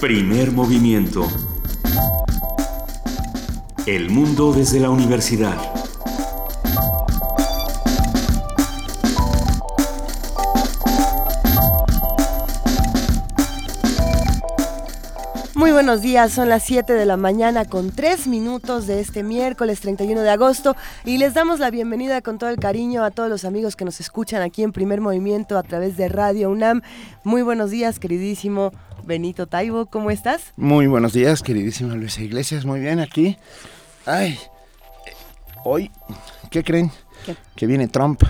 Primer movimiento. El mundo desde la universidad. Muy buenos días, son las 7 de la mañana con 3 minutos de este miércoles 31 de agosto y les damos la bienvenida con todo el cariño a todos los amigos que nos escuchan aquí en Primer Movimiento a través de Radio UNAM. Muy buenos días, queridísimo Benito Taibo, ¿cómo estás? Muy buenos días, queridísima Luisa Iglesias, muy bien aquí. Ay, hoy, ¿qué creen? Que viene Trump.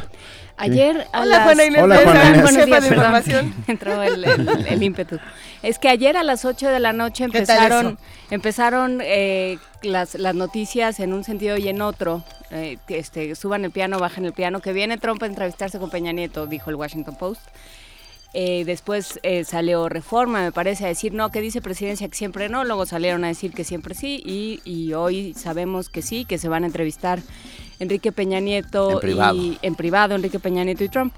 Ayer a Hola, las... Juana Inés, Hola, Juana Inés. Buenos días, de información. Entró el, el- el ímpetu. Es que ayer a las 8 de la noche ¿Qué empezaron, empezaron eh, las, las noticias en un sentido y en otro. Eh, que, este, suban el piano, bajen el piano, que viene Trump a entrevistarse con Peña Nieto, dijo el Washington Post. Eh, después eh, salió Reforma, me parece, a decir no, que dice presidencia que siempre no, luego salieron a decir que siempre sí y, y hoy sabemos que sí, que se van a entrevistar Enrique Peña Nieto En privado. y en privado Enrique Peña Nieto y Trump.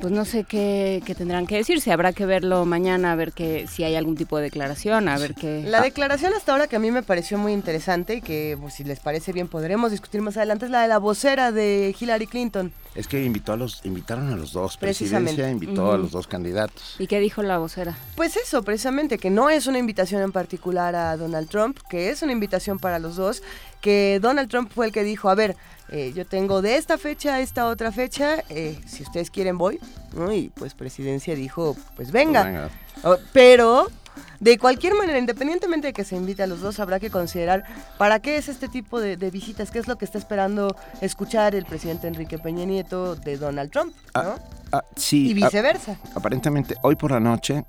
Pues no sé qué, qué tendrán que decirse, habrá que verlo mañana, a ver que, si hay algún tipo de declaración, a ver qué... La declaración hasta ahora que a mí me pareció muy interesante y que pues, si les parece bien podremos discutir más adelante es la de la vocera de Hillary Clinton. Es que invitó a los, invitaron a los dos, Precisamente. presidencia invitó a los dos candidatos. ¿Y qué dijo la vocera? Pues eso, precisamente, que no es una invitación en particular a Donald Trump, que es una invitación para los dos, que Donald Trump fue el que dijo, a ver, eh, yo tengo de esta fecha a esta otra fecha, eh, si ustedes quieren voy, ¿no? y pues presidencia dijo, pues venga. Venga. Oh, Pero, de cualquier manera, independientemente de que se invite a los dos, habrá que considerar para qué es este tipo de, de visitas, qué es lo que está esperando escuchar el presidente Enrique Peña Nieto de Donald Trump, ¿no? Ah, Ah, sí, y ah, viceversa. aparentemente hoy por la noche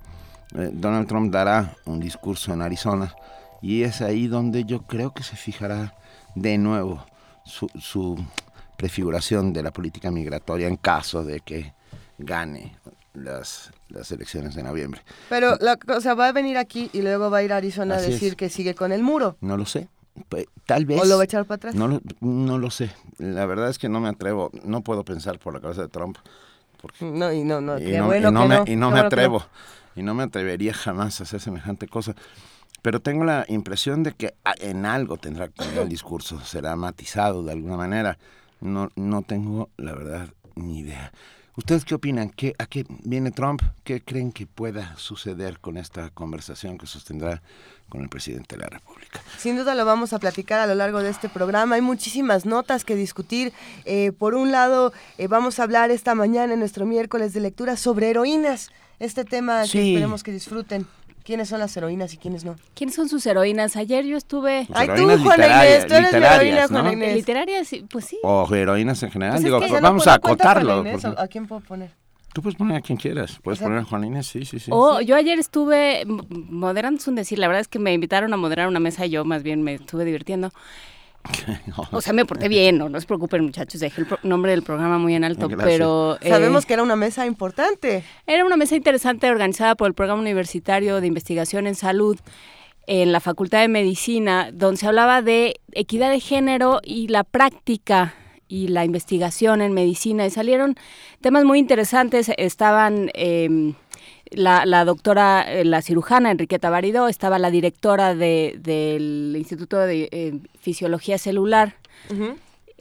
eh, Donald Trump dará un discurso en Arizona y es ahí donde yo creo que se fijará de nuevo su, su prefiguración de la política migratoria en caso de que gane las, las elecciones de noviembre. Pero la cosa va a venir aquí y luego va a ir a Arizona a decir es. que sigue con el muro. No lo sé. Tal vez. ¿O lo va a echar para atrás? No lo, no lo sé. La verdad es que no me atrevo. No puedo pensar por la cabeza de Trump. Porque No, y no, no, y no, bueno y no me, no, y no qué me bueno que no. atrevo. Y no me atrevería jamás a hacer semejante cosa. Pero tengo la impresión de que a- en algo tendrá que el discurso. Será matizado de alguna manera. No, no tengo, la verdad, ni idea. ¿Ustedes qué opinan? ¿Qué, ¿A qué viene Trump? ¿Qué creen que pueda suceder con esta conversación que sostendrá con el presidente de la República? Sin duda lo vamos a platicar a lo largo de este programa. Hay muchísimas notas que discutir. Eh, por un lado, eh, vamos a hablar esta mañana en nuestro miércoles de lectura sobre heroínas. Este tema que esperemos que disfruten. ¿Quiénes son las heroínas y quiénes no? ¿Quiénes son sus heroínas? Ayer yo estuve... Pues Ay, tú, Juana Inés, literarias- tú eres mi literarias, heroína, ¿no? Juana Inés. Literarias, sí, pues sí. O heroínas en general. Pues es Digo, pues no vamos cuenta- a acotarlo. Inés, porque- ¿o ¿A quién puedo poner? Tú puedes poner a quien quieras. Puedes sea- poner a Juan Inés, sí, sí, sí. O yo ayer estuve moderando, es un decir, la verdad es que me invitaron a moderar una mesa y yo más bien me estuve divirtiendo. O sea, me porté bien, no, no se preocupen muchachos, dejé el pro- nombre del programa muy en alto, Gracias. pero... eh, Sabemos que era una mesa importante. Era una mesa interesante organizada por el Programa Universitario de Investigación en Salud en la Facultad de Medicina, donde se hablaba de equidad de género y la práctica y la investigación en medicina. Y salieron temas muy interesantes. Estaban eh, la, la doctora, eh, la cirujana Enriqueta Baridó, estaba la directora de- del Instituto de eh, Fisiología Celular,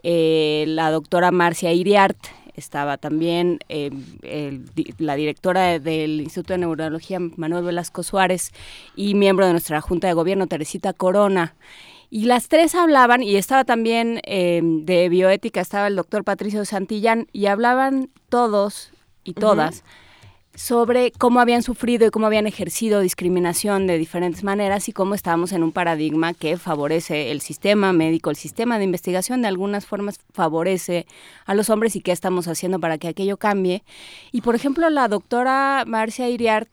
eh, la doctora Marcia Iriart, estaba también eh, el la directora del Instituto de Neurología Manuel Velasco Suárez y miembro de nuestra Junta de Gobierno Teresita Corona. Y las tres hablaban, y estaba también eh, de bioética, estaba el doctor Patricio Santillán, y hablaban todos y todas sobre cómo habían sufrido y cómo habían ejercido discriminación de diferentes maneras y cómo estábamos en un paradigma que favorece el sistema médico, el sistema de investigación de algunas formas favorece a los hombres y qué estamos haciendo para que aquello cambie. Y por ejemplo, la doctora Marcia Iriart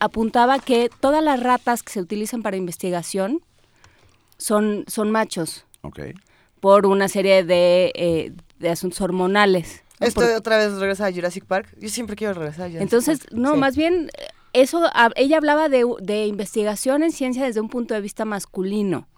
apuntaba que todas las ratas que se utilizan para investigación son, son machos por una serie de, eh, de asuntos hormonales. Esto Por- otra vez regresa a Jurassic Park. Yo siempre quiero regresar a Jurassic Entonces, Park. no, Sí. más bien, eso, ella hablaba de, de investigación en ciencia desde un punto de vista masculino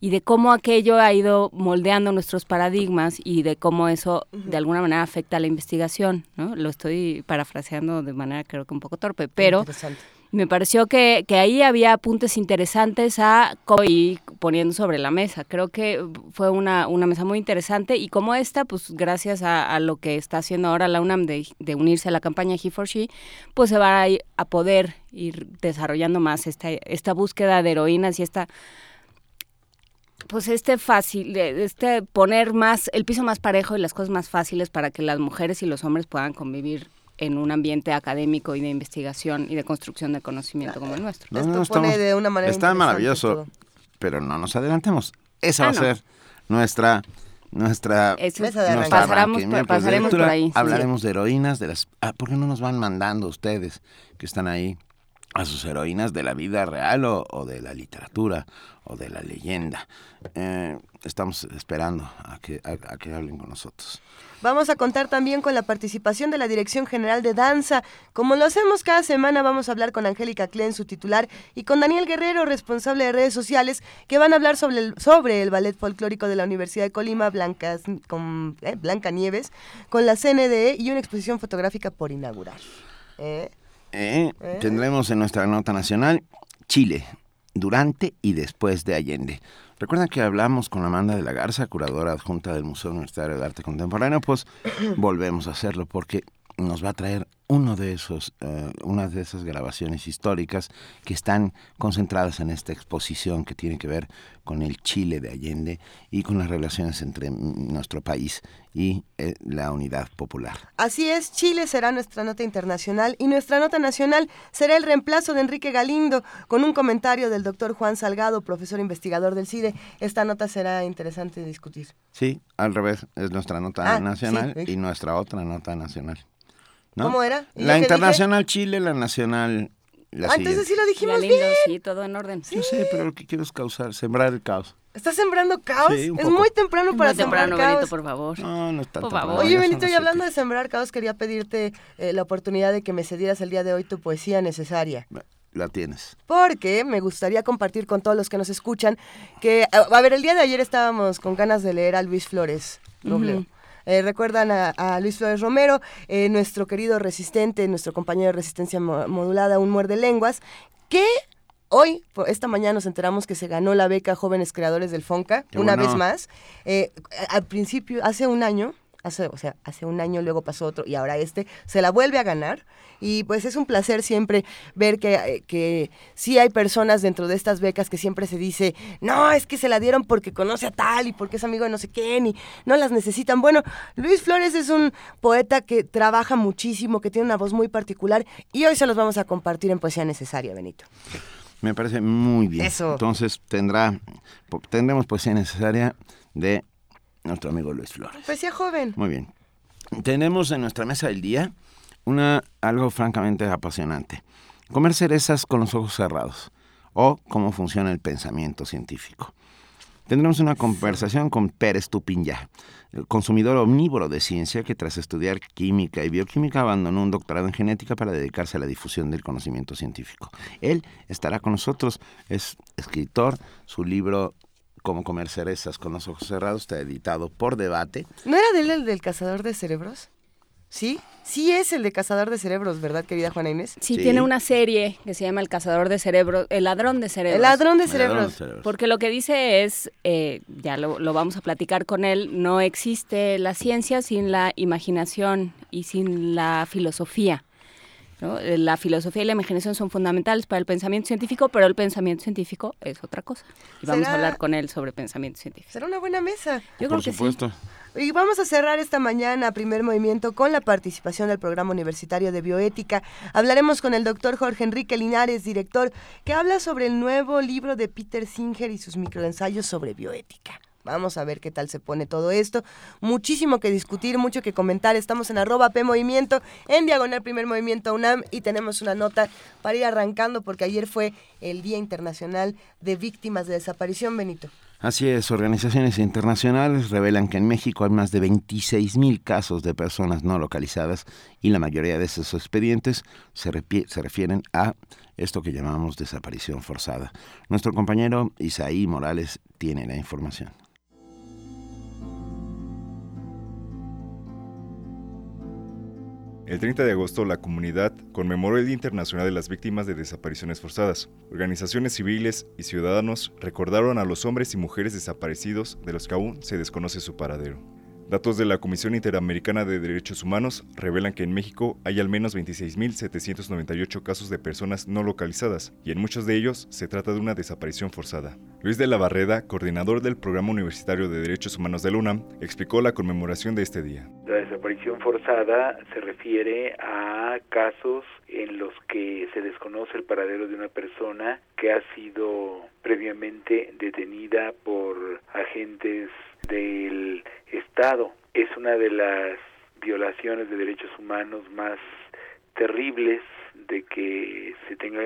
y de cómo aquello ha ido moldeando nuestros paradigmas y de cómo eso de alguna manera afecta a la investigación, ¿no? Lo estoy parafraseando de manera creo que un poco torpe, pero Interesante. Me pareció que, que ahí había apuntes interesantes a y poniendo sobre la mesa. Creo que fue una, una mesa muy interesante y como esta, pues gracias a, lo que está haciendo ahora la UNAM de, unirse a la campaña He for She, pues se va a, poder ir desarrollando más esta, esta búsqueda de heroínas y esta pues este fácil, este poner más, el piso más parejo y las cosas más fáciles para que las mujeres y los hombres puedan convivir en un ambiente académico y de investigación y de construcción de conocimiento como el nuestro. Esto pone de una manera Está maravilloso, pero no nos adelantemos. Esa va a ah, ser nuestra nuestra, nuestra pasaremos, pasaremos por ahí. Hablaremos de heroínas, de las... Ah, ¿Por qué no nos van mandando ustedes que están ahí a sus heroínas de la vida real o de la literatura o de la leyenda. Eh, estamos esperando a que, a, que hablen con nosotros. Vamos a contar también con la participación de la Dirección General de Danza. Como lo hacemos cada semana, vamos a hablar con Angélica Klen, su titular, y con Daniel Guerrero, responsable de redes sociales, que van a hablar sobre el, sobre el ballet folclórico de la Universidad de Colima, Blancas, con, eh, Blanca Nieves, con la CNDE y una exposición fotográfica por inaugurar. ¿Eh? Tendremos en nuestra nota nacional Chile, durante y después de Allende. Recuerdan que hablamos con Amanda de la Garza, curadora adjunta del Museo Universitario de Arte Contemporáneo, pues volvemos a hacerlo porque nos va a traer uno de esos, uh, una de esas grabaciones históricas que están concentradas en esta exposición que tiene que ver con el Chile de Allende y con las relaciones entre nuestro país y eh, la unidad popular. Así es, Chile será nuestra nota internacional y nuestra nota nacional será el reemplazo de Enrique Galindo con un comentario del doctor Juan Salgado, profesor investigador del CIDE. Esta nota será interesante de discutir. Sí, al revés, es nuestra nota ah, nacional y nuestra otra nota nacional. ¿Cómo era? La internacional Chile, la nacional la ah, entonces sí lo dijimos lindo, bien. Sí, todo en orden. Sí. Yo sé, pero lo que quiero es causar, sembrar el caos. ¿Estás sembrando caos? Sí, es muy temprano para sembrar temprano, caos. Benito, por favor. No, no está Por favor. Oye, Benito, y hablando de sembrar caos, quería pedirte eh, la oportunidad de que me cedieras el día de hoy tu poesía necesaria. La tienes. Porque me gustaría compartir con todos los que nos escuchan que, eh, a ver, el día de ayer estábamos con ganas de leer a Luis Flores. Robleo. Eh, recuerdan a, Luis Flores Romero, eh, nuestro querido resistente, nuestro compañero de resistencia modulada, un muerde lenguas, que Hoy, esta mañana nos enteramos que se ganó la beca Jóvenes Creadores del FONCA, una vez más. Eh, al principio, hace un año, hace, o sea, hace un año, luego pasó otro y ahora este, se la vuelve a ganar. Y pues es un placer siempre ver que, eh, que sí hay personas dentro de estas becas que siempre se dice, no, es que se la dieron porque conoce a tal y porque es amigo de no sé quién y no las necesitan. Bueno, Luis Flores es un poeta que trabaja muchísimo, que tiene una voz muy particular y hoy se los vamos a compartir en Poesía Necesaria, Benito. Me parece muy bien. Eso. Entonces tendrá, tendremos poesía necesaria de nuestro amigo Luis Flores. Poesía joven. Muy bien. Tenemos en nuestra mesa del día una, algo francamente apasionante. Comer cerezas con los ojos cerrados o cómo funciona el pensamiento científico. Tendremos una conversación con Pérez Tupinya, el consumidor omnívoro de ciencia que tras estudiar química y bioquímica abandonó un doctorado en genética para dedicarse a la difusión del conocimiento científico. Él estará con nosotros, es escritor, su libro Cómo comer cerezas con los ojos cerrados está editado por debate. ¿No era de él el del cazador de cerebros? ¿Sí? Sí es el de Cazador de Cerebros, ¿verdad, querida Juana Inés? Sí, tiene una serie que se llama El Cazador de Cerebros, El Ladrón de Cerebros. El Ladrón de Cerebros. Porque lo que dice es, eh, ya lo, lo, vamos a platicar con él, no existe la ciencia sin la imaginación y sin la filosofía. La filosofía y la imaginación son fundamentales para el pensamiento científico, pero el pensamiento científico es otra cosa. Y vamos a hablar con él sobre pensamiento científico. Será una buena mesa. Yo Por creo supuesto. que sí. Y vamos a cerrar esta mañana, primer movimiento, con la participación del programa universitario de bioética. Hablaremos con el doctor Jorge Enrique Linares, director, que habla sobre el nuevo libro de Peter Singer y sus microensayos sobre bioética. Vamos a ver qué tal se pone todo esto. Muchísimo que discutir, mucho que comentar. Estamos en arroba P Movimiento, en Diagonal Primer Movimiento UNAM y tenemos una nota para ir arrancando porque ayer fue el Día Internacional de Víctimas de Desaparición, Benito. Así es, organizaciones internacionales revelan que en México hay más de 26 mil casos de personas no localizadas y la mayoría de esos expedientes se refieren a esto que llamamos desaparición forzada. Nuestro compañero Isaí Morales tiene la información. El 30 de agosto la comunidad conmemoró el Día Internacional de las Víctimas de Desapariciones Forzadas. Organizaciones civiles y ciudadanos recordaron a los hombres y mujeres desaparecidos de los que aún se desconoce su paradero. Datos de la Comisión Interamericana de Derechos Humanos revelan que en México hay al menos 26.798 casos de personas no localizadas y en muchos de ellos se trata de una desaparición forzada. Luis de la Barreda, coordinador del Programa Universitario de Derechos Humanos de la UNAM, explicó la conmemoración de este día. La desaparición forzada se refiere a casos en los que se desconoce el paradero de una persona que ha sido previamente detenida por agentes del Estado. Es una de las violaciones de derechos humanos más terribles de que se tenga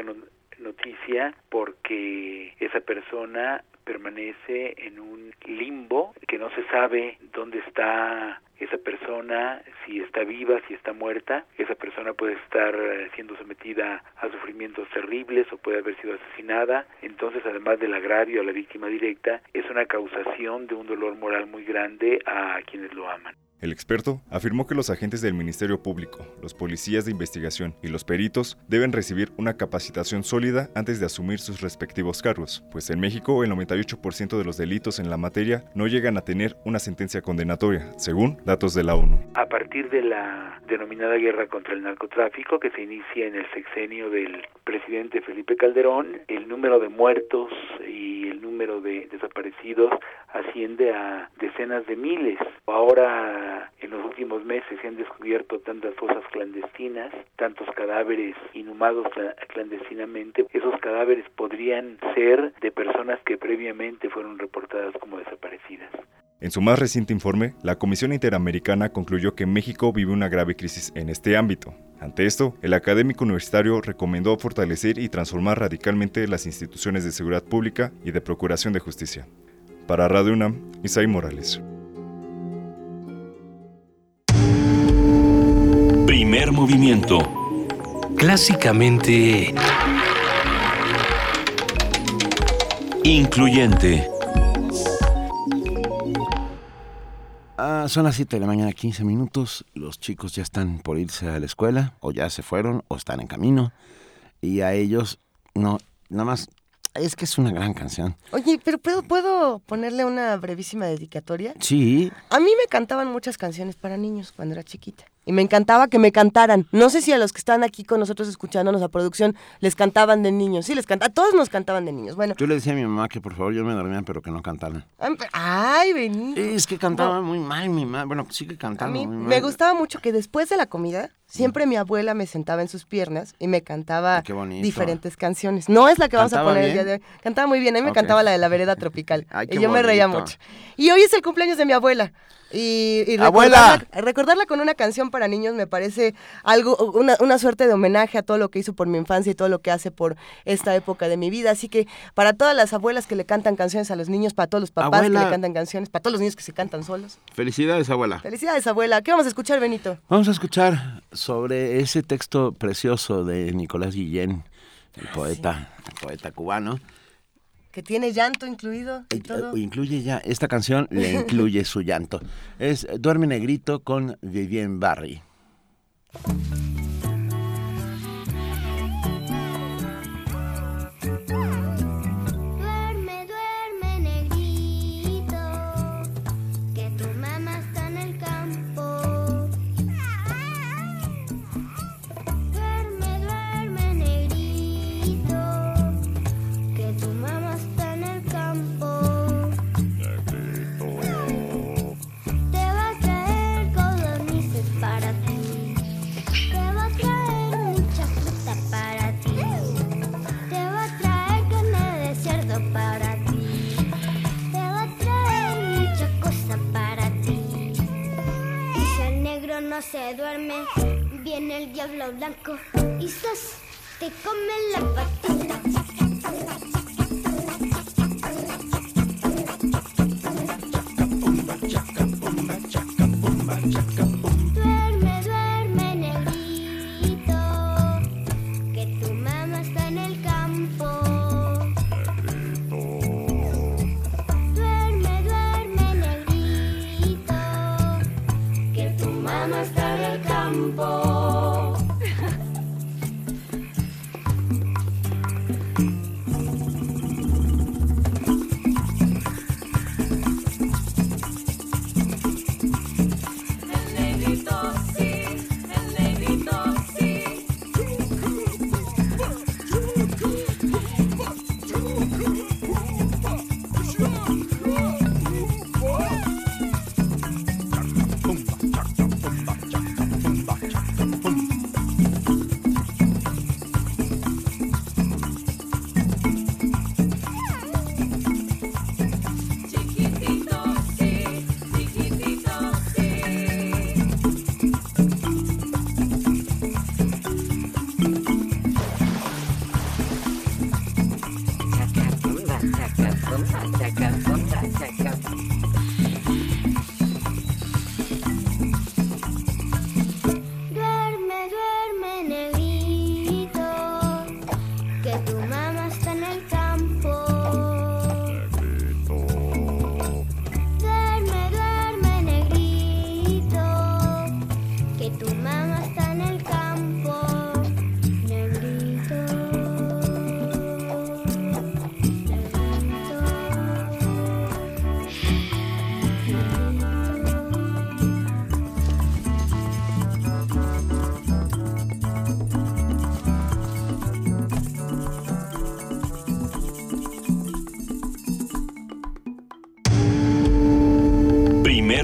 noticia porque esa persona permanece en un limbo que no se sabe dónde está esa persona, si está viva, si está muerta, esa persona puede estar eh, siendo sometida a sufrimientos terribles o puede haber sido asesinada, entonces además del agravio a la víctima directa, es una causación de un dolor moral muy grande a quienes lo aman. El experto afirmó que los agentes del Ministerio Público, los policías de investigación y los peritos deben recibir una capacitación sólida antes de asumir sus respectivos cargos, pues en México el 98% de los delitos en la materia no llegan a tener una sentencia condenatoria, según datos de la ONU. A partir de la denominada guerra contra el narcotráfico que se inicia en el sexenio del presidente Felipe Calderón, el número de muertos y el número de desaparecidos asciende a decenas de miles. Ahora en los últimos meses se han descubierto tantas fosas clandestinas, tantos cadáveres inhumados clandestinamente. Esos cadáveres podrían ser de personas que previamente fueron reportadas como desaparecidas. En su más reciente informe, la Comisión Interamericana concluyó que México vive una grave crisis en este ámbito. Ante esto, el académico universitario recomendó fortalecer y transformar radicalmente las instituciones de seguridad pública y de procuración de justicia. Para Radio UNAM, Isai Morales. Primer movimiento. Clásicamente... Incluyente. Son las 7 de la mañana, 15 minutos. Los chicos ya están por irse a la escuela, o ya se fueron, o están en camino. Y a ellos, no, nada más es que es una gran canción. Oye, pero ¿puedo, ¿puedo ponerle una brevísima dedicatoria? Sí. A mí me cantaban muchas canciones para niños cuando era chiquita y me encantaba que me cantaran. No sé si a los que están aquí con nosotros escuchándonos a producción les cantaban de niños. Sí, les cantaba, todos nos cantaban de niños. Bueno. Yo le decía a mi mamá que por favor yo me dormía, pero que no cantaran. Ay, Benito. Es que cantaba muy mal mi mamá. Bueno, sigue cantando. A mí me gustaba mucho que después de la comida siempre mi abuela me sentaba en sus piernas y me cantaba diferentes canciones. No es la que vamos a poner el día de hoy. Cantaba muy bien. A mí me cantaba la de la vereda tropical. y yo me reía mucho. Y hoy es el cumpleaños de mi abuela. Y, recordarla, recordarla, con una canción para niños me parece algo, una, una, suerte de homenaje a todo lo que hizo por mi infancia y todo lo que hace por esta época de mi vida. Así que para todas las abuelas que le cantan canciones a los niños, para todos los papás que le cantan canciones, para todos los niños que se cantan solos. Felicidades, abuela. Felicidades, abuela. ¿Qué vamos a escuchar, Benito? Vamos a escuchar sobre ese texto precioso de Nicolás Guillén, el poeta, el poeta cubano que tiene llanto incluido y todo. Incluye ya, esta canción le incluye su llanto. Es Duerme Negrito con Vivienne Barry. Se duerme, viene el diablo blanco y sos, te come la patita. Duerme,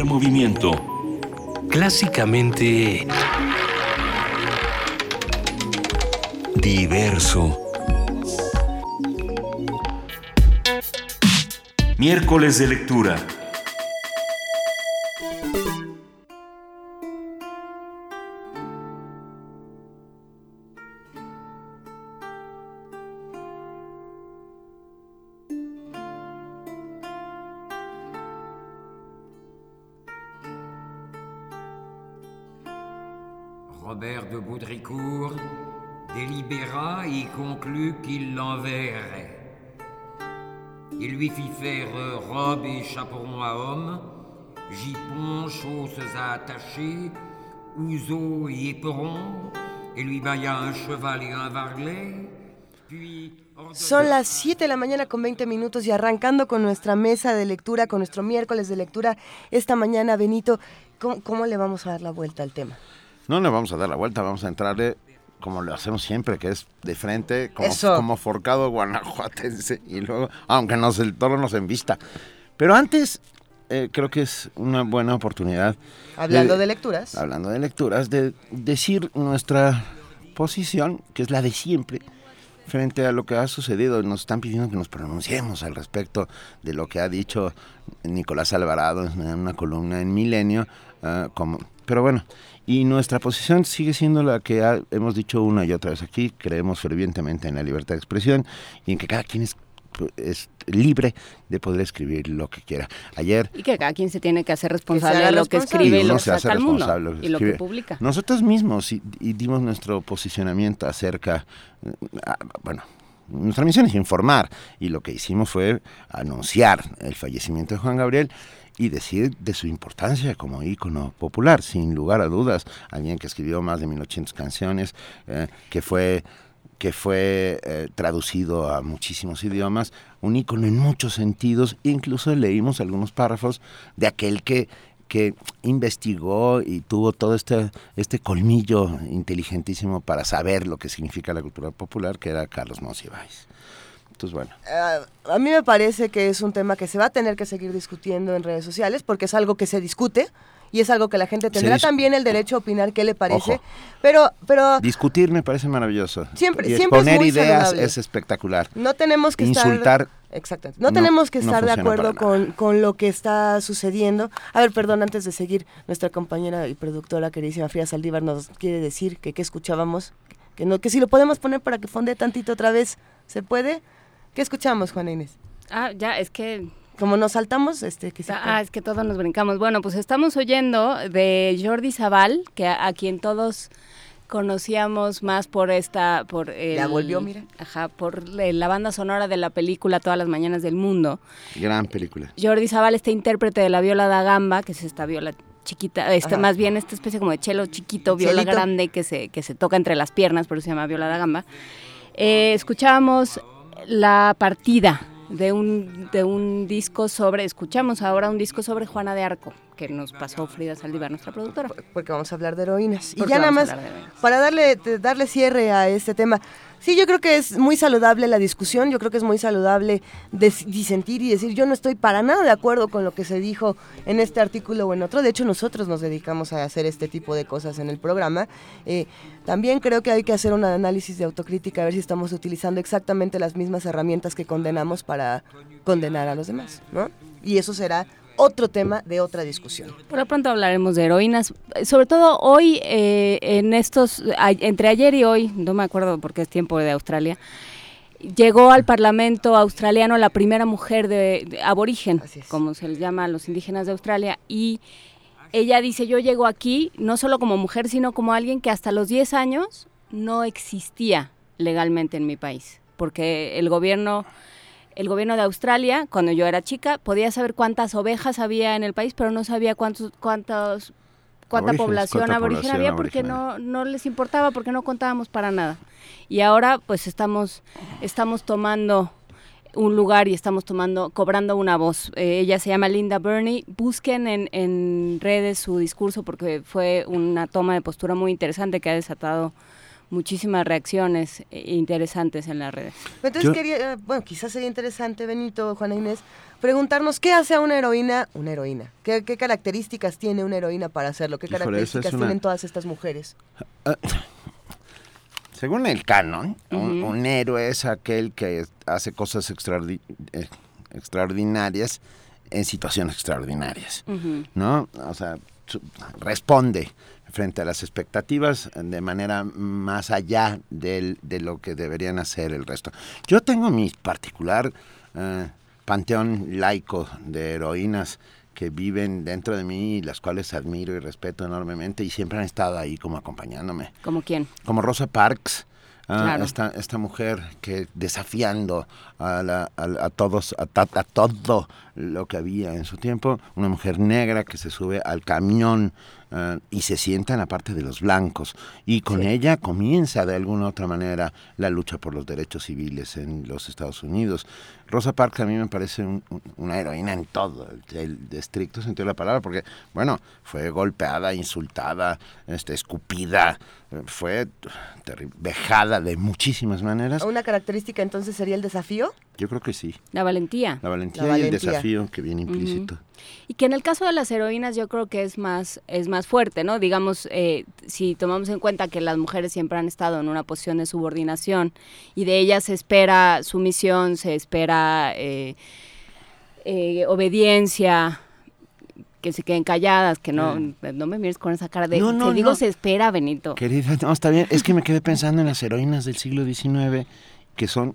Movimiento. Clásicamente diverso. Miércoles de lectura. Lui fit faire euh, robe et chaperon à homme, jupons, chausses à attacher, ouzeaux et éperons, et lui bailla un cheval et un varlet, puis... Son las 7 de la mañana con 20 minutos y arrancando con nuestra mesa de lectura, con nuestro miércoles de lectura esta mañana, Benito, ¿cómo, cómo le vamos a dar la vuelta al tema? No le vamos a dar la vuelta, vamos a entrarle como lo hacemos siempre, que es de frente, como, Eso. como forcado guanajuatense, y luego, aunque nos, el toro nos envista. Pero antes, eh, creo que es una buena oportunidad. Hablando de lecturas. Hablando de lecturas, de decir nuestra posición, que es la de siempre, frente a lo que ha sucedido. Nos están pidiendo que nos pronunciemos al respecto de lo que ha dicho Nicolás Alvarado en una columna en Milenio. ah, como, pero bueno, y nuestra posición sigue siendo la que ha- hemos dicho una y otra vez aquí. Creemos fervientemente en la libertad de expresión y en que cada quien es, es libre de poder escribir lo que quiera. Ayer Y que cada quien se tiene que hacer responsable de lo que escribe y uno lo se hace saca al mundo responsable de lo que y lo que publica. Nosotros mismos y, y dimos nuestro posicionamiento acerca, ah, bueno, nuestra misión es informar y lo que hicimos fue anunciar el fallecimiento de Juan Gabriel y decir de su importancia como ícono popular, sin lugar a dudas, alguien que escribió más de 1800 canciones, eh, que fue que fue eh, traducido a muchísimos idiomas, un ícono en muchos sentidos, incluso leímos algunos párrafos de aquel que, que investigó y tuvo todo este, este colmillo inteligentísimo para saber lo que significa la cultura popular, que era Carlos Monsiváis. Entonces, bueno. Ah, a mí me parece que es un tema que se va a tener que seguir discutiendo en redes sociales porque es algo que se discute y es algo que la gente tendrá también el derecho a opinar qué le parece. Ojo. Pero, pero Discutir me parece maravilloso. Siempre- y siempre muy ideas saludable. es espectacular. no tenemos que Insultar estar... Exacto. No, no- tenemos que no estar de acuerdo con, con lo que está sucediendo. A ver, perdón, antes de seguir, nuestra compañera y productora queridísima Frida Saldívar nos quiere decir que qué escuchábamos, que no, que si lo podemos poner para que fonde tantito otra vez, ¿se puede? ¿Qué escuchamos, Juana Inés? Ah, ya, es que Como nos saltamos, este, que Ah, es que todos nos brincamos. Bueno, pues estamos oyendo de Jordi Zaval, que a, a quien todos conocíamos más por esta, por el, Ya volvió, mira. Ajá, por la banda sonora de la película Todas las mañanas del mundo. Gran película. Jordi Zaval, este intérprete de la viola da gamba, que es esta viola chiquita, este, Ajá. más bien esta especie como de chelo chiquito, viola Chelito. grande que se, que se toca entre las piernas, por eso se llama viola da gamba. Eh, escuchábamos la partida de un, de un disco sobre, escuchamos ahora un disco sobre Juana de Arco, que nos pasó Frida Saldívar, nuestra productora. porque vamos a hablar de heroínas. Y ya nada más, para darle, darle cierre a este tema, sí, yo creo que es muy saludable la discusión, yo creo que es muy saludable disentir y decir, yo no estoy para nada de acuerdo con lo que se dijo en este artículo o en otro, de hecho nosotros nos dedicamos a hacer este tipo de cosas en el programa. Eh, también creo que hay que hacer un análisis de autocrítica, a ver si estamos utilizando exactamente las mismas herramientas que condenamos para condenar a los demás, ¿no? Y eso será otro tema de otra discusión. Por lo pronto hablaremos de heroínas, sobre todo hoy, eh, en estos, a- entre ayer y hoy, no me acuerdo porque es tiempo de Australia, llegó al Parlamento australiano la primera mujer de, de aborigen, como se les llama a los indígenas de Australia, y ella dice, yo llego aquí no solo como mujer, sino como alguien que hasta los 10 años no existía legalmente en mi país, porque el gobierno el gobierno de Australia, cuando yo era chica, podía saber cuántas ovejas había en el país, pero no sabía cuántos, cuántos, cuánta población cuánta aborigen había porque no, no les importaba, porque no contábamos para nada. Y ahora pues estamos, estamos tomando un lugar y estamos tomando, cobrando una voz. Eh, ella se llama Linda Burney. Busquen en, en redes su discurso porque fue una toma de postura muy interesante que ha desatado muchísimas reacciones eh, interesantes en las redes. Entonces Yo- quería, eh, bueno, quizás sería interesante, Benito, Juana Inés, preguntarnos qué hace a una heroína una heroína. ¿Qué, qué características tiene una heroína para hacerlo? ¿Qué Híjole, esa es características una- tienen todas estas mujeres? Según el canon, un, héroe es aquel que hace cosas extraordi- eh, extraordinarias en situaciones extraordinarias. ¿no? O sea, responde frente a las expectativas de manera más allá del- de lo que deberían hacer el resto. Yo tengo mi particular eh, panteón laico de heroínas que viven dentro de mí y las cuales admiro y respeto enormemente y siempre han estado ahí como acompañándome ¿Como quién? como Rosa Parks, ah, Claro. esta, esta mujer que desafiando a, la- a- a todos, a, todo lo que había en su tiempo, una mujer negra que se sube al camión ah, y se sienta en la parte de los blancos y con ella comienza de alguna otra manera la lucha por los derechos civiles en los Estados Unidos. Rosa Parks a mí me parece un- un- una heroína en todo el, el estricto sentido de la palabra, porque, bueno, fue golpeada, insultada, este, escupida, fue vejada de muchísimas maneras. ¿Una característica entonces sería el desafío? Yo creo que sí. La valentía. La valentía, La y el desafío que viene implícito. Y que en el caso de las heroínas yo creo que es más, es más fuerte, ¿no? Digamos, eh, si tomamos en cuenta que las mujeres siempre han estado en una posición de subordinación y de ellas se espera sumisión, se espera eh, eh, obediencia, que se queden calladas, que no, no me mires con esa cara de... No, no, te digo, no. se espera, Benito. Querida, no, está bien. Es que me quedé pensando en las heroínas del siglo XIX, que son,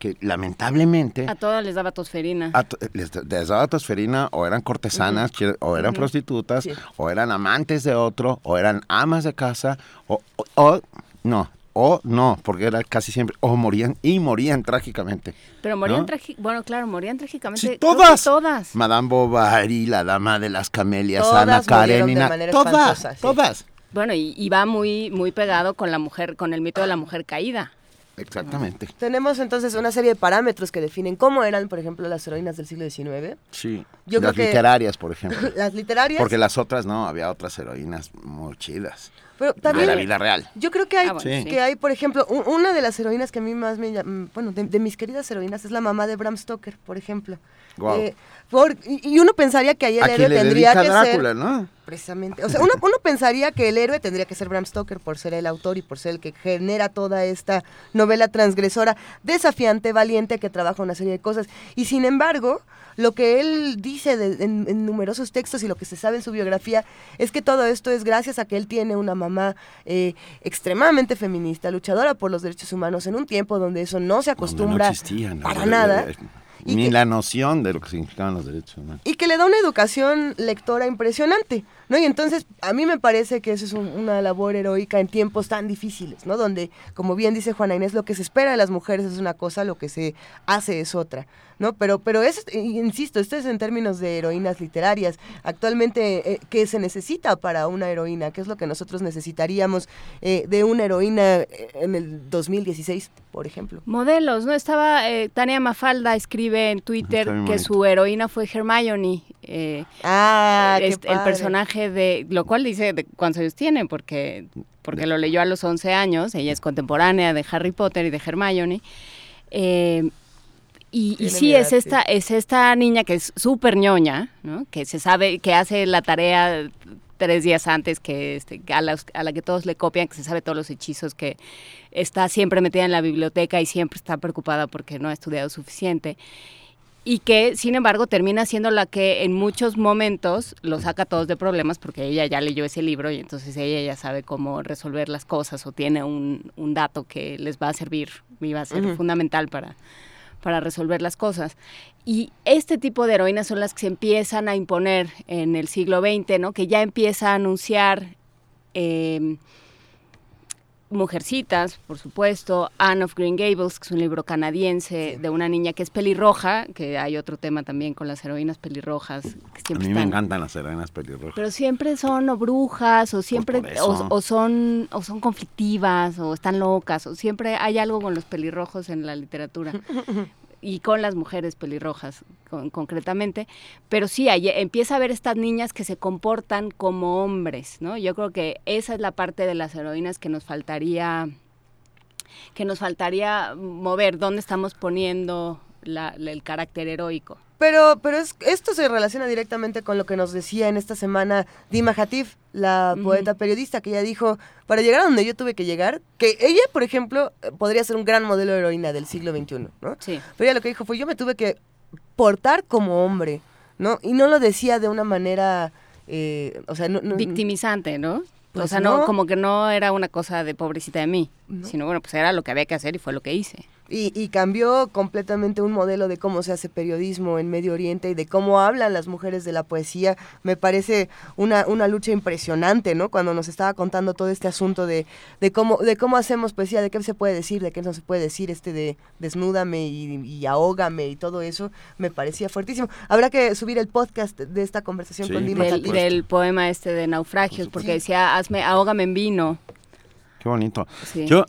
que lamentablemente... A todas les daba tosferina. a to- les, les daba tosferina o eran cortesanas o eran prostitutas Sí. o eran amantes de otro o eran amas de casa o, o- o- no o no porque era casi siempre o morían y morían trágicamente Pero morían ¿no? trági- bueno, claro, morían trágicamente. Sí, todas. todas. Madame Bovary la dama de las camelias Todas Ana de Karenina manera todas sí. todas Bueno, y, y va muy, muy pegado con la mujer, con el mito de la mujer caída. Exactamente Tenemos entonces una serie de parámetros que definen cómo eran, por ejemplo, las heroínas del siglo XIX. sí Yo las creo que- literarias por ejemplo Las literarias. porque las otras no había otras heroínas muy chidas pero de también, la vida real Yo creo que hay, Ah, bueno, Sí. que hay, por ejemplo, una de las heroínas que a mí más me llama, bueno, de, de mis queridas heroínas es la mamá de Bram Stoker, por ejemplo. Guau. Eh, por- y, y uno pensaría que ahí el héroe tendría que Drácula ser no precisamente, o sea, uno, uno pensaría que el héroe tendría que ser Bram Stoker por ser el autor y por ser el que genera toda esta novela transgresora, desafiante, valiente, que trabaja una serie de cosas. Y sin embargo, lo que él dice de- en, en numerosos textos y lo que se sabe en su biografía es que todo esto es gracias a que él tiene una mamá eh, extremadamente feminista, luchadora por los derechos humanos en un tiempo donde eso no se acostumbra no existían, ¿no? para Eh, nada. eh, Y Ni que- la noción de lo que significaban los derechos humanos. y que le da una educación lectora impresionante. ¿No? Y entonces a mí me parece que eso es un- una labor heroica en tiempos tan difíciles, ¿no? Donde, como bien dice Juana Inés, lo que se espera de las mujeres es una cosa, lo que se hace es otra, ¿no? Pero, pero es, eh, insisto, esto es en términos de heroínas literarias. Actualmente, eh, ¿qué se necesita para una heroína? ¿Qué es lo que nosotros necesitaríamos eh, de una heroína eh, en el 2016, por ejemplo? Modelos, ¿no? Estaba, eh, Tania Mafalda escribe en Twitter que su heroína fue Hermione. Eh, ah, este, el personaje de, lo cual dice de cuántos años tiene, porque, porque lo leyó a los 11 años, ella es contemporánea de Harry Potter y de Hermione. Eh, y, y sí, es esta, es esta niña que es súper ñoña, ¿no? que se sabe, que hace la tarea tres días antes, que este, a, la, a la que todos le copian, que se sabe todos los hechizos, que está siempre metida en la biblioteca y siempre está preocupada porque no ha estudiado suficiente. Y que, sin embargo, termina siendo la que en muchos momentos lo saca todos de problemas porque ella ya leyó ese libro y entonces ella ya sabe cómo resolver las cosas o tiene un, un dato que les va a servir y va a ser fundamental para, para resolver las cosas. Y este tipo de heroínas son las que se empiezan a imponer en el siglo XX, ¿no? que ya empieza a anunciar eh, Mujercitas, por supuesto, Anne of Green Gables, que es un libro canadiense de una niña que es pelirroja, que hay otro tema también con las heroínas pelirrojas, que A siempre mí me encantan las heroínas pelirrojas. pero siempre son o brujas o siempre eso. o, o son o son conflictivas o están locas o siempre hay algo con los pelirrojos en la literatura y con las mujeres pelirrojas con- concretamente pero sí hay- empieza a ver estas niñas que se comportan como hombres no yo creo que esa es la parte de las heroínas que nos faltaría que nos faltaría mover dónde estamos poniendo la- la- el carácter heroico Pero, pero es, esto se relaciona directamente con lo que nos decía en esta semana Dima Hatif, la poeta periodista, que ella dijo, para llegar a donde yo tuve que llegar, que ella, por ejemplo, eh, podría ser un gran modelo de heroína del siglo XXI, ¿no? Sí. Pero ella lo que dijo fue, yo me tuve que portar como hombre, ¿no? Y no lo decía de una manera, eh, o sea, no, no- victimizante, ¿no? Pues o sea, no. no. como que no era una cosa de pobrecita de mí, sino bueno, pues era lo que había que hacer y fue lo que hice. Y, y cambió completamente un modelo de cómo se hace periodismo en Medio Oriente y de cómo hablan las mujeres de la poesía. Me parece una, una lucha impresionante, ¿no? Cuando nos estaba contando todo este asunto de, de cómo de cómo hacemos poesía, de qué se puede decir, de qué no se puede decir, este de desnúdame y, y ahógame y todo eso, me parecía fuertísimo. Habrá que subir el podcast de esta conversación con Dima del, del poema este de naufragios, porque decía, hazme, ahógame en vino. Qué bonito. Sí. Yo,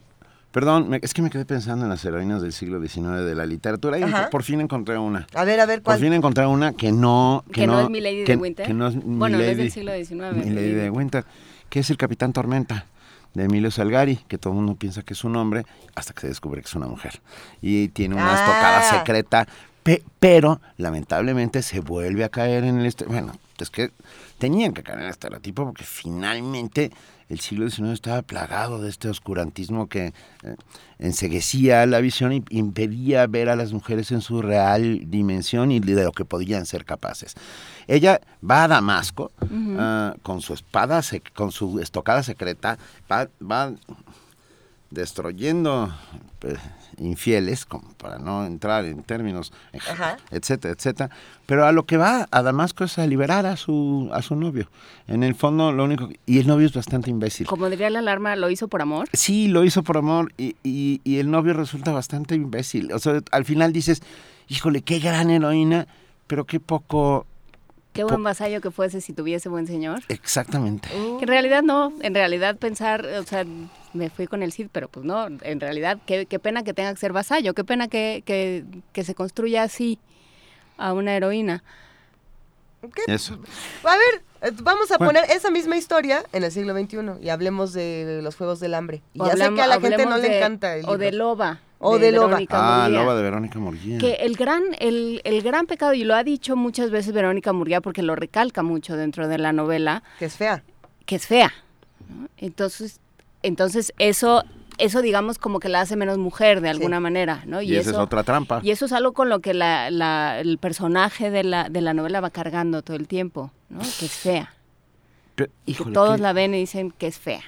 perdón, me- es que me quedé pensando en las heroínas del siglo XIX de la literatura y Ajá. por fin encontré una. A ver, a ver, Por fin encontré una que no... Que no es Milady de que- Winter. Que no es Bueno, no es del Milady- siglo XIX, Milady de Milady. Winter, que es el Capitán Tormenta de Emilio Salgari, que todo el mundo piensa que es un hombre hasta que se descubre que es una mujer. Y tiene una Ah. estocada secreta, pe- pero lamentablemente se vuelve a caer en el... Bueno, es que tenían que caer en el estereotipo porque finalmente el siglo XIX estaba plagado de este oscurantismo que eh, enseguecía la visión y impedía ver a las mujeres en su real dimensión y de lo que podían ser capaces. Ella va a Damasco ah, con su espada, con su estocada secreta, va, va destruyendo eh, infieles, como para no entrar en términos, Ajá. etcétera, etcétera. Pero a lo que va a Damasco es a liberar a su, a su novio. En el fondo, lo único... que- y el novio es bastante imbécil. Como diría la alarma, lo hizo por amor. Sí, lo hizo por amor y, y- y el novio resulta bastante imbécil. O sea, al final dices, híjole, qué gran heroína, pero qué poco... Qué buen vasallo que fuese si tuviese buen señor. Exactamente. En realidad no, en realidad pensar, o sea, me fui con el Cid, pero pues no, en realidad qué, qué pena que tenga que ser vasallo, qué pena que, que, que se construya así a una heroína. Eso. A ver, eh, vamos a Bueno. poner esa misma historia en el siglo XXI y hablemos de los Juegos del Hambre. Y O ya sé hablamos- que a la gente no hablemos le de- encanta el O de libro. Loba. O de Loba. Verónica Ah, Murguía. Loba de Verónica Murguía. Que el gran, el, el gran pecado, y lo ha dicho muchas veces Verónica Murguía porque lo recalca mucho dentro de la novela. Que es fea. Que es fea. ¿no? Entonces, entonces eso, eso digamos como que la hace menos mujer de alguna manera, ¿no? Y esa es otra trampa. Y eso es algo con lo que la, la- el personaje de la, de la novela va cargando todo el tiempo, ¿no? Que es fea. Y que todos la ven y dicen que es fea.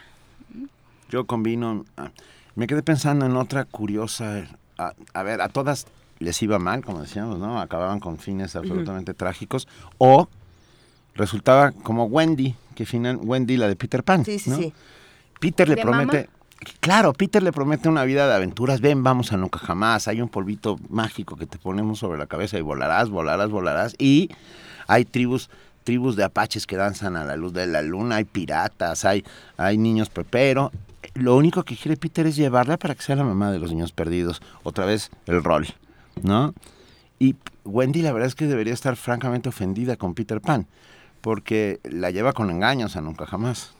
Yo combino... ah, me quedé pensando en otra curiosa... A, a ver, a todas les iba mal, como decíamos, ¿no? Acababan con fines absolutamente trágicos. O resultaba como Wendy, que final Wendy la de Peter Pan. Sí, sí, ¿no? sí. Peter le ¿De promete, claro, Peter le promete una vida de aventuras. Ven, vamos a nunca jamás. Hay un polvito mágico que te ponemos sobre la cabeza y volarás, volarás, volarás. Y hay tribus, tribus de apaches que danzan a la luz de la luna. Hay piratas, hay, hay niños prepero. Lo único que quiere Peter es llevarla para que sea la mamá de los niños perdidos. Otra vez el rol, ¿no? Y Wendy la verdad es que debería estar francamente ofendida con Peter Pan, porque la lleva con engaños a nunca jamás.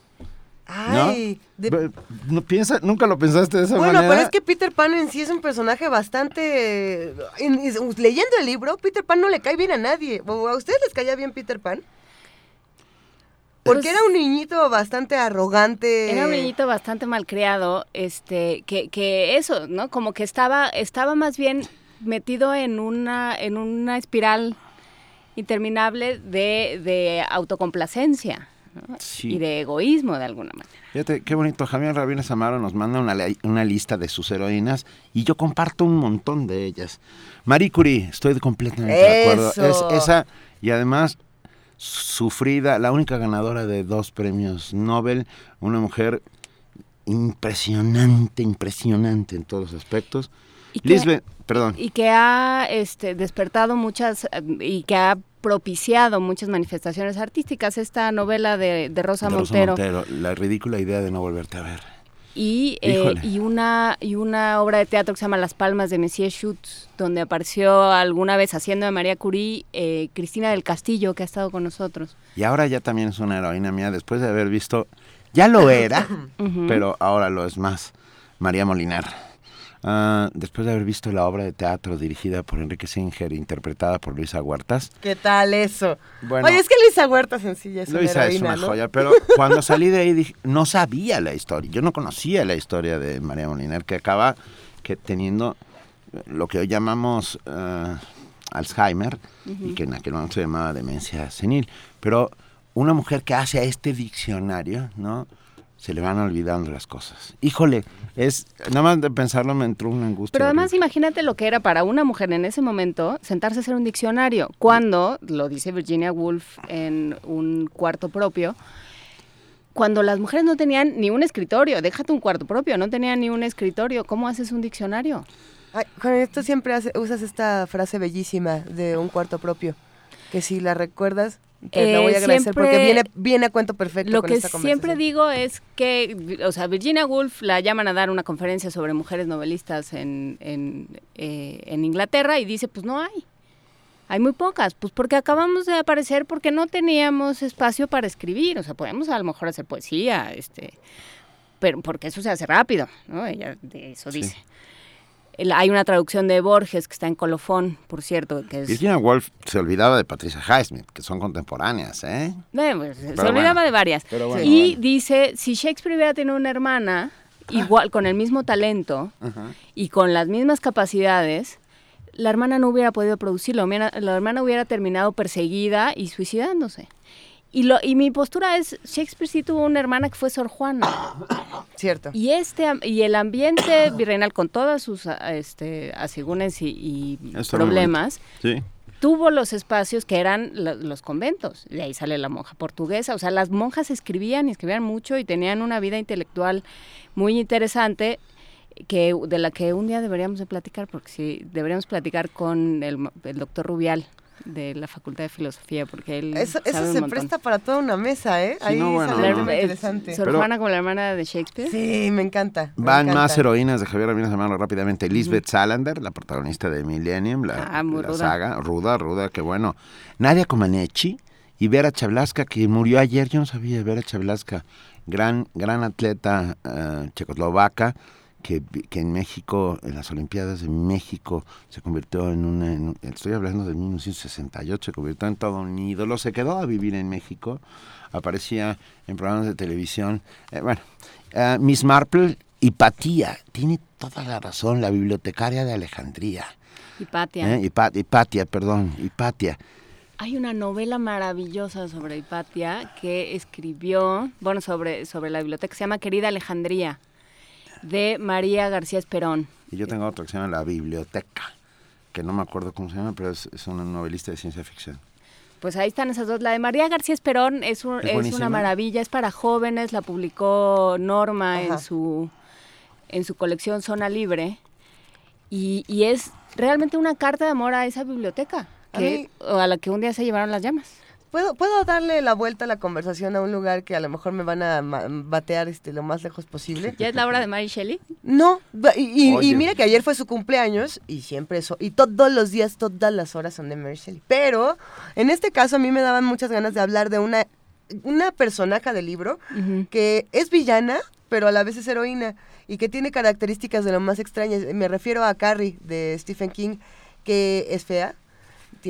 ¿No? Ay, de- no piensa, nunca lo pensaste de esa Bueno, manera. pero es que Peter Pan en sí es un personaje bastante... en- en- leyendo el libro, Peter Pan no le cae bien a nadie. ¿O ¿A ustedes les caía bien Peter Pan? Porque Pues- era un niñito bastante arrogante. Era un niñito bastante malcriado, este, que, que eso, ¿no? Como que estaba, estaba más bien metido en una, en una espiral interminable de, de autocomplacencia ¿no? Sí. y de egoísmo de alguna manera. Fíjate, qué bonito. Javier Rabines Amaro nos manda una, una lista de sus heroínas y yo comparto un montón de ellas. Marie Curie, estoy completamente de acuerdo. Es esa, y además, sufrida, la única ganadora de dos premios Nobel, una mujer impresionante, impresionante en todos los aspectos. Lisbeth, perdón. Y que ha este, despertado muchas eh, y que ha propiciado muchas manifestaciones artísticas. Esta novela de, de Rosa, de Rosa Montero, Montero, la ridícula idea de no volverte a ver. Y, eh, y, una, y una obra de teatro que se llama Las Palmas de Messier Schutz, donde apareció alguna vez haciendo de María Curie eh, Cristina del Castillo, que ha estado con nosotros. Y ahora ya también es una heroína mía después de haber visto, ya lo era, pero ahora lo es más, María Molinar. Ah, después de haber visto la obra de teatro dirigida por Enrique Singer, interpretada por Luisa Huertas. ¿Qué tal eso? Bueno, Oye, es que Luisa Huerta sencilla es Luisa una es heroína, una ¿no? joya, pero cuando salí de ahí dije, no sabía la historia, yo no conocía la historia de María Molinar, que acaba que teniendo lo que hoy llamamos eh, Alzheimer, y que en aquel momento se llamaba demencia senil, pero una mujer que hace este diccionario, ¿no? Se le van olvidando las cosas. Híjole, es nada más de pensarlo me entró una angustia. Pero además horrible. imagínate lo que era para una mujer en ese momento sentarse a hacer un diccionario, cuando, lo dice Virginia Woolf en un cuarto propio, cuando las mujeres no tenían ni un escritorio, déjate un cuarto propio, no tenían ni un escritorio, ¿cómo haces un diccionario? Ay, Juan, tú siempre hace- usas esta frase bellísima de un cuarto propio, que si la recuerdas, te la Eh, voy a agradecer porque siempre- viene, viene a cuento perfecto Lo con que esta siempre conversación. digo es que, o sea, Virginia Woolf la llaman a dar una conferencia sobre mujeres novelistas en, en, eh, en Inglaterra y dice, pues no hay. Hay muy pocas, pues porque acabamos de aparecer porque no teníamos espacio para escribir, o sea, podemos a lo mejor hacer poesía, este, pero porque eso se hace rápido, ¿no? Ella de eso Sí. dice. El- hay una traducción de Borges que está en colofón, por cierto, que es Virginia Woolf se olvidaba de Patricia Highsmith, que son contemporáneas, ¿eh? Eh, pues, se olvidaba de varias. bueno, y bueno. dice, si Shakespeare hubiera tenido una hermana, igual, con el mismo talento y con las mismas capacidades, la hermana no hubiera podido producirlo. La hermana hubiera terminado perseguida y suicidándose. Y, lo, y mi postura es, Shakespeare sí tuvo una hermana que fue Sor Juana. Cierto. Y, este, y el ambiente virreinal con todas sus a- este, asegúnes y, problemas, Sí. tuvo los espacios que eran la- los conventos. De ahí sale la monja portuguesa. O sea, las monjas escribían y escribían mucho y tenían una vida intelectual muy interesante que de la que un día deberíamos de platicar, porque sí, deberíamos platicar con el, el doctor Rubial de la Facultad de Filosofía, porque él Eso, sabe eso un se montón. presta para toda una mesa, ¿eh? Sí, Ahí no, bueno, sale no. algo interesante. Sor Pero- Juana como la hermana de Shakespeare. Sí, me encanta. me Van encanta. más heroínas de Javier Ramírez Amaro rápidamente. Lisbeth Salander, la protagonista de Millennium, la, Ah, muy la ruda. saga. Ruda, ruda, que bueno. Nadia Comaneci y Vera Chablaska, que murió ayer. Yo no sabía, Vera Chablaska, gran, gran atleta eh, checoslovaca, que, en México, en las Olimpiadas de México, se convirtió en una. en estoy hablando de 1968, se convirtió en todo un ídolo. Se quedó a vivir en México, aparecía en programas de televisión. Eh, bueno, eh, Miss Marple, Hipatía, tiene toda la razón, la bibliotecaria de Alejandría. Hipatia. ¿eh? Hipa- Hipatia, perdón, Hipatia. Hay una novela maravillosa sobre Hipatia que escribió, bueno, sobre, sobre la biblioteca, se llama Querida Alejandría, de María García Esperón. Y yo tengo otra que se llama La Biblioteca, que no me acuerdo cómo se llama, pero es, es una novelista de ciencia ficción. pues ahí están esas dos. La de María García Esperón es, un- Es una maravilla, es para jóvenes, la publicó Norma Ajá. en su, en su colección Zona Libre. Y, y es realmente una carta de amor a esa biblioteca, A que, mí- a la que un día se llevaron las llamas. ¿Puedo, ¿Puedo darle la vuelta a la conversación a un lugar que a lo mejor me van a batear este, lo más lejos posible? ¿Ya es la obra de Mary Shelley? No, y, y- mira que ayer fue su cumpleaños y siempre eso, y todos los días, todas las horas son de Mary Shelley. Pero en este caso a mí me daban muchas ganas de hablar de una, una personaje del libro que es villana, pero a la vez es heroína y que tiene características de lo más extrañas. Me refiero a Carrie de Stephen King, que es fea.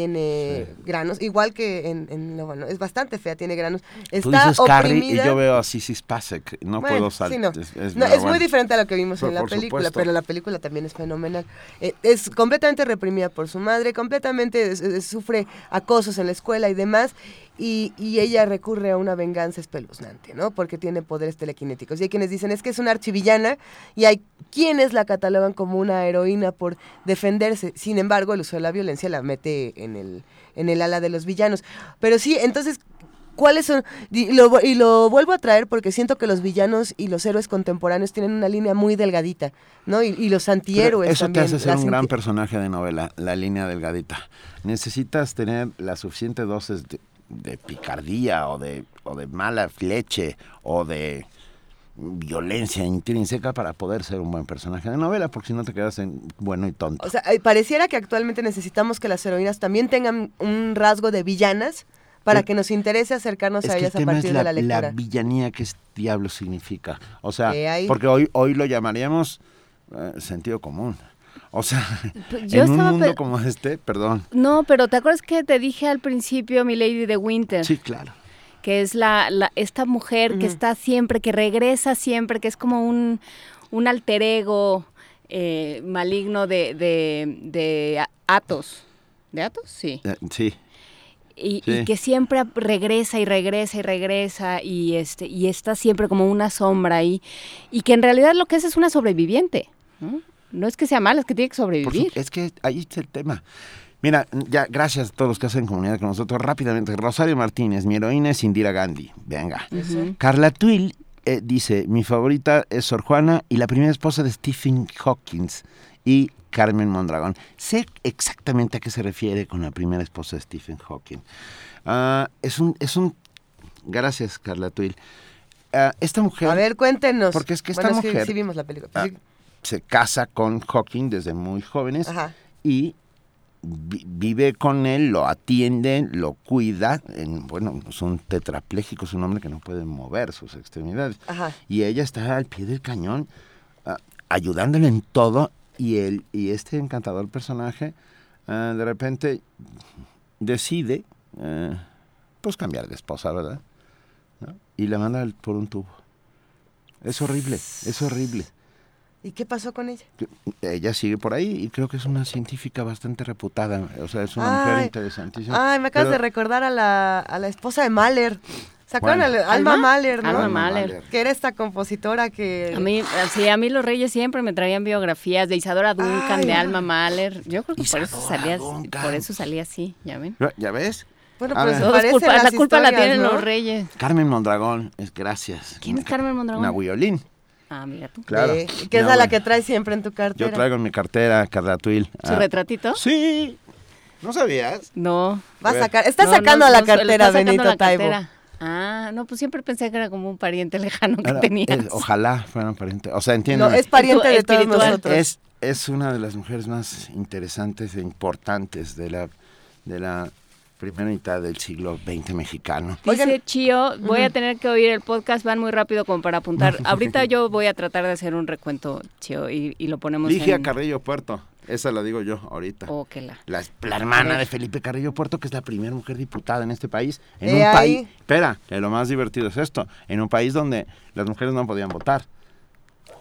Tiene granos, igual que en, en lo bueno, es bastante fea, tiene granos. Tú Está dices Carrie y yo veo a Sissy Spacek. No Bueno, puedo saltar. sí, no. Es, No, muy diferente a lo que vimos en la película, supuesto. pero la película también es fenomenal. Eh, es completamente reprimida por su madre, completamente es- sufre acosos en la escuela y demás, y, y ella recurre a una venganza espeluznante, ¿no? Porque tiene poderes telequinéticos. Y hay quienes dicen es que es una archivillana, y hay quienes la catalogan como una heroína por defenderse. Sin embargo, el uso de la violencia la mete en el, en el ala de los villanos. Pero sí, entonces ¿Cuáles son? Y lo, y lo vuelvo a traer porque siento que los villanos y los héroes contemporáneos tienen una línea muy delgadita, ¿no? Y, y los Pero antihéroes Eso también. te hace ser un gran personaje de novela, la línea delgadita. Necesitas tener la suficiente dosis de, de picardía o de, o de mala leche o de violencia intrínseca para poder ser un buen personaje de novela, porque si no te quedas en bueno y tonto. O sea, eh, pareciera que actualmente necesitamos que las heroínas también tengan un rasgo de villanas para Sí. que nos interese acercarnos es a ellas a partir la, de la lectura. villanía que es diablo significa. O sea, ¿Qué hay? porque hoy, hoy lo llamaríamos eh, sentido común. O sea, yo en un mundo como este, perdón. No, pero ¿te acuerdas que te dije al principio, mi Lady de Winter? Sí, claro. que es la, la- esta mujer que está siempre, que regresa siempre, que es como un, un alter ego eh, maligno de, de, de Atos. ¿De Atos? Sí. Eh, sí. Y, Sí. y que siempre regresa y regresa y regresa y este y está siempre como una sombra ahí y que en realidad lo que es es una sobreviviente no, no es que sea mala es que tiene que sobrevivir su- es que ahí está el tema. Mira, ya gracias a todos los que hacen comunidad con nosotros. Rápidamente, Rosario Martínez, mi heroína es Indira Gandhi. Venga. Carla Twill eh, dice, mi favorita es Sor Juana y la primera esposa de Stephen Hawking y Carmen Mondragón. Sé exactamente a qué se refiere con la primera esposa de Stephen Hawking. Ah, es un, es un, gracias Carla Twill. Ah, esta mujer A ver, cuéntenos. Porque es que esta Bueno, mujer- sí vimos la película. ah, Sí. Se casa con Hawking desde muy jóvenes Ajá. y vi- vive con él, lo atiende, lo cuida. En, bueno, es un tetrapléjico, es un hombre que no puede mover sus extremidades. Ajá. Y ella está al pie del cañón, ah, ayudándole en todo. Y, él, y este encantador personaje, ah, de repente, decide, eh, pues, cambiar de esposa, ¿verdad? ¿No? Y la manda por un tubo. Es horrible, es horrible. ¿Y qué pasó con ella? Ella sigue por ahí y creo que es una científica bastante reputada. O sea, es una mujer interesantísima. Ay, me acabas Pero- de recordar a la, a la esposa de Mahler. ¿Sacaron Bueno. a Alma, ¿Alma? Mahler, no? Alma Mahler. Que era esta compositora que... a mí sí, a mí los reyes siempre me traían biografías de Isadora Duncan Ay. de Alma Mahler yo creo que por eso salía Duncan. por eso salía así ya ven ¿Ya ves? Bueno, pues culpa- la culpa la tienen ¿no? los reyes Carmen Mondragón, es gracias. ¿Quién es Carmen Mondragón? Una violín. Ah mira tú Claro. Sí, que es a la que traes siempre en tu cartera. Yo traigo en mi cartera Carla Twill. su Ah, retratito Sí. ¿No sabías? no Va a sacar, está No, sacando no, a la cartera sacando Benito la Taibo. cartera. Ah, no, pues siempre pensé que era como un pariente lejano que es- ojalá fueran parientes. O sea, entiendo. No, es pariente de todos nosotros. es, es una de las mujeres más interesantes e importantes de la, de la primera mitad del siglo XX mexicano. Dice Oigan. Chío, voy a tener que oír el podcast, van muy rápido como para apuntar. Ahorita yo voy a tratar de hacer un recuento, Chío, y, y lo ponemos Ligia en... Carrillo Puerto. Esa la digo yo ahorita. Oh, que la... La, la hermana de Felipe Carrillo Puerto, que es la primera mujer diputada en este país. En He un ahí. país. Espera, que lo más divertido es esto. En un país donde las mujeres no podían votar.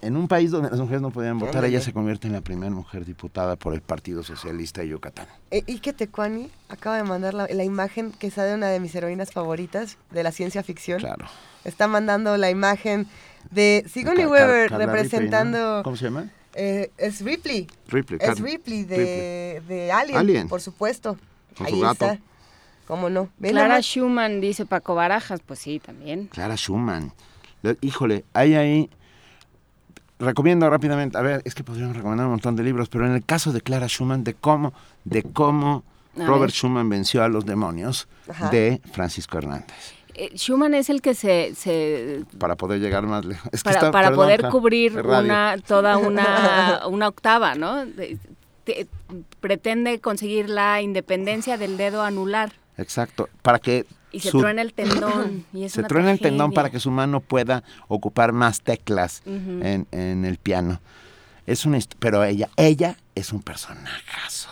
En un país donde las mujeres no podían votar, ella se convierte en la primera mujer diputada por el Partido Socialista de Yucatán. Eh, y que Tecuani acaba de mandar la, la imagen que sale de una de mis heroínas favoritas de la ciencia ficción. Claro. Está mandando la imagen de Sigourney Car- Weaver Carla representando... Ripley, ¿no? ¿Cómo se llama? eh, es Ripley. Ripley. Es Car- Ripley de, de Alien, Alien. por supuesto. Con Ahí su gato. está. ¿Cómo no? Clara. Schumann, dice Paco Barajas, pues sí, también. Clara Schumann. Le- Híjole, hay ahí. Recomiendo rápidamente, a ver, es que podríamos recomendar un montón de libros, pero en el caso de Clara Schumann, de cómo, de cómo A Robert ver. Schumann venció a los demonios Ajá. de Francisco Hernández, Eh, Schumann es el que se, se para poder llegar más lejos. Es que para, está- para perdón, poder cubrir una toda una, una octava, ¿no? De- te- pretende conseguir la independencia del dedo anular Exacto, para que y se su- truena el tendón y es se una truena el tendón para que su mano pueda ocupar más teclas en, en el piano. Es una hist- pero ella, ella es un personajazo.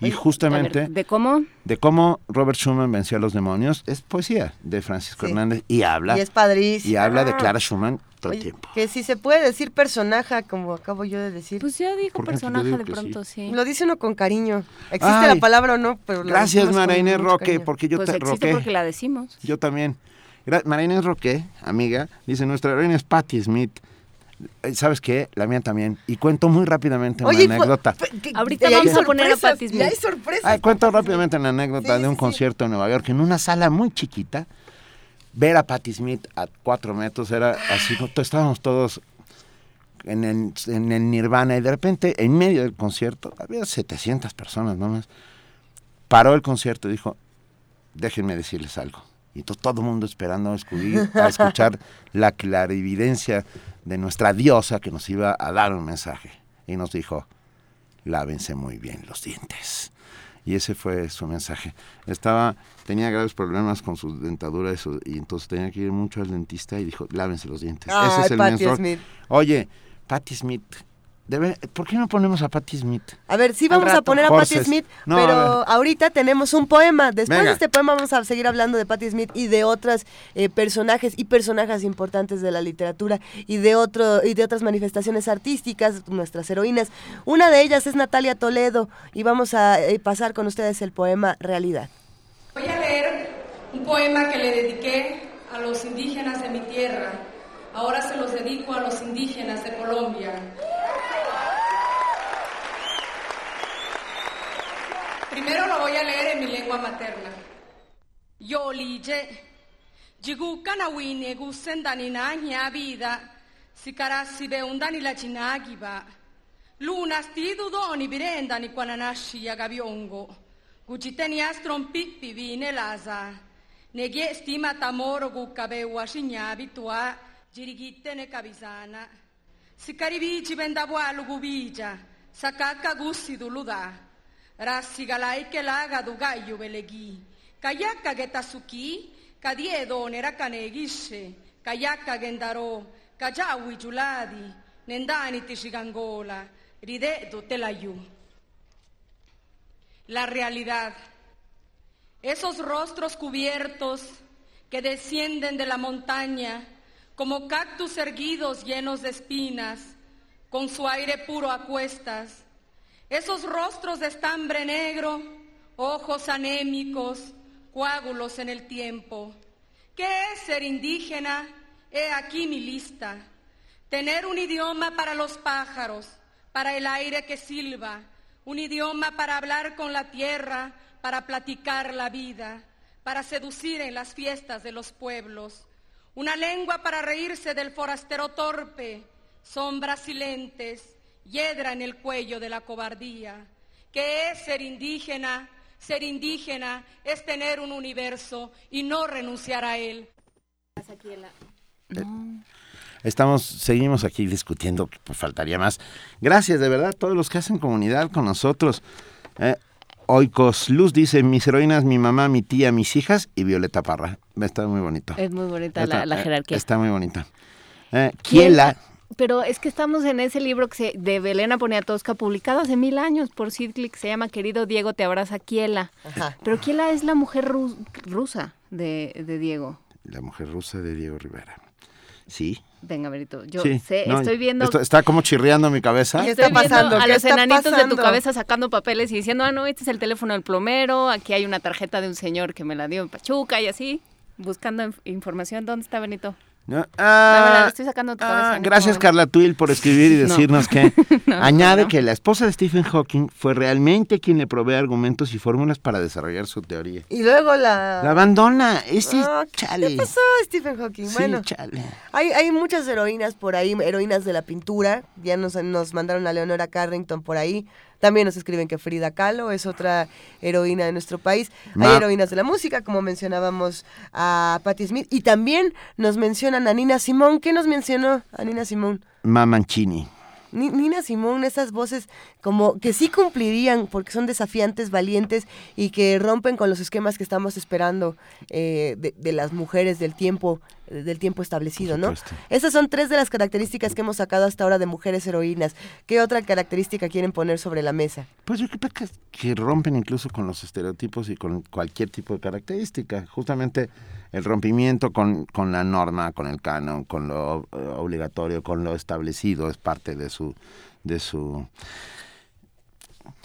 Y justamente ver, ¿de cómo? de cómo Robert Schumann venció a los demonios es poesía de Francisco Sí. Hernández y habla Y es padrísimo. y habla de Clara Schumann todo el Oye, tiempo. Que si se puede decir personaje, como acabo yo de decir. Pues ya dijo personaje de pronto, sí. Lo dice uno con cariño. Existe Ay. la palabra o no, pero Gracias María Inés Roque, cariño. porque yo Pues te existe roqué. porque la decimos. Yo también. María Inés Roque, amiga, dice, nuestra reina es Patti Smith. Eh, ¿Sabes qué? La mía también. Y cuento muy rápidamente una Oye, anécdota. fue- que- Ahorita vamos a poner a sorpresas, Patti Smith. Ya hay sorpresas. Ay, cuento rápidamente una anécdota Sí, de un sí, sí. concierto en Nueva York, en una sala muy chiquita. Ver a Patti Smith a cuatro metros era así, estábamos todos en el, en el nirvana y de repente, en medio del concierto, había 700 personas nomás, paró el concierto y dijo, déjenme decirles algo. Y to- todo el mundo esperando a escuchar, a escuchar la clarividencia de nuestra diosa que nos iba a dar un mensaje. Y nos dijo, lávense muy bien los dientes. Y ese fue su mensaje. Estaba, tenía graves problemas con su dentadura y, su- y entonces tenía que ir mucho al dentista y dijo, lávense los dientes. ese es el Patti mensaje. Smith. Oye, Patti Smith, debe- ¿por qué no ponemos a Patti Smith? A ver, sí vamos a poner a Patti. Smith, No, pero ahorita tenemos un poema. Después Venga. de este poema vamos a seguir hablando de Patti Smith y de otras eh, personajes y personajes importantes de la literatura y de otro y de otras manifestaciones artísticas, nuestras heroínas. Una de ellas es Natalia Toledo y vamos a eh, pasar con ustedes el poema Realidad. Voy a leer un poema que le dediqué a los indígenas de mi tierra. Ahora se los dedico a los indígenas de Colombia. Primero lo voy a leer en mi lengua materna. Yo lije, jigukana wine gusendani na nya vida, sikarasi beundani la chinagiba. Luna stidu doni birendani kwananashi ya gabiongo. Guchiteni astron pippi vine laza. Negie stima tamoro gukabe washinyabi tua jirigite ne kabizana. Sikaribici bendabualu gubija. Sakaka gussi duluda. Rassi galai ke laga du gaio belegi. Kayaka getasuki. Kadiedo nerakanegisse. Kayaka gendaro. Kajawi juladi. Nendani tishigangola. Ridedo telayu. La realidad. Esos rostros cubiertos que descienden de la montaña como cactus erguidos llenos de espinas, con su aire puro a cuestas. Esos rostros de estambre negro, ojos anémicos, coágulos en el tiempo. ¿Qué es ser indígena? He aquí mi lista. Tener un idioma para los pájaros, para el aire que silba, un idioma para hablar con la tierra, para platicar la vida, para seducir en las fiestas de los pueblos, una lengua para reírse del forastero torpe, sombras silentes, hiedra en el cuello de la cobardía. ¿Qué es ser indígena? Ser indígena es tener un universo y no renunciar a él. Estamos, seguimos aquí discutiendo, que pues, faltaría más. Gracias, de verdad, a todos los que hacen comunidad con nosotros. Eh, Oikos Luz dice, mis heroínas, mi mamá, mi tía, mis hijas y Violeta Parra. Está muy bonito. Es muy bonita Está- la, la eh, jerarquía. Está muy bonita. Eh, Kiela, Pero es que estamos en ese libro que se, de Belena Poniatowska, publicado hace mil años por que se llama Querido Diego, te abraza Kiela. Ajá. Pero Kiela es la mujer ru- rusa de, de Diego. la mujer rusa de Diego Rivera. Sí. Venga, Berito, yo sí. sé, No, estoy viendo... esto está como chirriando mi cabeza. ¿Qué está pasando? a ¿Qué los está enanitos de tu cabeza sacando papeles y diciendo, ah, no, este es el teléfono del plomero, aquí hay una tarjeta de un señor que me la dio en Pachuca y así, buscando inf- información. ¿Dónde está Benito? No, ah, la estoy sacando de tu cabeza ah, gracias. Carla Twill por escribir y No. decirnos que No, añade no. que la esposa de Stephen Hawking fue realmente quien le provee argumentos y fórmulas para desarrollar su teoría. Y luego la... La abandona, ese es Ah, chale. ¿Qué pasó, Stephen Hawking? Sí, bueno, chale. hay, hay muchas heroínas por ahí, heroínas de la pintura. Ya nos, nos mandaron a Leonora Carrington por ahí. También nos escriben que Frida Kahlo es otra heroína de nuestro país. Ma- Hay heroínas de la música, como mencionábamos a Patti Smith. Y también nos mencionan a Nina Simón. ¿Qué nos mencionó a Nina Simón? Mamancini. Ni- Nina Simón, esas voces como que sí cumplirían porque son desafiantes, valientes y que rompen con los esquemas que estamos esperando eh, de, de las mujeres del tiempo, del tiempo establecido, ¿no? Esas son tres de las características que hemos sacado hasta ahora de mujeres heroínas. ¿Qué otra característica quieren poner sobre la mesa? Pues yo creo que, que rompen incluso con los estereotipos y con cualquier tipo de característica. Justamente el rompimiento con, con la norma, con el canon, con lo eh, obligatorio, con lo establecido, es parte de su, de su,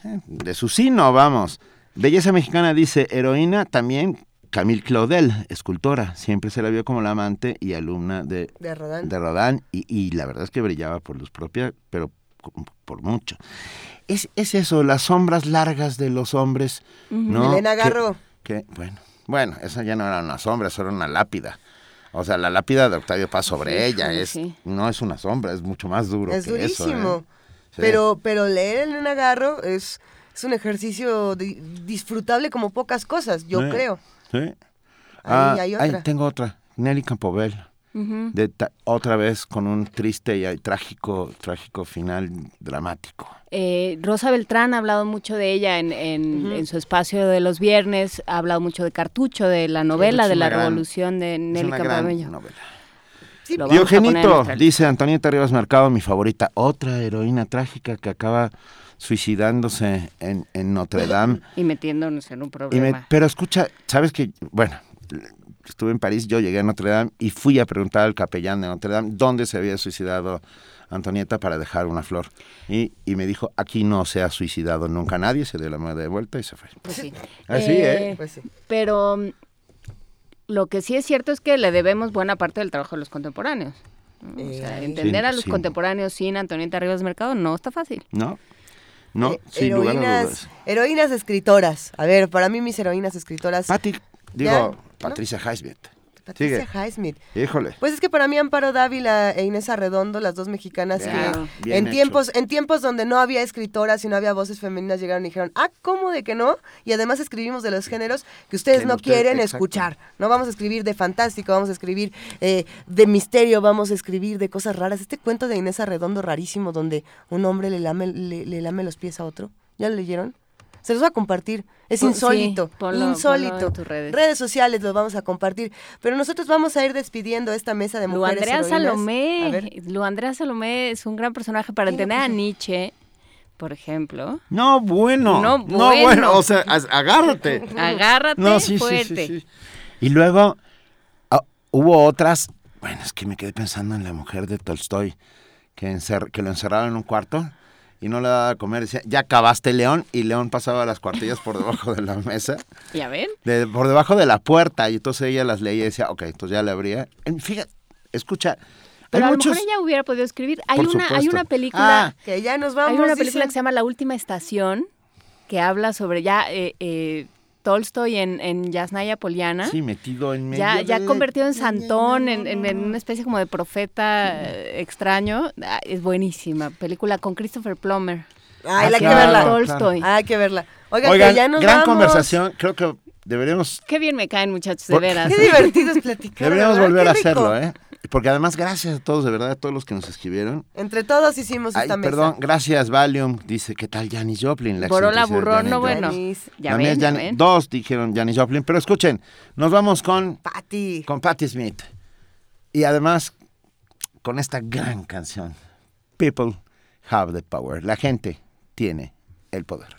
eh, de su sino, vamos. Belleza mexicana dice, heroína también Camille Claudel, escultora, siempre se la vio como la amante y alumna de, De Rodin. de y, y la verdad es que brillaba por luz propia, pero por mucho. Es, es eso, las sombras largas de los hombres, ¿no? Elena Que- Garro. que, bueno, bueno, esa ya no era una sombra, eso era una lápida. O sea, la lápida de Octavio Paz sobre Sí, ella es sí. no es una sombra, es mucho más duro Es que eso, ¿eh? durísimo. Sí. Pero, pero leer el Elena Garro es, es un ejercicio di- disfrutable como pocas cosas, yo creo. Sí. Ahí Ah, hay ahí tengo otra, Nelly Campobel. De otra vez con un triste y trágico, trágico final dramático. Eh, Rosa Beltrán ha hablado mucho de ella en, en- su espacio de los viernes, ha hablado mucho de Cartucho, de la novela, de la gran- revolución de Nelly novela. Sí, Diogenito, dice Antonieta Rivas Mercado, mi favorita, otra heroína trágica que acaba suicidándose en, en Notre Dame. Y metiéndonos en un Y me- problema. pero escucha, sabes que, bueno, estuve en París, yo llegué a Notre Dame y fui a preguntar al capellán de Notre Dame dónde se había suicidado Antonieta para dejar una flor. Y, y me dijo, aquí no se ha suicidado nunca nadie, se dio la mano de vuelta y se fue. Pues sí. Así, ¿eh? Pues sí. Pero mm, lo que sí es cierto es que le debemos buena parte del trabajo de los contemporáneos. ¿no? O sea, Eh, entender Sí, a los sí. contemporáneos sin Antonieta Rivas Mercado no está fácil. ¿No? No, Eh, sin lugar a heroínas, dudas. heroínas escritoras. A ver, para mí mis heroínas escritoras. Patti, digo, Ya, ¿no? Patricia Highsmith. Patricia sigue. Highsmith. Híjole. Pues es que para mí Amparo Dávila e Inés Arredondo, las dos mexicanas, que en hecho. tiempos, en tiempos donde no había escritoras y no había voces femeninas llegaron y dijeron, ah, ¿cómo de que no? Y además escribimos de los géneros que ustedes no quieren exacto. escuchar. No vamos a escribir de fantástico, vamos a escribir eh, de misterio, vamos a escribir de cosas raras. Este cuento de Inés Arredondo rarísimo donde un hombre le lame, le, le lame los pies a otro. ¿Ya lo leyeron? Se los voy a compartir. Es Pon- sí, insólito, ponlo- insólito. en tus redes. sociales los vamos a compartir. Pero nosotros vamos a ir despidiendo esta mesa de Lu mujeres Andrea heroínas. A Salomé. ver. Lu Andrea Salomé es un gran personaje para ¿Qué le entender a puso? Nietzsche, por ejemplo. No, bueno. No, No, bueno. bueno. O sea, agárrate. Agárrate No, sí, fuerte. sí, sí. Y luego ah, hubo otras. Bueno, es que me quedé pensando en la mujer de Tolstoy, que, encer- que lo encerraron en un cuarto y no le daba de comer. Decía, ya acabaste, León. Y León pasaba las cuartillas por debajo de la mesa, Ya ven. de- por debajo de la puerta. Y entonces ella las leía y decía, ok, entonces ya le abría. En- Fíjate, escucha. Pero hay a lo muchos. mejor ella hubiera podido escribir. Hay Por una, hay una película. Ah, Que ya nos vamos. Hay una película dicen. que se llama La Última Estación, que habla sobre ya eh, eh, Tolstoy en, en Yasnaya Poliana. Sí, metido en medio. ya, ya de- convertido en santón, en, en- en una especie como de profeta eh, extraño. Ah, Es buenísima. Película con Christopher Plummer. Ay, Ah, hay que verla. claro. Tolstoy. Hay que verla. Oigan, Oigan, que ya nos gran vamos. conversación. Creo que deberíamos Qué bien me caen, muchachos, de veras. Qué divertido es platicar. Deberíamos ¿verdad? volver Qué a rico. hacerlo, ¿eh? Porque además, gracias a todos, de verdad, a todos los que nos escribieron. Entre todos hicimos Ay, esta mesa. perdón, gracias, Valium. Dice, ¿qué tal Janis Joplin? La Borola Burrón, no Joplin. bueno. Janis. Ya ven, ven. Dos dijeron Janis Joplin. Pero escuchen, nos vamos con, Pati. con Patti Smith. Y además, con esta gran canción. People have the power. La gente tiene el poder.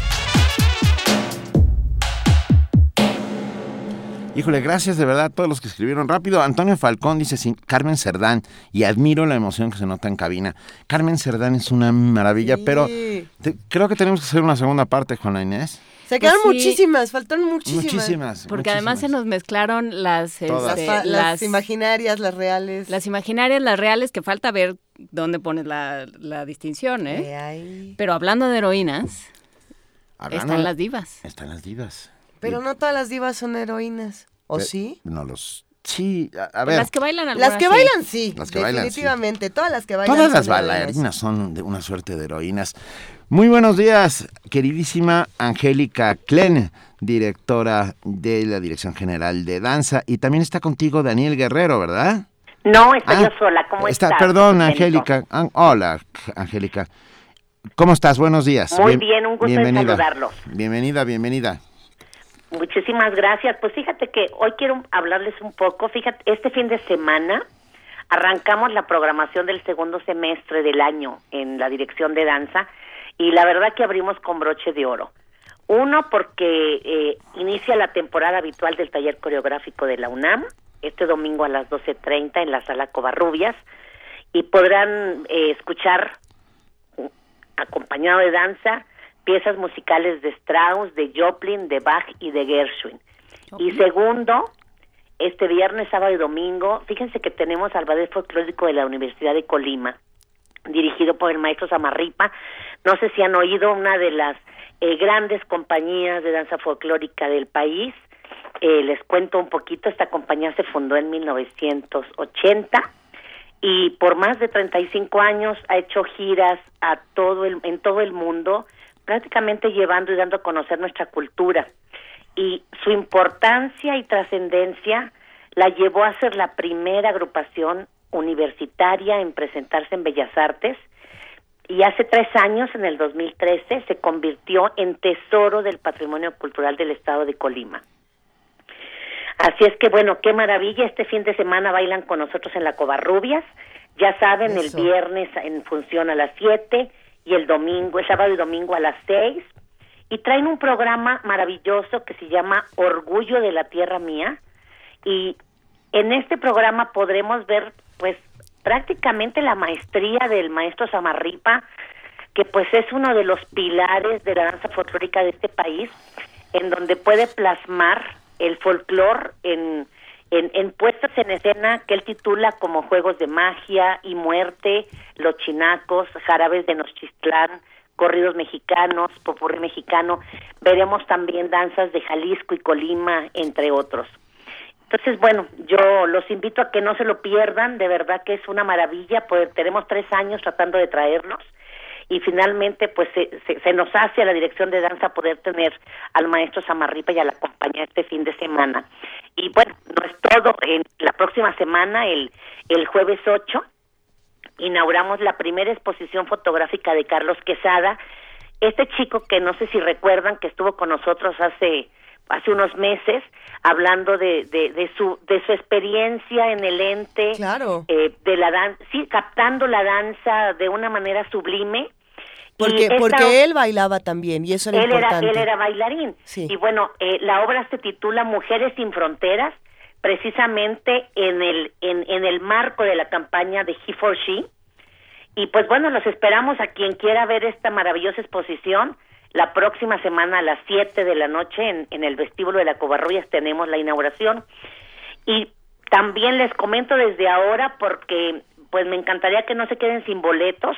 Híjole, gracias de verdad a todos los que escribieron rápido. Antonio Falcón dice sí, Carmen Cerdán y admiro la emoción que se nota en cabina. Carmen Cerdán es una maravilla, pero te- creo que tenemos que hacer una segunda parte, Juana Inés. Se quedaron Pues sí. muchísimas, faltaron muchísimas. Muchísimas. Porque además se nos mezclaron las, este, Las, imaginarias, las reales. las imaginarias, las reales, que falta ver dónde pones la, la distinción, ¿eh? Eh, ay. Pero hablando de heroínas, Hablando están las divas. Están las divas. Pero no todas las divas son heroínas. ¿O Pe- sí? No los... Sí, a, a ver. Las que bailan algunas Las que sí. bailan sí. Las que bailan, sí. definitivamente. Todas las que bailan Todas son las heroínas. bailarinas son de una suerte de heroínas. Muy buenos días, queridísima Angélica Klen, directora de la Dirección General de Danza. Y también está contigo Daniel Guerrero, ¿verdad? No, estoy Ah, yo sola. ¿Cómo está, estás? Perdón. Angélica. An- hola, Angélica. ¿Cómo estás? Buenos días. Muy bien, un gusto en bienvenida. saludarlos. Bienvenida, bienvenida. Muchísimas gracias. Pues fíjate que hoy quiero hablarles un poco. Fíjate, este fin de semana arrancamos la programación del segundo semestre del año en la dirección de danza y la verdad que abrimos con broche de oro. Uno, porque eh, inicia la temporada habitual del taller coreográfico de la UNAM, este domingo a las 12.30 en la sala Covarrubias, y podrán eh, escuchar, acompañado de danza, piezas musicales de Strauss, de Joplin, de Bach y de Gershwin. Y segundo, este viernes, sábado y domingo, fíjense que tenemos al ballet folclórico de la Universidad de Colima, dirigido por el maestro Samarripa. No sé si han oído una de las eh, grandes compañías de danza folclórica del país. Eh, les cuento un poquito, esta compañía se fundó en 1980 y por más de 35 años ha hecho giras a todo el, en todo el mundo, prácticamente llevando y dando a conocer nuestra cultura. Y su importancia y trascendencia la llevó a ser la primera agrupación universitaria en presentarse en Bellas Artes y hace tres años, en el 2013, se convirtió en tesoro del patrimonio cultural del estado de Colima. Así es que bueno, qué maravilla, este fin de semana bailan con nosotros en la Covarrubias, ya saben, Eso. el viernes en función a las 7 y el domingo, el sábado y domingo a las 6 y traen un programa maravilloso que se llama Orgullo de la Tierra Mía. Y en este programa podremos ver pues prácticamente la maestría del maestro Samarripa que pues es uno de los pilares de la danza folclórica de este país en donde puede plasmar el folclor en, en, en puestas en escena que él titula como Juegos de Magia y Muerte, Los Chinacos, Jarabes de Nochixtlán, corridos mexicanos, popurrí mexicano, veremos también danzas de Jalisco y Colima, entre otros. Entonces, bueno, yo los invito a que no se lo pierdan, de verdad que es una maravilla, pues tenemos tres años tratando de traerlos y finalmente pues se, se, se nos hace a la dirección de danza poder tener al maestro Samarripa y a la compañía este fin de semana. Y bueno, no es todo, en la próxima semana, el, el jueves 8, inauguramos la primera exposición fotográfica de Carlos Quesada, este chico que no sé si recuerdan que estuvo con nosotros hace hace unos meses hablando de, de, de su de su experiencia en el ente claro. eh, de la danza sí captando la danza de una manera sublime Porque, esta- porque él bailaba también y eso era él era, importante. él era bailarín. Sí. Y bueno, eh, la obra se titula Mujeres sin Fronteras, precisamente en el, en, en el marco de la campaña de He for She. Y pues bueno, los esperamos a quien quiera ver esta maravillosa exposición. La próxima semana a las 7 de la noche en, en el vestíbulo de la Covarrubias tenemos la inauguración. Y también les comento desde ahora porque pues me encantaría que no se queden sin boletos.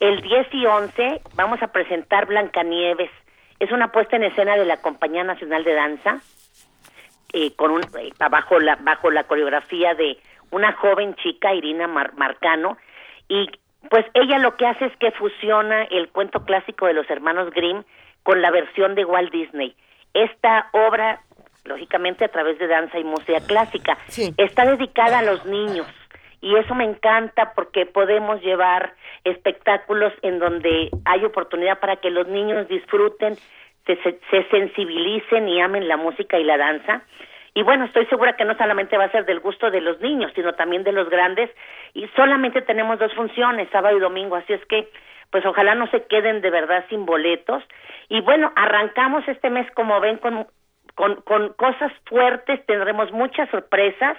El 10 y 11 vamos a presentar Blancanieves. Es una puesta en escena de la Compañía Nacional de Danza eh, con un eh, bajo la bajo la coreografía de una joven chica Irina Mar- Marcano y pues ella lo que hace es que fusiona el cuento clásico de los hermanos Grimm con la versión de Walt Disney. Esta obra, lógicamente a través de danza y música clásica, está dedicada a los niños y eso me encanta porque podemos llevar espectáculos en donde hay oportunidad para que los niños disfruten, se, se, se sensibilicen y amen la música y la danza. Y bueno, estoy segura que no solamente va a ser del gusto de los niños, sino también de los grandes. Y solamente tenemos dos funciones, sábado y domingo, así es que pues ojalá no se queden de verdad sin boletos. Y bueno, arrancamos este mes, como ven, con, con, con cosas fuertes, tendremos muchas sorpresas.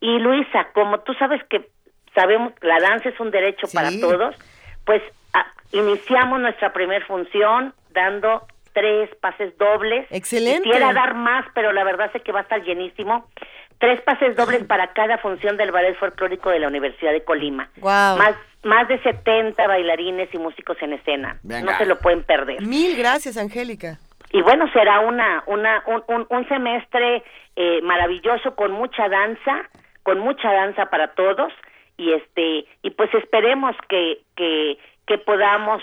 Y Luisa, como tú sabes que sabemos la danza es un derecho para todos, pues ah, iniciamos nuestra primer función dando tres pases dobles. Excelente. Quisiera dar más, pero la verdad sé que va a estar llenísimo. Tres pases dobles para cada función del ballet folclórico de la Universidad de Colima. Guau. Más más de 70 bailarines y músicos en escena. Venga. No se lo pueden perder. Mil gracias, Angélica. Y bueno, será una, una, un, un, un semestre eh, maravilloso con mucha danza, con mucha danza para todos y este y pues esperemos que que, podamos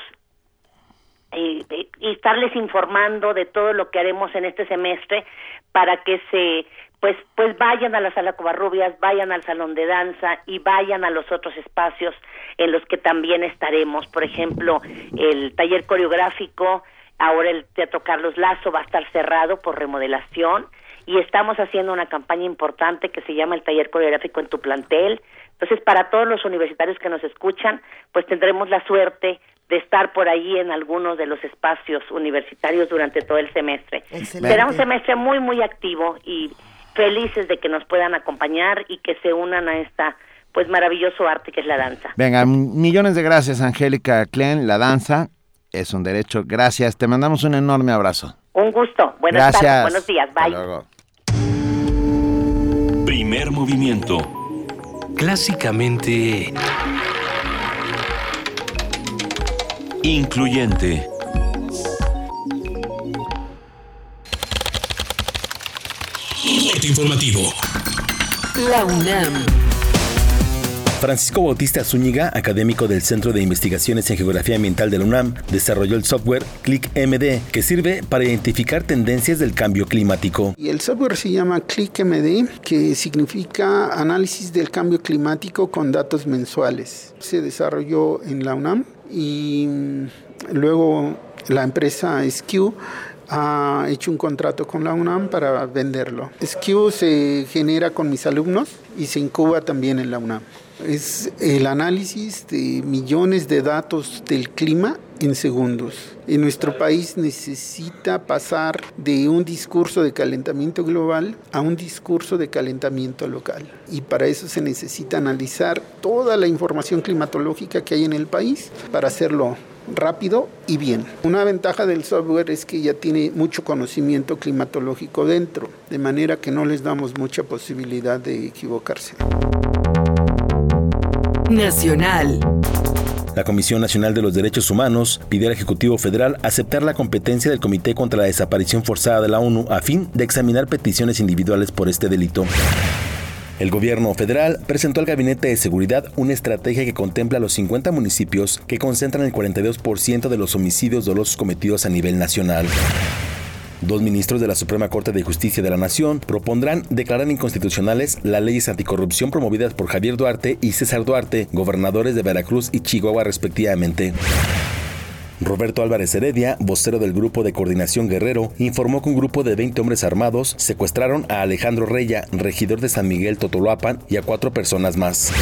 eh, estarles informando de todo lo que haremos en este semestre para que se pues pues vayan a la sala Covarrubias, vayan al salón de danza y vayan a los otros espacios en los que también estaremos, por ejemplo, el taller coreográfico, ahora el Teatro Carlos Lazo va a estar cerrado por remodelación y estamos haciendo una campaña importante que se llama el taller coreográfico en tu plantel. Entonces, para todos los universitarios que nos escuchan, pues tendremos la suerte de estar por ahí en algunos de los espacios universitarios durante todo el semestre. Excelente. Será un semestre muy, muy activo y felices de que nos puedan acompañar y que se unan a esta pues maravilloso arte que es la danza. Venga, millones de gracias, Angélica Klein. La danza es un derecho. Gracias. Te mandamos un enorme abrazo. Un gusto. Buenas Gracias. tardes. Buenos días. Hasta Bye. luego. Primer movimiento. Clásicamente Incluyente. corte informativo. La UNAM. Francisco Bautista Zúñiga, académico del Centro de Investigaciones en Geografía Ambiental de la UNAM, desarrolló el software ClickMD, que sirve para identificar tendencias del cambio climático. Y el software se llama ClickMD, que significa análisis del cambio climático con datos mensuales. Se desarrolló en la UNAM y mm, luego la empresa SQ ha hecho un contrato con la UNAM para venderlo. SQ se genera con mis alumnos y se incuba también en la UNAM. Es el análisis de millones de datos del clima en segundos. En nuestro país necesita pasar de un discurso de calentamiento global a un discurso de calentamiento local. Y para eso se necesita analizar toda la información climatológica que hay en el país para hacerlo rápido y bien. Una ventaja del software es que ya tiene mucho conocimiento climatológico dentro, de manera que no les damos mucha posibilidad de equivocarse. Nacional. La Comisión Nacional de los Derechos Humanos pidió al Ejecutivo Federal aceptar la competencia del Comité contra la Desaparición Forzada de la ONU a fin de examinar peticiones individuales por este delito. El gobierno federal presentó al Gabinete de Seguridad una estrategia que contempla los 50 municipios que concentran el 42% de los homicidios dolosos cometidos a nivel nacional. Dos ministros de la Suprema Corte de Justicia de la Nación propondrán declarar inconstitucionales las leyes anticorrupción promovidas por Javier Duarte y César Duarte, gobernadores de Veracruz y Chihuahua respectivamente. Roberto Álvarez Heredia, vocero del Grupo de Coordinación Guerrero, informó que un grupo de 20 hombres armados secuestraron a Alejandro Reya, regidor de San Miguel Totoloapan, y a cuatro personas más.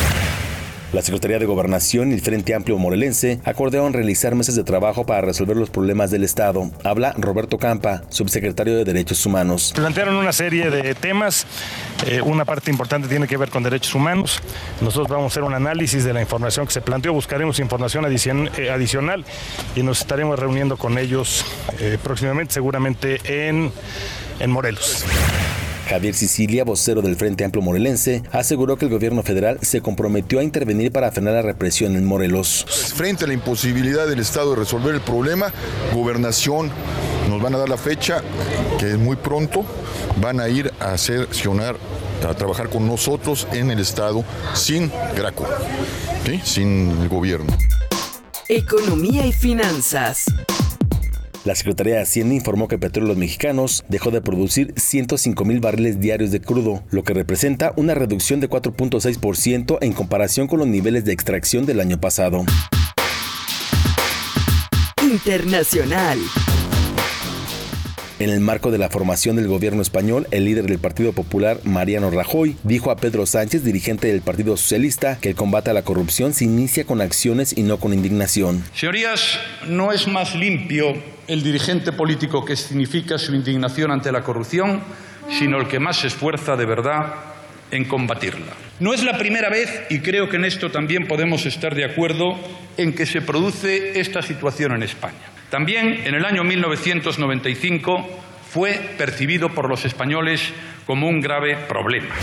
La Secretaría de Gobernación y el Frente Amplio Morelense acordaron realizar meses de trabajo para resolver los problemas del Estado. Habla Roberto Campa, subsecretario de Derechos Humanos. Plantearon una serie de temas. Eh, una parte importante tiene que ver con derechos humanos. Nosotros vamos a hacer un análisis de la información que se planteó. Buscaremos información eh, adicional y nos estaremos reuniendo con ellos eh, próximamente, seguramente en, en Morelos. Javier Sicilia, vocero del Frente Amplio Morelense, aseguró que el gobierno federal se comprometió a intervenir para frenar la represión en Morelos. Frente a la imposibilidad del Estado de resolver el problema, gobernación nos van a dar la fecha, que es muy pronto, van a ir a sesionar, a trabajar con nosotros en el Estado sin Graco, ¿sí? sin el gobierno. Economía y finanzas. La Secretaría de Hacienda informó que Petróleos Mexicanos dejó de producir 105 mil barriles diarios de crudo, lo que representa una reducción de 4.6% en comparación con los niveles de extracción del año pasado. Internacional. En el marco de la formación del gobierno español, el líder del Partido Popular, Mariano Rajoy, dijo a Pedro Sánchez, dirigente del Partido Socialista, que el combate a la corrupción se inicia con acciones y no con indignación. Señorías, no es más limpio el dirigente político que significa su indignación ante la corrupción, sino el que más se esfuerza de verdad en combatirla. No es la primera vez, y creo que en esto también podemos estar de acuerdo, en que se produce esta situación en España. También en el año 1995 fue percibido por los españoles como un grave problema.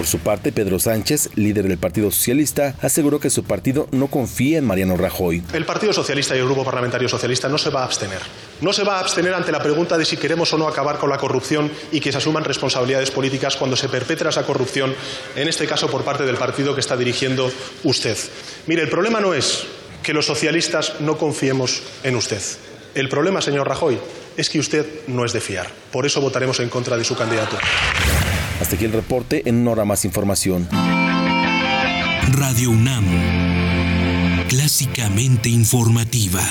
Por su parte, Pedro Sánchez, líder del Partido Socialista, aseguró que su partido no confía en Mariano Rajoy. El Partido Socialista y el Grupo Parlamentario Socialista no se va a abstener. No se va a abstener ante la pregunta de si queremos o no acabar con la corrupción y que se asuman responsabilidades políticas cuando se perpetra esa corrupción, en este caso por parte del partido que está dirigiendo usted. Mire, el problema no es que los socialistas no confiemos en usted. El problema, señor Rajoy, es que usted no es de fiar. Por eso votaremos en contra de su candidatura. Hasta aquí el reporte, en una hora más información. Radio UNAM. Clásicamente informativa.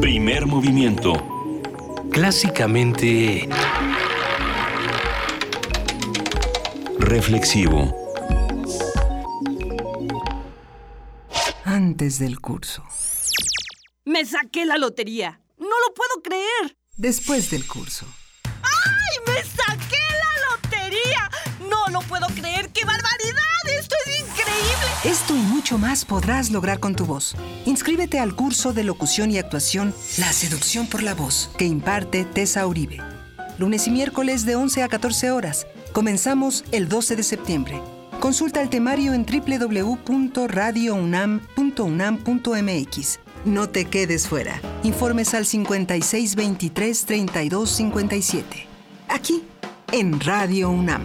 Primer movimiento. Clásicamente... Reflexivo. Antes del curso. Me saqué la lotería. No lo puedo creer. Después del curso. ¡Ay, me saqué la lotería! No lo puedo creer. ¡Qué barbaridad! ¡Esto es increíble! Esto y mucho más podrás lograr con tu voz. Inscríbete al curso de locución y actuación La seducción por la voz que imparte Tessa Uribe. Lunes y miércoles de 11 a 14 horas. Comenzamos el 12 de septiembre. Consulta el temario en www.radiounam.unam.mx. No te quedes fuera. Informes al 5623-3257. Aquí, en Radio UNAM.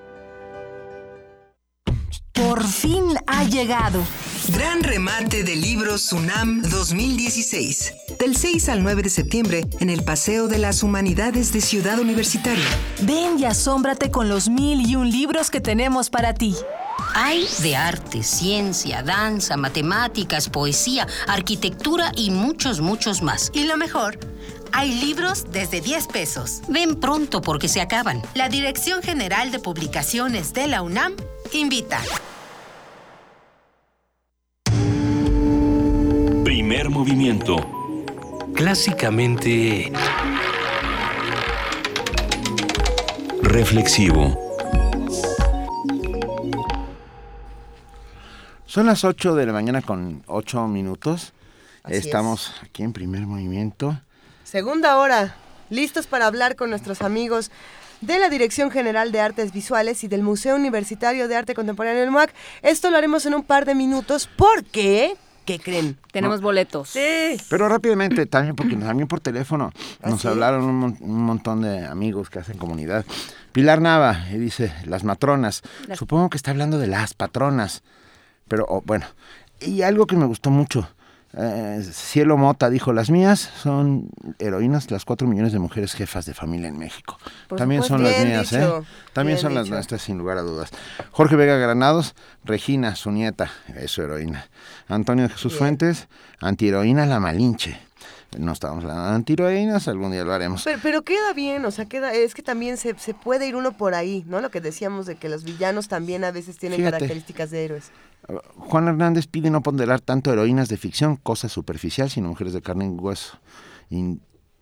Por fin ha llegado. Gran remate de libros Sunam 2016. Del 6 al 9 de septiembre en el Paseo de las Humanidades de Ciudad Universitaria. Ven y asómbrate con los mil y un libros que tenemos para ti. Hay de arte, ciencia, danza, matemáticas, poesía, arquitectura y muchos, muchos más. Y lo mejor, hay libros desde 10 pesos. Ven pronto porque se acaban. La Dirección General de Publicaciones de la UNAM invita. movimiento. Clásicamente... Reflexivo. Son las 8 de la mañana con 8 minutos. Así Estamos aquí en primer movimiento. Segunda hora, listos para hablar con nuestros amigos de la Dirección General de Artes Visuales y del Museo Universitario de Arte Contemporáneo del MUAC. Esto lo haremos en un par de minutos porque, ¿qué creen? Tenemos boletos. Sí. Pero rápidamente, también porque también por teléfono nos sí? hablaron un, mon- un montón de amigos que hacen comunidad. Pilar Nava y dice las matronas. Las- Supongo que está hablando de las patronas. Pero oh, bueno, y algo que me gustó mucho. Eh, Cielo Mota dijo, las mías son heroínas, las cuatro millones de mujeres jefas de familia en México. Por También supuesto. son las mías, dicho, ¿eh? También son las nuestras, sin lugar a dudas. Jorge Vega Granados, Regina, su nieta, es su heroína. Antonio Jesús Fuentes, antiheroína La Malinche. No estamos hablando de antiheroínas, algún día lo haremos. Pero, pero queda bien, o sea, queda, es que también se, se puede ir uno por ahí, ¿no? Lo que decíamos de que los villanos también a veces tienen Fíjate. características de héroes. Juan Hernández pide no ponderar tanto heroínas de ficción, cosa superficial, sino mujeres de carne y hueso. In-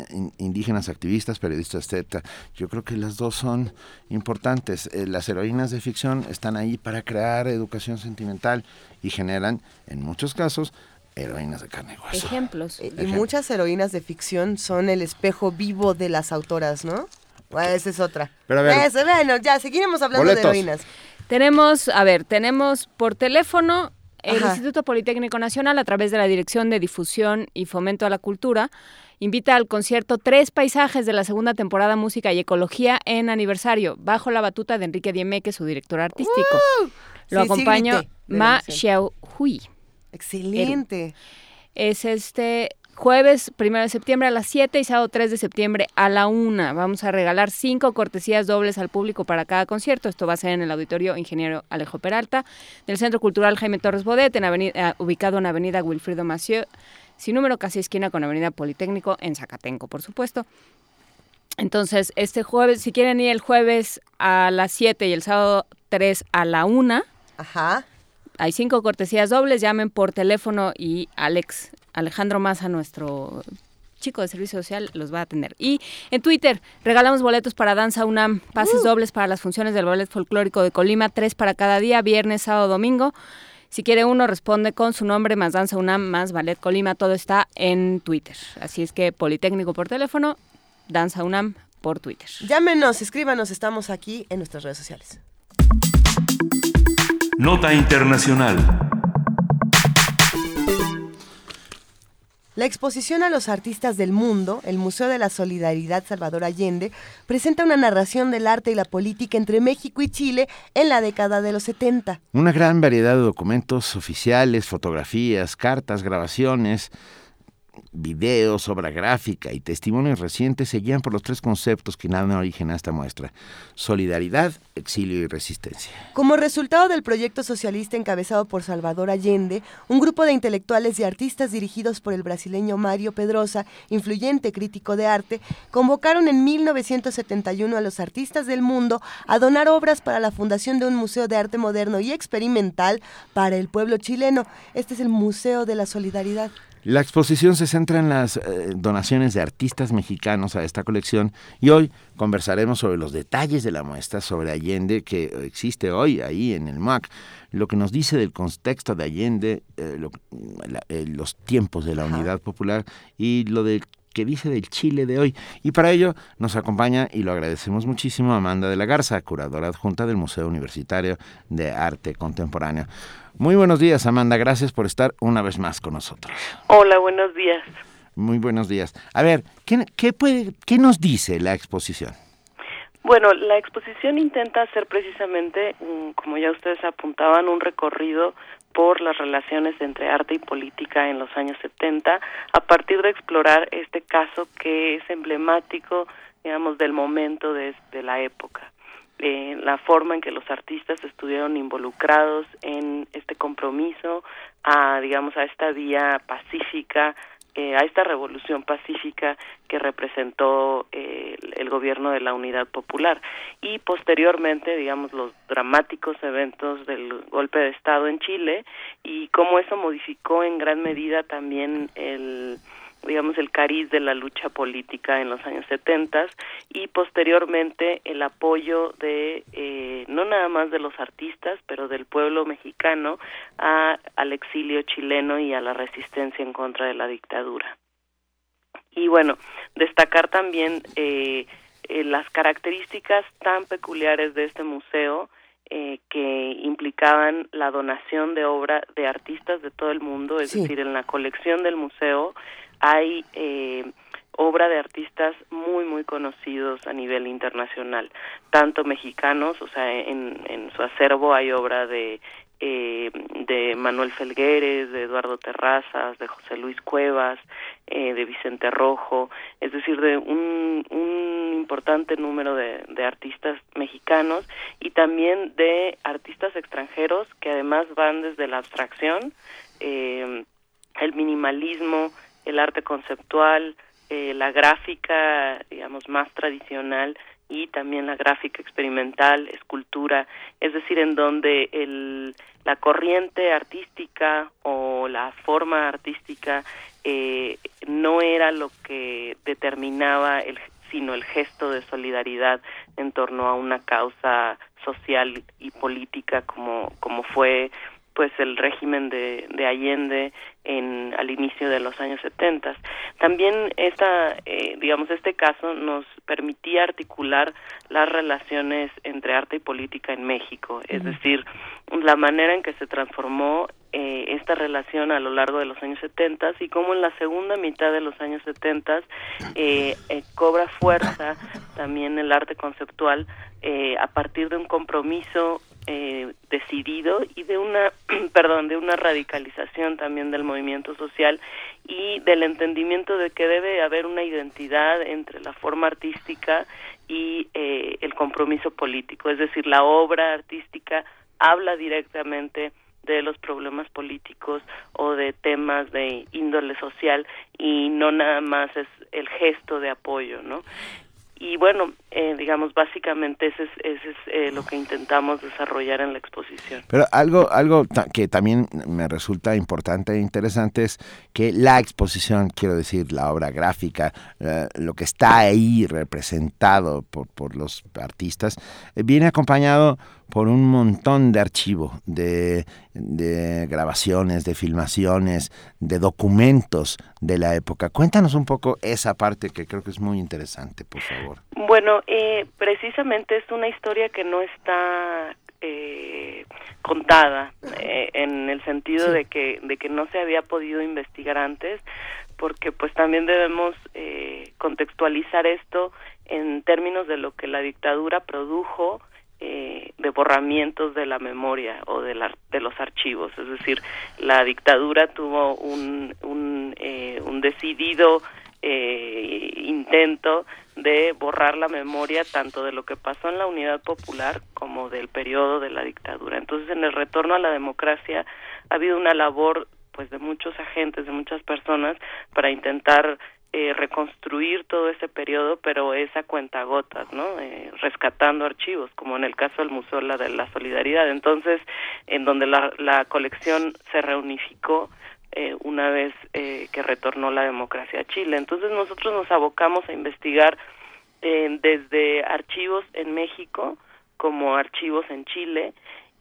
in- indígenas, activistas, periodistas, etc. Yo creo que las dos son importantes. Eh, las heroínas de ficción están ahí para crear educación sentimental y generan, en muchos casos, heroínas de carne y hueso. Ejemplos. Y muchas heroínas de ficción son el espejo vivo de las autoras, ¿no? Bueno, esa es otra. Pero a ver- Eso, bueno, ya, seguiremos hablando Boletos. de heroínas. Tenemos, a ver, tenemos por teléfono el Ajá. Instituto Politécnico Nacional a través de la Dirección de Difusión y Fomento a la Cultura invita al concierto Tres Paisajes de la segunda temporada Música y Ecología en aniversario, bajo la batuta de Enrique Diemeque, su director artístico. Lo Sí, acompaña Ma. Xiao Hui. Excelente. Es este jueves 1 de septiembre a las 7 y sábado 3 de septiembre a la 1. Vamos a regalar cinco cortesías dobles al público para cada concierto. Esto va a ser en el Auditorio Ingeniero Alejo Peralta del Centro Cultural Jaime Torres Bodet, en avenida, eh, ubicado en Avenida Wilfrido Macieu, sin número casi esquina con Avenida Politécnico en Zacatenco, por supuesto. Entonces, este jueves, si quieren ir el jueves a las 7 y el sábado 3 a la 1, Ajá. hay cinco cortesías dobles, llamen por teléfono y Alex, Alejandro Maza, nuestro chico de servicio social, los va a atender. Y en Twitter regalamos boletos para Danza UNAM, pases dobles para las funciones del Ballet Folclórico de Colima, tres para cada día, viernes, sábado, domingo. Si quiere uno, responde con su nombre, más Danza UNAM, más Ballet Colima, todo está en Twitter. Así es que Politécnico por teléfono, Danza UNAM por Twitter. Llámenos, escríbanos, estamos aquí en nuestras redes sociales. Nota Internacional. La exposición a los artistas del mundo, el Museo de la Solidaridad Salvador Allende, presenta una narración del arte y la política entre México y Chile en la década de los 70. Una gran variedad de documentos oficiales, fotografías, cartas, grabaciones, videos, obra gráfica y testimonios recientes se guían por los tres conceptos que dan origen a esta muestra. Solidaridad, exilio y resistencia. Como resultado del proyecto socialista encabezado por Salvador Allende, un grupo de intelectuales y artistas dirigidos por el brasileño Mario Pedrosa, influyente crítico de arte, convocaron en 1971 a los artistas del mundo a donar obras para la fundación de un museo de arte moderno y experimental para el pueblo chileno. Este es el Museo de la Solidaridad. La exposición se centra en las eh, donaciones de artistas mexicanos a esta colección y hoy conversaremos sobre los detalles de la muestra sobre Allende que existe hoy ahí en el MAC, lo que nos dice del contexto de Allende, eh, lo- la- eh, los tiempos de la unidad popular y lo del que dice del Chile de hoy. Y para ello nos acompaña, y lo agradecemos muchísimo, Amanda de la Garza, curadora adjunta del Museo Universitario de Arte Contemporáneo. Muy buenos días, Amanda. Gracias por estar una vez más con nosotros. Hola, buenos días. Muy buenos días. A ver, ¿qué, qué puede, qué nos dice la exposición? Bueno, la exposición intenta hacer precisamente, como ya ustedes apuntaban, un recorrido por las relaciones entre arte y política en los años 70, a partir de explorar este caso que es emblemático, digamos, del momento de, de la época. Eh, la forma en que los artistas estuvieron involucrados en este compromiso a, digamos, a esta vía pacífica eh, a esta revolución pacífica que representó eh, el, gobierno de la Unidad Popular. Y posteriormente, digamos, los dramáticos eventos del golpe de Estado en Chile y cómo eso modificó en gran medida también el digamos el cariz de la lucha política en los años 70 y posteriormente el apoyo de eh, no nada más de los artistas pero del pueblo mexicano a, al exilio chileno y a la resistencia en contra de la dictadura y bueno destacar también eh, eh, las características tan peculiares de este museo eh, que implicaban la donación de obra de artistas de todo el mundo, es Sí. decir, en la colección del museo hay eh, obra de artistas muy, muy conocidos a nivel internacional, tanto mexicanos, o sea, en, en su acervo hay obra de eh, de Manuel Felgueres, de Eduardo Terrazas, de José Luis Cuevas, eh, de Vicente Rojo, es decir, de un, un importante número de, de artistas mexicanos y también de artistas extranjeros que además van desde la abstracción, eh, el minimalismo, el arte conceptual, eh, la gráfica, digamos, más tradicional y también la gráfica experimental, escultura, es decir, en donde el, la corriente artística o la forma artística eh, no era lo que determinaba el sino el gesto de solidaridad en torno a una causa social y política como como fue pues el régimen de, de Allende en al inicio de los años 70. También esta eh, digamos este caso nos permitía articular las relaciones entre arte y política en México, es decir, la manera en que se transformó eh, esta relación a lo largo de los años 70 y cómo en la segunda mitad de los años 70 eh, eh, cobra fuerza también el arte conceptual eh, a partir de un compromiso eh, decidido y de una perdón de una radicalización también del movimiento social y del entendimiento de que debe haber una identidad entre la forma artística y eh, el compromiso político es decir la obra artística habla directamente de los problemas políticos o de temas de índole social y no nada más es el gesto de apoyo, ¿no? Y bueno, eh, digamos, básicamente ese es, ese es eh, lo que intentamos desarrollar en la exposición. Pero algo, algo que también me resulta importante e interesante es que la exposición, quiero decir, la obra gráfica, eh, lo que está ahí representado por, por los artistas, eh, viene acompañado por un montón de archivo, de, de grabaciones, de filmaciones, de documentos de la época. Cuéntanos un poco esa parte que creo que es muy interesante, por favor. Bueno, eh, precisamente es una historia que no está eh, contada eh, en el sentido Sí. de que de que no se había podido investigar antes, porque pues también debemos eh, contextualizar esto en términos de lo que la dictadura produjo eh, de borramientos de la memoria o de, la- de los archivos. Es decir, la dictadura tuvo un, un, eh, un decidido eh, intento de borrar la memoria tanto de lo que pasó en la Unidad Popular como del periodo de la dictadura. Entonces, en el retorno a la democracia ha habido una labor pues de muchos agentes, de muchas personas para intentar eh, reconstruir todo ese periodo, pero es a cuentagotas, ¿no? Eh, rescatando archivos, como en el caso del Museo la de la Solidaridad. Entonces, en donde la, la colección se reunificó eh, una vez eh, que retornó la democracia a Chile. Entonces, nosotros nos abocamos a investigar eh, desde archivos en México como archivos en Chile,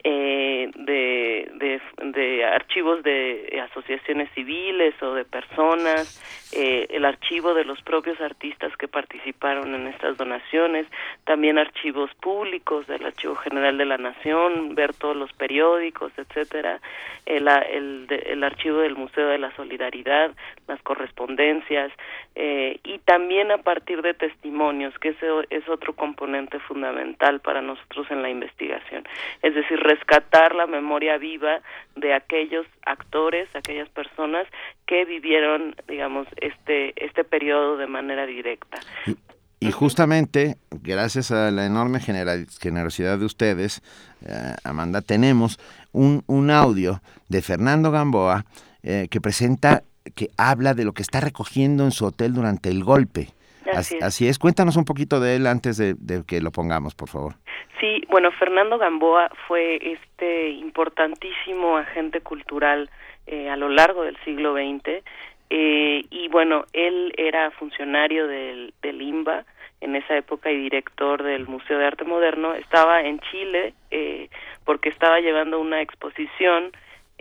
eh, de, de, archivos de asociaciones civiles o de personas, eh, el archivo de los propios artistas que participaron en estas donaciones, también archivos públicos del Archivo General de la Nación, ver todos los periódicos, etcétera, el, el, el archivo del Museo de la Solidaridad, las correspondencias eh, y también a partir de testimonios, que ese es otro componente fundamental para nosotros en la investigación. Es decir, rescatar la memoria viva de aquellos actores, aquellas personas que vivieron, digamos, este este periodo de manera directa. Y justamente, gracias a la enorme generosidad de ustedes, eh, Amanda, tenemos un, un audio de Fernando Gamboa eh, que presenta que habla de lo que está recogiendo en su hotel durante el golpe. Así es. Así es. Cuéntanos un poquito de él antes de, de que lo pongamos, por favor. Sí, bueno, Fernando Gamboa fue este importantísimo agente cultural eh, a lo largo del siglo XX eh, y bueno, él era funcionario del, del IMBA en esa época y director del Museo de Arte Moderno. Estaba en Chile eh, porque estaba llevando una exposición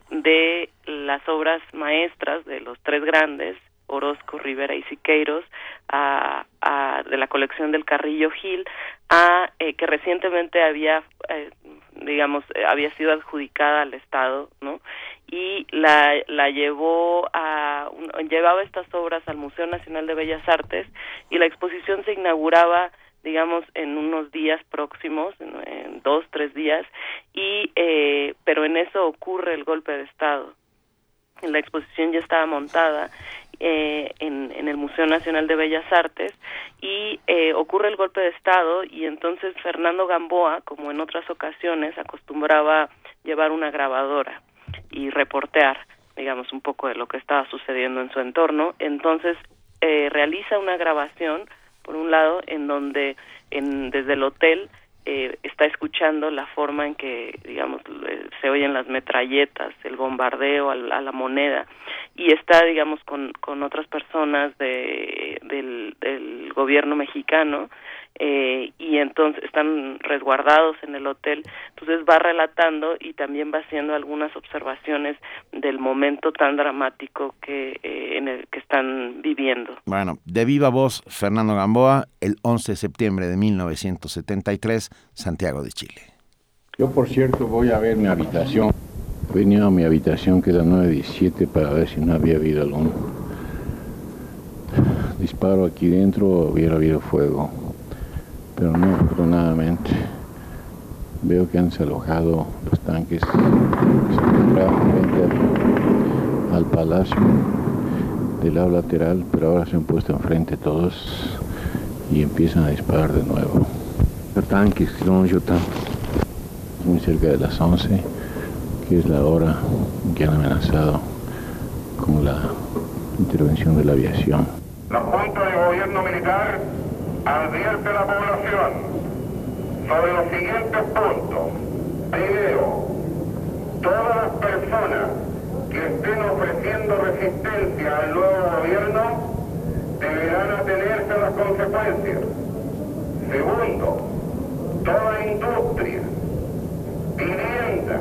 de las obras maestras de los tres grandes, Orozco, Rivera y Siqueiros, a, de la colección del Carrillo Gil, a, eh, que recientemente había, eh, digamos, eh, había sido adjudicada al Estado, ¿no? Y la, la llevó a, llevaba estas obras al Museo Nacional de Bellas Artes y la exposición se inauguraba digamos en unos días próximos en, en dos tres días y eh, pero en eso ocurre el golpe de estado la exposición ya estaba montada eh, en, el Museo Nacional de Bellas Artes y eh, ocurre el golpe de Estado y entonces Fernando Gamboa, como en otras ocasiones, acostumbraba llevar una grabadora y reportear, digamos, un poco de lo que estaba sucediendo en su entorno. Entonces eh, realiza una grabación, por un lado, en donde en, desde el hotel eh, está escuchando la forma en que, digamos, eh, se oyen las metralletas, el bombardeo al- a, la moneda, y está, digamos, con, con otras personas de, del, del gobierno mexicano, eh, y entonces están resguardados en el hotel, entonces va relatando y también va haciendo algunas observaciones del momento tan dramático que, eh, en el que están viviendo. Bueno, de viva voz, Fernando Gamboa, el 11 de septiembre de 1973, Santiago de Chile. Yo, por cierto, voy a ver mi habitación. Venía a mi habitación, que era 917, para ver si no había habido algún disparo aquí dentro o hubiera habido fuego. Pero no, afortunadamente. Veo que han desalojado los tanques que se frente al, al palacio del lado lateral, pero ahora se han puesto enfrente todos y empiezan a disparar de nuevo. Los tanques, kilómetros muy cerca de las 11, que es la hora en que han amenazado con la intervención de la aviación. La Junta de Gobierno Militar advierte a la población sobre los siguientes puntos. Primero, todas las personas que estén ofreciendo resistencia al nuevo gobierno deberán atenerse a las consecuencias. Segundo, toda industria, vivienda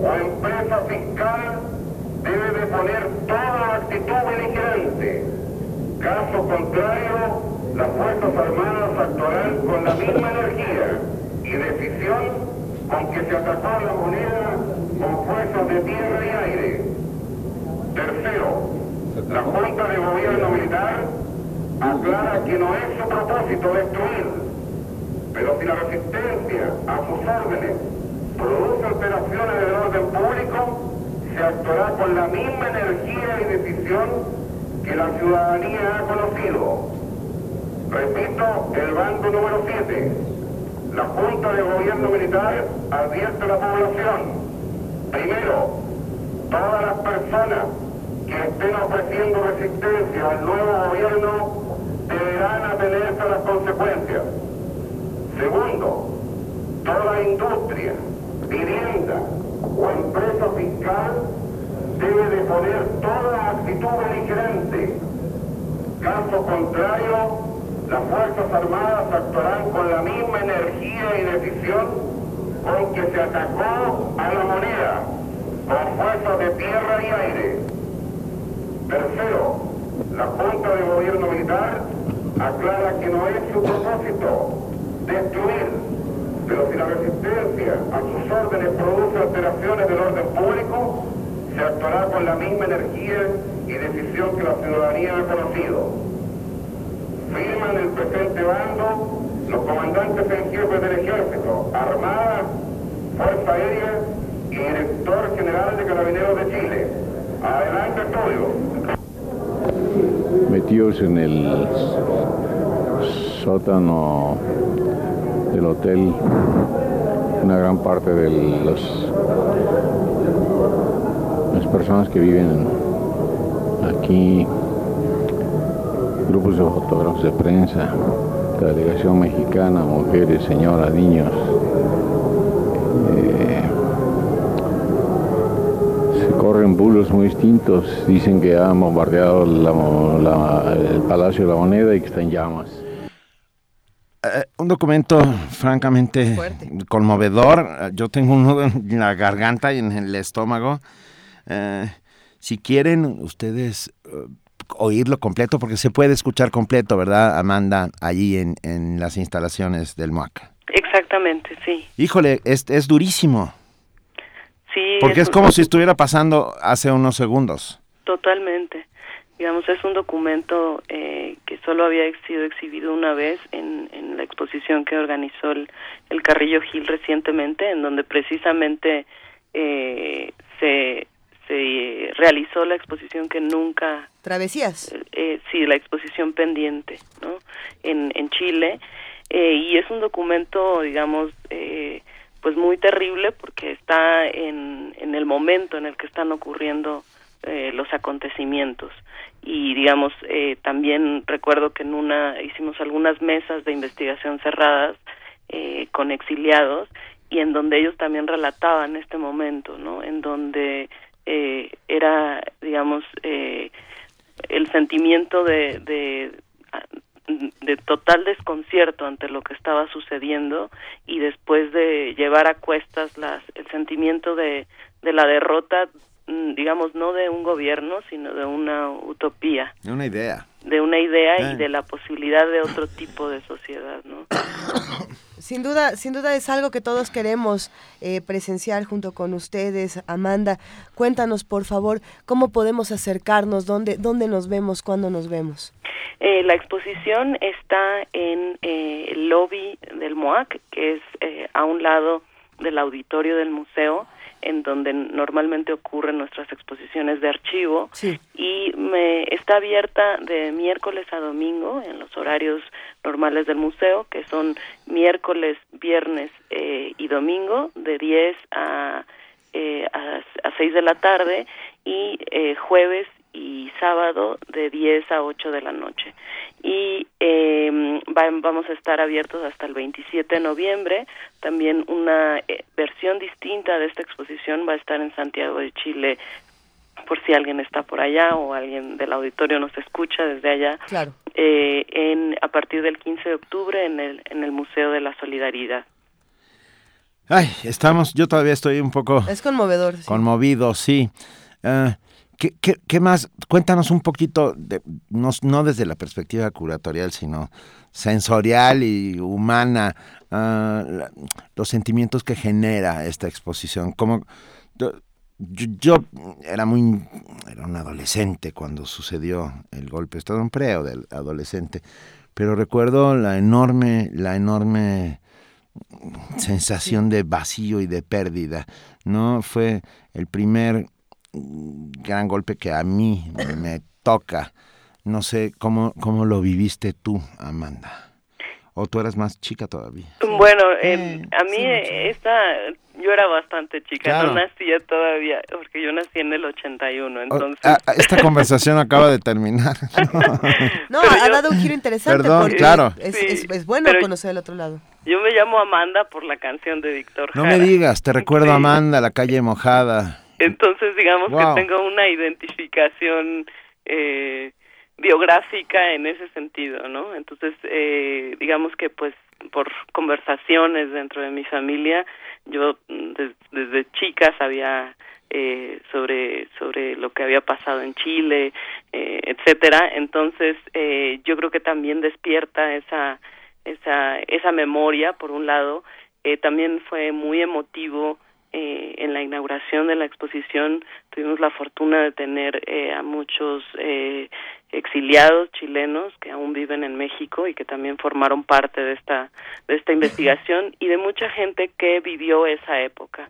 o empresa fiscal debe de poner toda actitud beligerante. Caso contrario, las Fuerzas Armadas actuarán con la misma energía y decisión con que se atacó la moneda con fuerzas de tierra y aire. Tercero, la Junta de Gobierno Militar aclara que no es su propósito destruir, pero si la resistencia a sus órdenes produce alteraciones del orden público, se actuará con la misma energía y decisión que la ciudadanía ha conocido. Repito, el bando número 7. La Junta de Gobierno Militar advierte a la población. Primero, todas las personas que estén ofreciendo resistencia al nuevo gobierno deberán atenerse a las consecuencias. Segundo, toda industria, vivienda o empresa fiscal debe de poner toda actitud beligerante. Caso contrario, las Fuerzas Armadas actuarán con la misma energía y decisión con que se atacó a la moneda, con fuerzas de tierra y aire. Tercero, la Junta de Gobierno Militar aclara que no es su propósito destruir, pero si la resistencia a sus órdenes produce alteraciones del orden público, se actuará con la misma energía y decisión que la ciudadanía ha conocido. Firman el presente bando los comandantes en jefe del ejército, Armada, Fuerza Aérea y Director General de Carabineros de Chile. Adelante, estudio. Metidos en el sótano del hotel, una gran parte de los, las personas que viven aquí de fotógrafos de prensa, la delegación mexicana, mujeres, señoras, niños. Eh, se corren bulos muy distintos, dicen que han bombardeado la- la- el Palacio de la Moneda y que está en llamas. Eh, un documento francamente conmovedor. Yo tengo un nudo en la garganta y en el estómago. Eh, si quieren ustedes eh, oírlo completo, porque se puede escuchar completo, ¿verdad, Amanda? Allí en, en las instalaciones del MUAC. Exactamente, sí. Híjole, es, es durísimo, Sí, porque es como si estuviera pasando hace unos segundos. Totalmente. Digamos, es un documento eh, que solo había sido exhibido una vez en, en la exposición que organizó el, el Carrillo Gil recientemente, en donde precisamente eh, se, se realizó la exposición que nunca... Travesías. Eh, sí, la exposición pendiente, ¿no? En, en Chile. Eh, y es un documento, digamos, eh, pues muy terrible porque está en, en el momento en el que están ocurriendo eh, los acontecimientos y digamos eh, también recuerdo que en una hicimos algunas mesas de investigación cerradas eh, con exiliados y en donde ellos también relataban este momento no en donde eh, era digamos eh, el sentimiento de, de de total desconcierto ante lo que estaba sucediendo y después de llevar a cuestas las el sentimiento de, de la derrota digamos no de un gobierno sino de una utopía Una idea. de una idea Eh. y de la posibilidad de otro tipo de sociedad no Sin duda, sin duda es algo que todos queremos eh, presenciar junto con ustedes, Amanda. Cuéntanos, por favor, cómo podemos acercarnos, dónde, dónde nos vemos, cuándo nos vemos. Eh, la exposición está en eh, el lobby del MOAC, que es eh, a un lado del auditorio del museo, en donde normalmente ocurren nuestras exposiciones de archivo. Y me está abierta de miércoles a domingo en los horarios normales del museo, que son miércoles, viernes eh, y domingo, de 10 a, eh, a, a 6 de la tarde, y eh, jueves y sábado de 10 a 8 de la noche. Y eh, va- vamos a estar abiertos hasta el 27 de noviembre. También una eh, versión distinta de esta exposición va a estar en Santiago de Chile por si alguien está por allá o alguien del auditorio nos escucha desde allá. Claro. Eh, en, a partir del 15 de octubre en el, en el Museo de la Solidaridad. Ay, estamos, yo todavía estoy un poco Es conmovedor. sí. conmovido, sí. Ah, ¿qué, más? Cuéntanos un poquito, de, no, no desde la perspectiva curatorial, sino sensorial y humana, la- los sentimientos que genera esta exposición. Como, yo, yo- era muy, era un adolescente cuando sucedió el golpe, estaba un preo del adolescente, pero recuerdo la enorme, la enorme sensación de vacío y de pérdida, ¿no? Fue el primer gran golpe que a mí me toca. No sé cómo, cómo lo viviste tú, Amanda. O tú eras más chica todavía. Bueno, en- a mí esta, yo era bastante chica, Claro. no nacía todavía, porque yo nací en el 81, O- entonces... ah, ah, esta conversación acaba de terminar. No, ha dado un giro interesante. Perdón, porque claro. Es, Sí, es- es bueno conocer el otro lado. Yo me llamo Amanda por la canción de Víctor No Jara. me digas, te recuerdo Amanda, la calle mojada. Entonces, digamos Wow. que tengo una identificación eh, biográfica en ese sentido, ¿no? Entonces, eh, digamos que pues por conversaciones dentro de mi familia, yo des- desde chica sabía eh, sobre sobre lo que había pasado en Chile, eh, etcétera. Entonces, eh, yo creo que también despierta esa esa esa memoria por un lado. Eh, también fue muy emotivo eh, en la inauguración de la exposición tuvimos la fortuna de tener eh, a muchos eh, exiliados chilenos que aún viven en México y que también formaron parte de esta de esta investigación y de mucha gente que vivió esa época.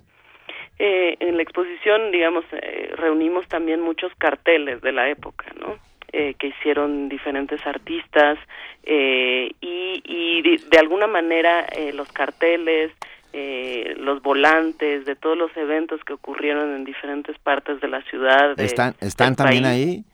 Eh, en la exposición, digamos, eh, reunimos también muchos carteles de la época, ¿no? Eh, que hicieron diferentes artistas eh, y, y de, de alguna manera eh, los carteles, eh, los volantes de todos los eventos que ocurrieron en diferentes partes de la ciudad. de- ¿Están, están también país. ahí?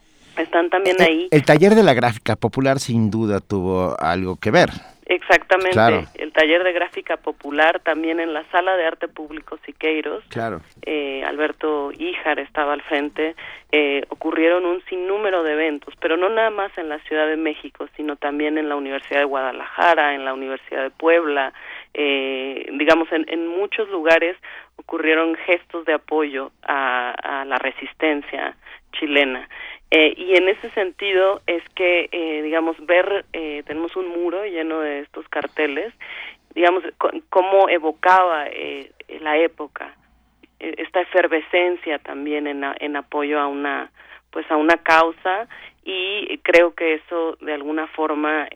están también Eh, ahí. El taller de la gráfica popular sin duda tuvo algo que ver. Exactamente, Claro. el taller de gráfica popular también en la sala de arte público Siqueiros. Claro. eh, Alberto Híjar estaba al frente, eh, ocurrieron un sinnúmero de eventos, pero no nada más en la Ciudad de México, sino también en la Universidad de Guadalajara, en la Universidad de Puebla, eh, digamos, en, en muchos lugares ocurrieron gestos de apoyo a, a la resistencia chilena. Eh, y en ese sentido es que, eh, digamos, ver, eh, tenemos un muro lleno de estos carteles, digamos, cómo evocaba eh, la época, eh, esta efervescencia también en, en apoyo a una, pues a una causa y creo que eso de alguna forma,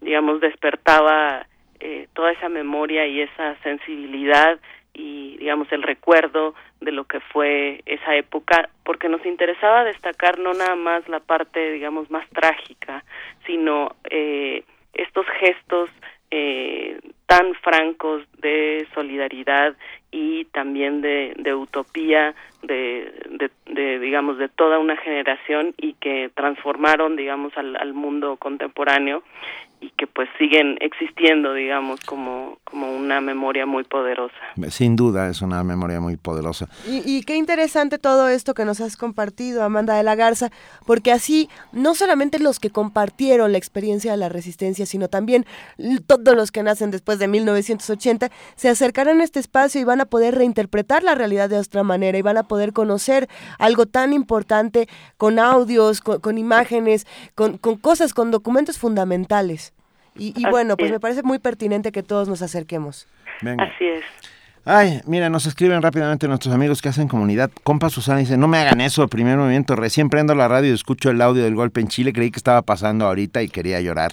digamos, despertaba eh, toda esa memoria y esa sensibilidad y digamos el recuerdo de lo que fue esa época porque nos interesaba destacar no nada más la parte digamos más trágica sino eh, estos gestos eh, tan francos de solidaridad y también de, utopía de, de, de, digamos de toda una generación y que transformaron digamos al, al mundo contemporáneo y que pues siguen existiendo digamos como como una memoria muy poderosa Sin duda es una memoria muy poderosa. Y, y qué interesante todo esto que nos has compartido, Amanda de la Garza, porque así no solamente los que compartieron la experiencia de la resistencia, sino también todos los que nacen después de 1980 se acercarán a este espacio y van a poder reinterpretar la realidad de otra manera y van a poder conocer algo tan importante con audios, con, con imágenes, con, con cosas, con documentos fundamentales. Y, bueno, pues es. me parece muy pertinente que todos nos acerquemos. Venga. así es Ay, mira, nos escriben rápidamente nuestros amigos que hacen comunidad. Compa Susana dice, no me hagan eso, primer movimiento. Recién prendo la radio y escucho el audio del golpe en Chile. Creí que estaba pasando ahorita y quería llorar.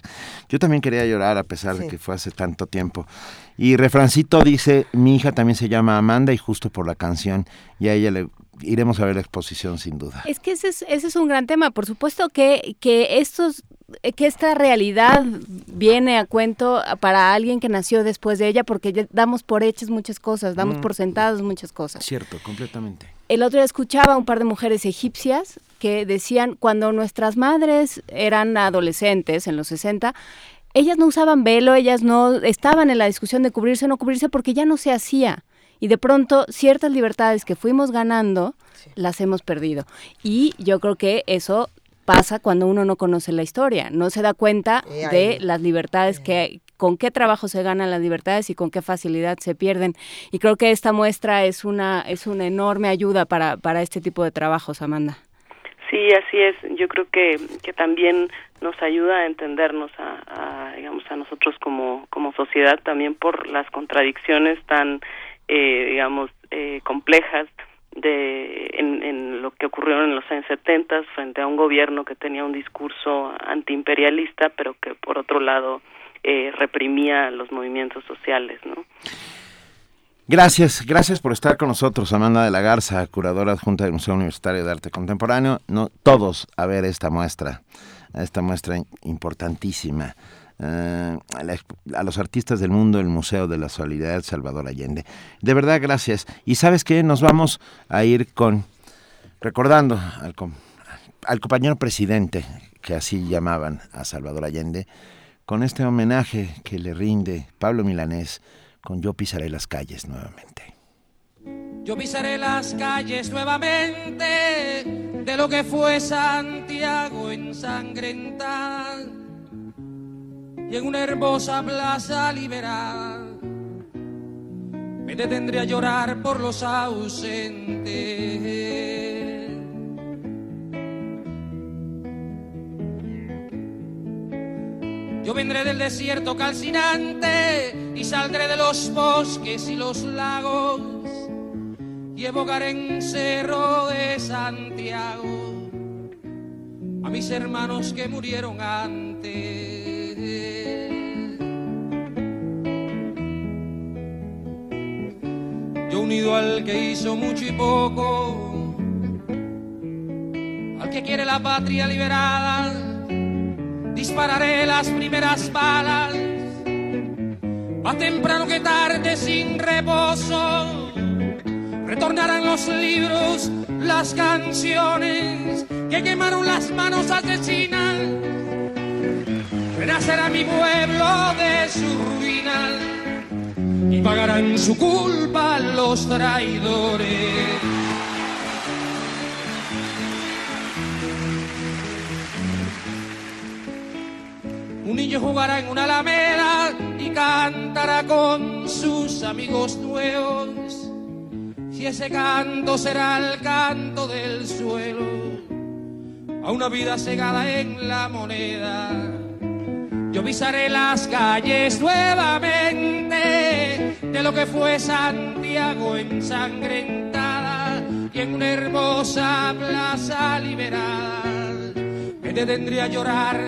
Yo también quería llorar a pesar de que fue hace tanto tiempo. Y Refrancito dice, mi hija también se llama Amanda y justo por la canción. Y a ella le iremos a ver la exposición sin duda. Es que ese es, ese es un gran tema. Por supuesto que, que estos que esta realidad viene a cuento para alguien que nació después de ella porque ya damos por hechas muchas cosas, damos Mm. por sentadas muchas cosas. Cierto, completamente. El otro día escuchaba a un par de mujeres egipcias que decían cuando nuestras madres eran adolescentes en los 60, ellas no usaban velo, ellas no estaban en la discusión de cubrirse o no cubrirse porque ya no se hacía. Y de pronto ciertas libertades que fuimos ganando las hemos perdido. Y yo creo que eso pasa cuando uno no conoce la historia, no se da cuenta Eh, de las libertades que con qué trabajo se ganan las libertades y con qué facilidad se pierden. Y creo que esta muestra es una es una enorme ayuda para para este tipo de trabajos, Amanda. Sí, así es. Yo creo que, que también nos ayuda a entendernos a, a, digamos a nosotros como como sociedad también por las contradicciones tan eh, digamos eh, complejas de en, lo que ocurrió en los años 70 frente a un gobierno que tenía un discurso antiimperialista pero que por otro lado eh, reprimía los movimientos sociales, ¿no? Gracias, gracias por estar con nosotros, Amanda de la Garza, curadora adjunta del Museo Universitario de Arte Contemporáneo. No, todos a ver esta muestra, esta muestra importantísima. Eh, a, los artistas del mundo, el Museo de la Solidaridad Salvador Allende. De verdad, gracias. Y sabes qué, nos vamos a ir con, recordando al compañero presidente, que así llamaban a Salvador Allende, con este homenaje que le rinde Pablo Milanés con Yo pisaré las calles nuevamente. Yo pisaré las calles nuevamente de lo que fue Santiago ensangrentada y en una hermosa plaza liberal me detendré a llorar por los ausentes. Yo vendré del desierto calcinante y saldré de los bosques y los lagos y evocaré en Cerro de Santiago a mis hermanos que murieron antes. Yo unido al que hizo mucho y poco, al que quiere la patria liberada, dispararé las primeras balas, más temprano que tarde sin reposo retornarán los libros, las canciones que quemaron las manos asesinas. Renacerá mi pueblo de su ruina y pagarán su culpa los traidores. Un niño jugará en una alameda y cantará con sus amigos nuevos. Si ese canto será el canto del suelo, a una vida cegada en la moneda. Yo pisaré las calles nuevamente de lo que fue Santiago ensangrentada y en una hermosa plaza liberada me detendré a llorar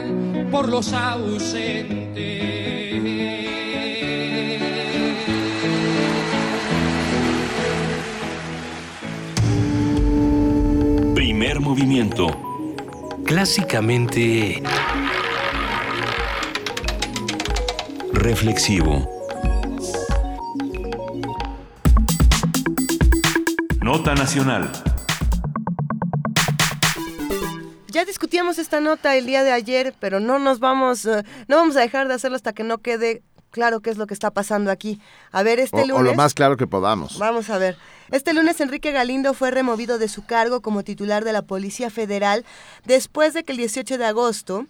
por los ausentes. Primer movimiento. Clásicamente... Reflexivo. Nota Nacional. Ya discutíamos esta nota el día de ayer, pero no nos vamos, eh, no vamos a dejar de hacerlo hasta que no quede claro qué es lo que está pasando aquí. A ver, este O, lunes. o lo más claro que podamos. Vamos a ver. Este lunes Enrique Galindo fue removido de su cargo como titular de la Policía Federal después de que el 18 de agosto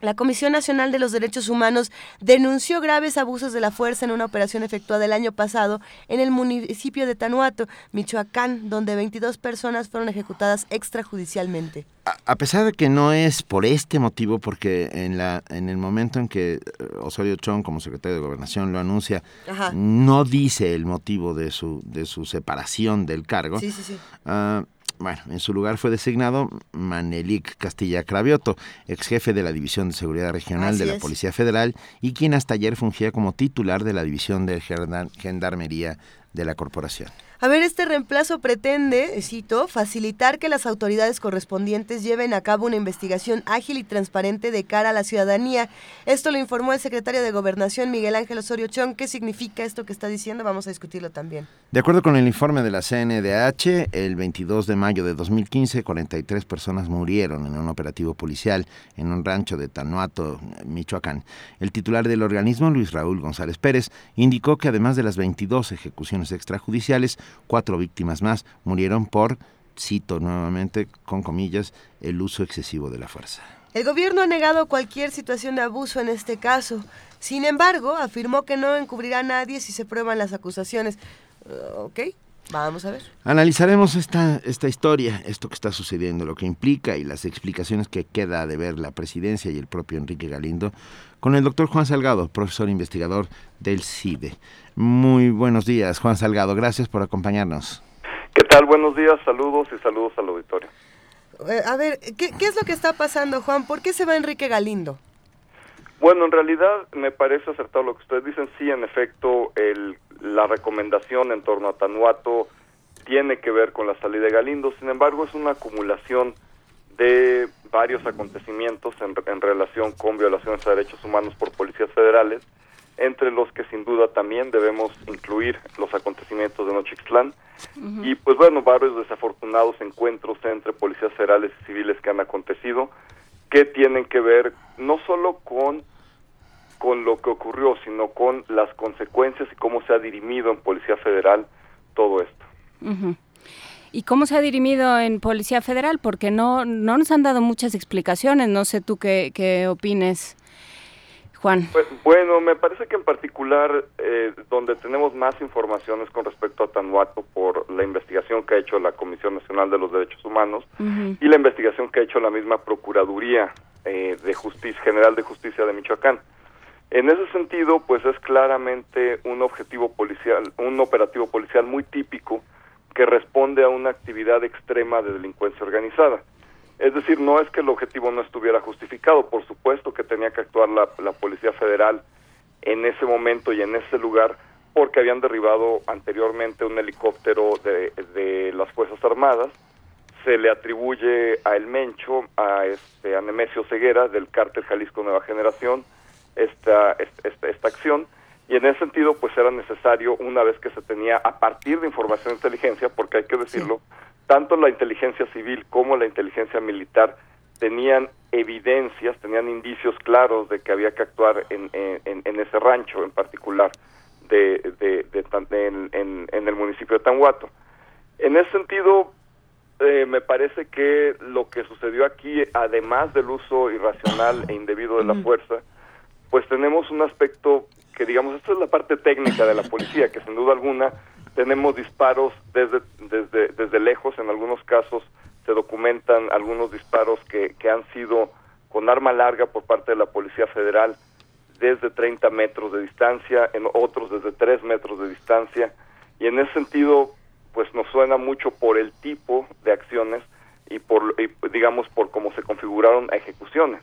la Comisión Nacional de los Derechos Humanos denunció graves abusos de la fuerza en una operación efectuada el año pasado en el municipio de Tanuato, Michoacán, donde 22 personas fueron ejecutadas extrajudicialmente. A, a pesar de que no es por este motivo, porque en, la, en el momento en que eh, Osorio Chong, como secretario de Gobernación, lo anuncia, Ajá. no dice el motivo de su, de su separación del cargo. Sí, sí, sí. Ah, bueno, en su lugar fue designado Manelik Castilla Cravioto, ex jefe de la División de Seguridad Regional Así de la es. Policía Federal y quien hasta ayer fungía como titular de la División de Gendarmería de la Corporación. A ver, este reemplazo pretende, cito, facilitar que las autoridades correspondientes lleven a cabo una investigación ágil y transparente de cara a la ciudadanía. Esto lo informó el secretario de Gobernación, Miguel Ángel Osorio Chong. ¿Qué significa esto que está diciendo? Vamos a discutirlo también. De acuerdo con el informe de la CNDH, el 22 de mayo de 2015, 43 personas murieron en un operativo policial en un rancho de Tanuato, Michoacán. El titular del organismo, Luis Raúl González Pérez, indicó que además de las 22 ejecuciones extrajudiciales, cuatro víctimas más murieron por, cito nuevamente, con comillas, el uso excesivo de la fuerza. El gobierno ha negado cualquier situación de abuso en este caso. Sin embargo, afirmó que no encubrirá a nadie si se prueban las acusaciones. Uh, ok, vamos a ver. Analizaremos esta, esta historia, esto que está sucediendo, lo que implica y las explicaciones que queda de ver la presidencia y el propio Enrique Galindo con el doctor Juan Salgado, profesor investigador del CIDE. Muy buenos días, Juan Salgado. Gracias por acompañarnos. ¿Qué tal? Buenos días, saludos y saludos al auditorio. Eh, a ver, ¿qué, ¿qué es lo que está pasando, Juan? ¿Por qué se va Enrique Galindo? Bueno, en realidad me parece acertado lo que ustedes dicen. Sí, en efecto, el, la recomendación en torno a Tanuato tiene que ver con la salida de Galindo. Sin embargo, es una acumulación de varios acontecimientos en, en relación con violaciones a derechos humanos por policías federales, entre los que sin duda también debemos incluir los acontecimientos de Nochixtlán y pues bueno, varios desafortunados encuentros entre policías federales y civiles que han acontecido, que tienen que ver no solo con, con lo que ocurrió, sino con las consecuencias y cómo se ha dirimido en Policía Federal todo esto. Ujú. ¿Y cómo se ha dirimido en Policía Federal? Porque no, no nos han dado muchas explicaciones. No sé tú qué, qué opines, Juan. Pues, Bueno, me parece que en particular eh, donde tenemos más informaciones con respecto a Tanuato por la investigación que ha hecho la Comisión Nacional de los Derechos Humanos y la investigación que ha hecho la misma Procuraduría eh, de Justicia General de Justicia de Michoacán. En ese sentido, pues es claramente un objetivo policial, un operativo policial muy típico que responde a una actividad extrema de delincuencia organizada. Es decir, no es que el objetivo no estuviera justificado, por supuesto que tenía que actuar la, la Policía Federal en ese momento y en ese lugar porque habían derribado anteriormente un helicóptero de, de las Fuerzas Armadas. Se le atribuye a El Mencho, a, este, a Nemesio Ceguera del cártel Jalisco Nueva Generación, esta, esta, esta, esta acción. Y en ese sentido pues era necesario una vez que se tenía a partir de información de inteligencia, porque hay que decirlo, tanto la inteligencia civil como la inteligencia militar tenían evidencias, tenían indicios claros de que había que actuar en, en, en ese rancho en particular de, de, de en- en el municipio de Tanhuato. En ese sentido, eh, me parece que lo que sucedió aquí, además del uso irracional e indebido de la fuerza, pues tenemos un aspecto que, digamos, esta es la parte técnica de la policía, que sin duda alguna tenemos disparos desde, desde, desde lejos, en algunos casos se documentan algunos disparos que, que han sido con arma larga por parte de la Policía Federal desde 30 metros de distancia, en otros desde 3 metros de distancia, y en ese sentido, pues nos suena mucho por el tipo de acciones y por, y, digamos, por cómo se configuraron ejecuciones.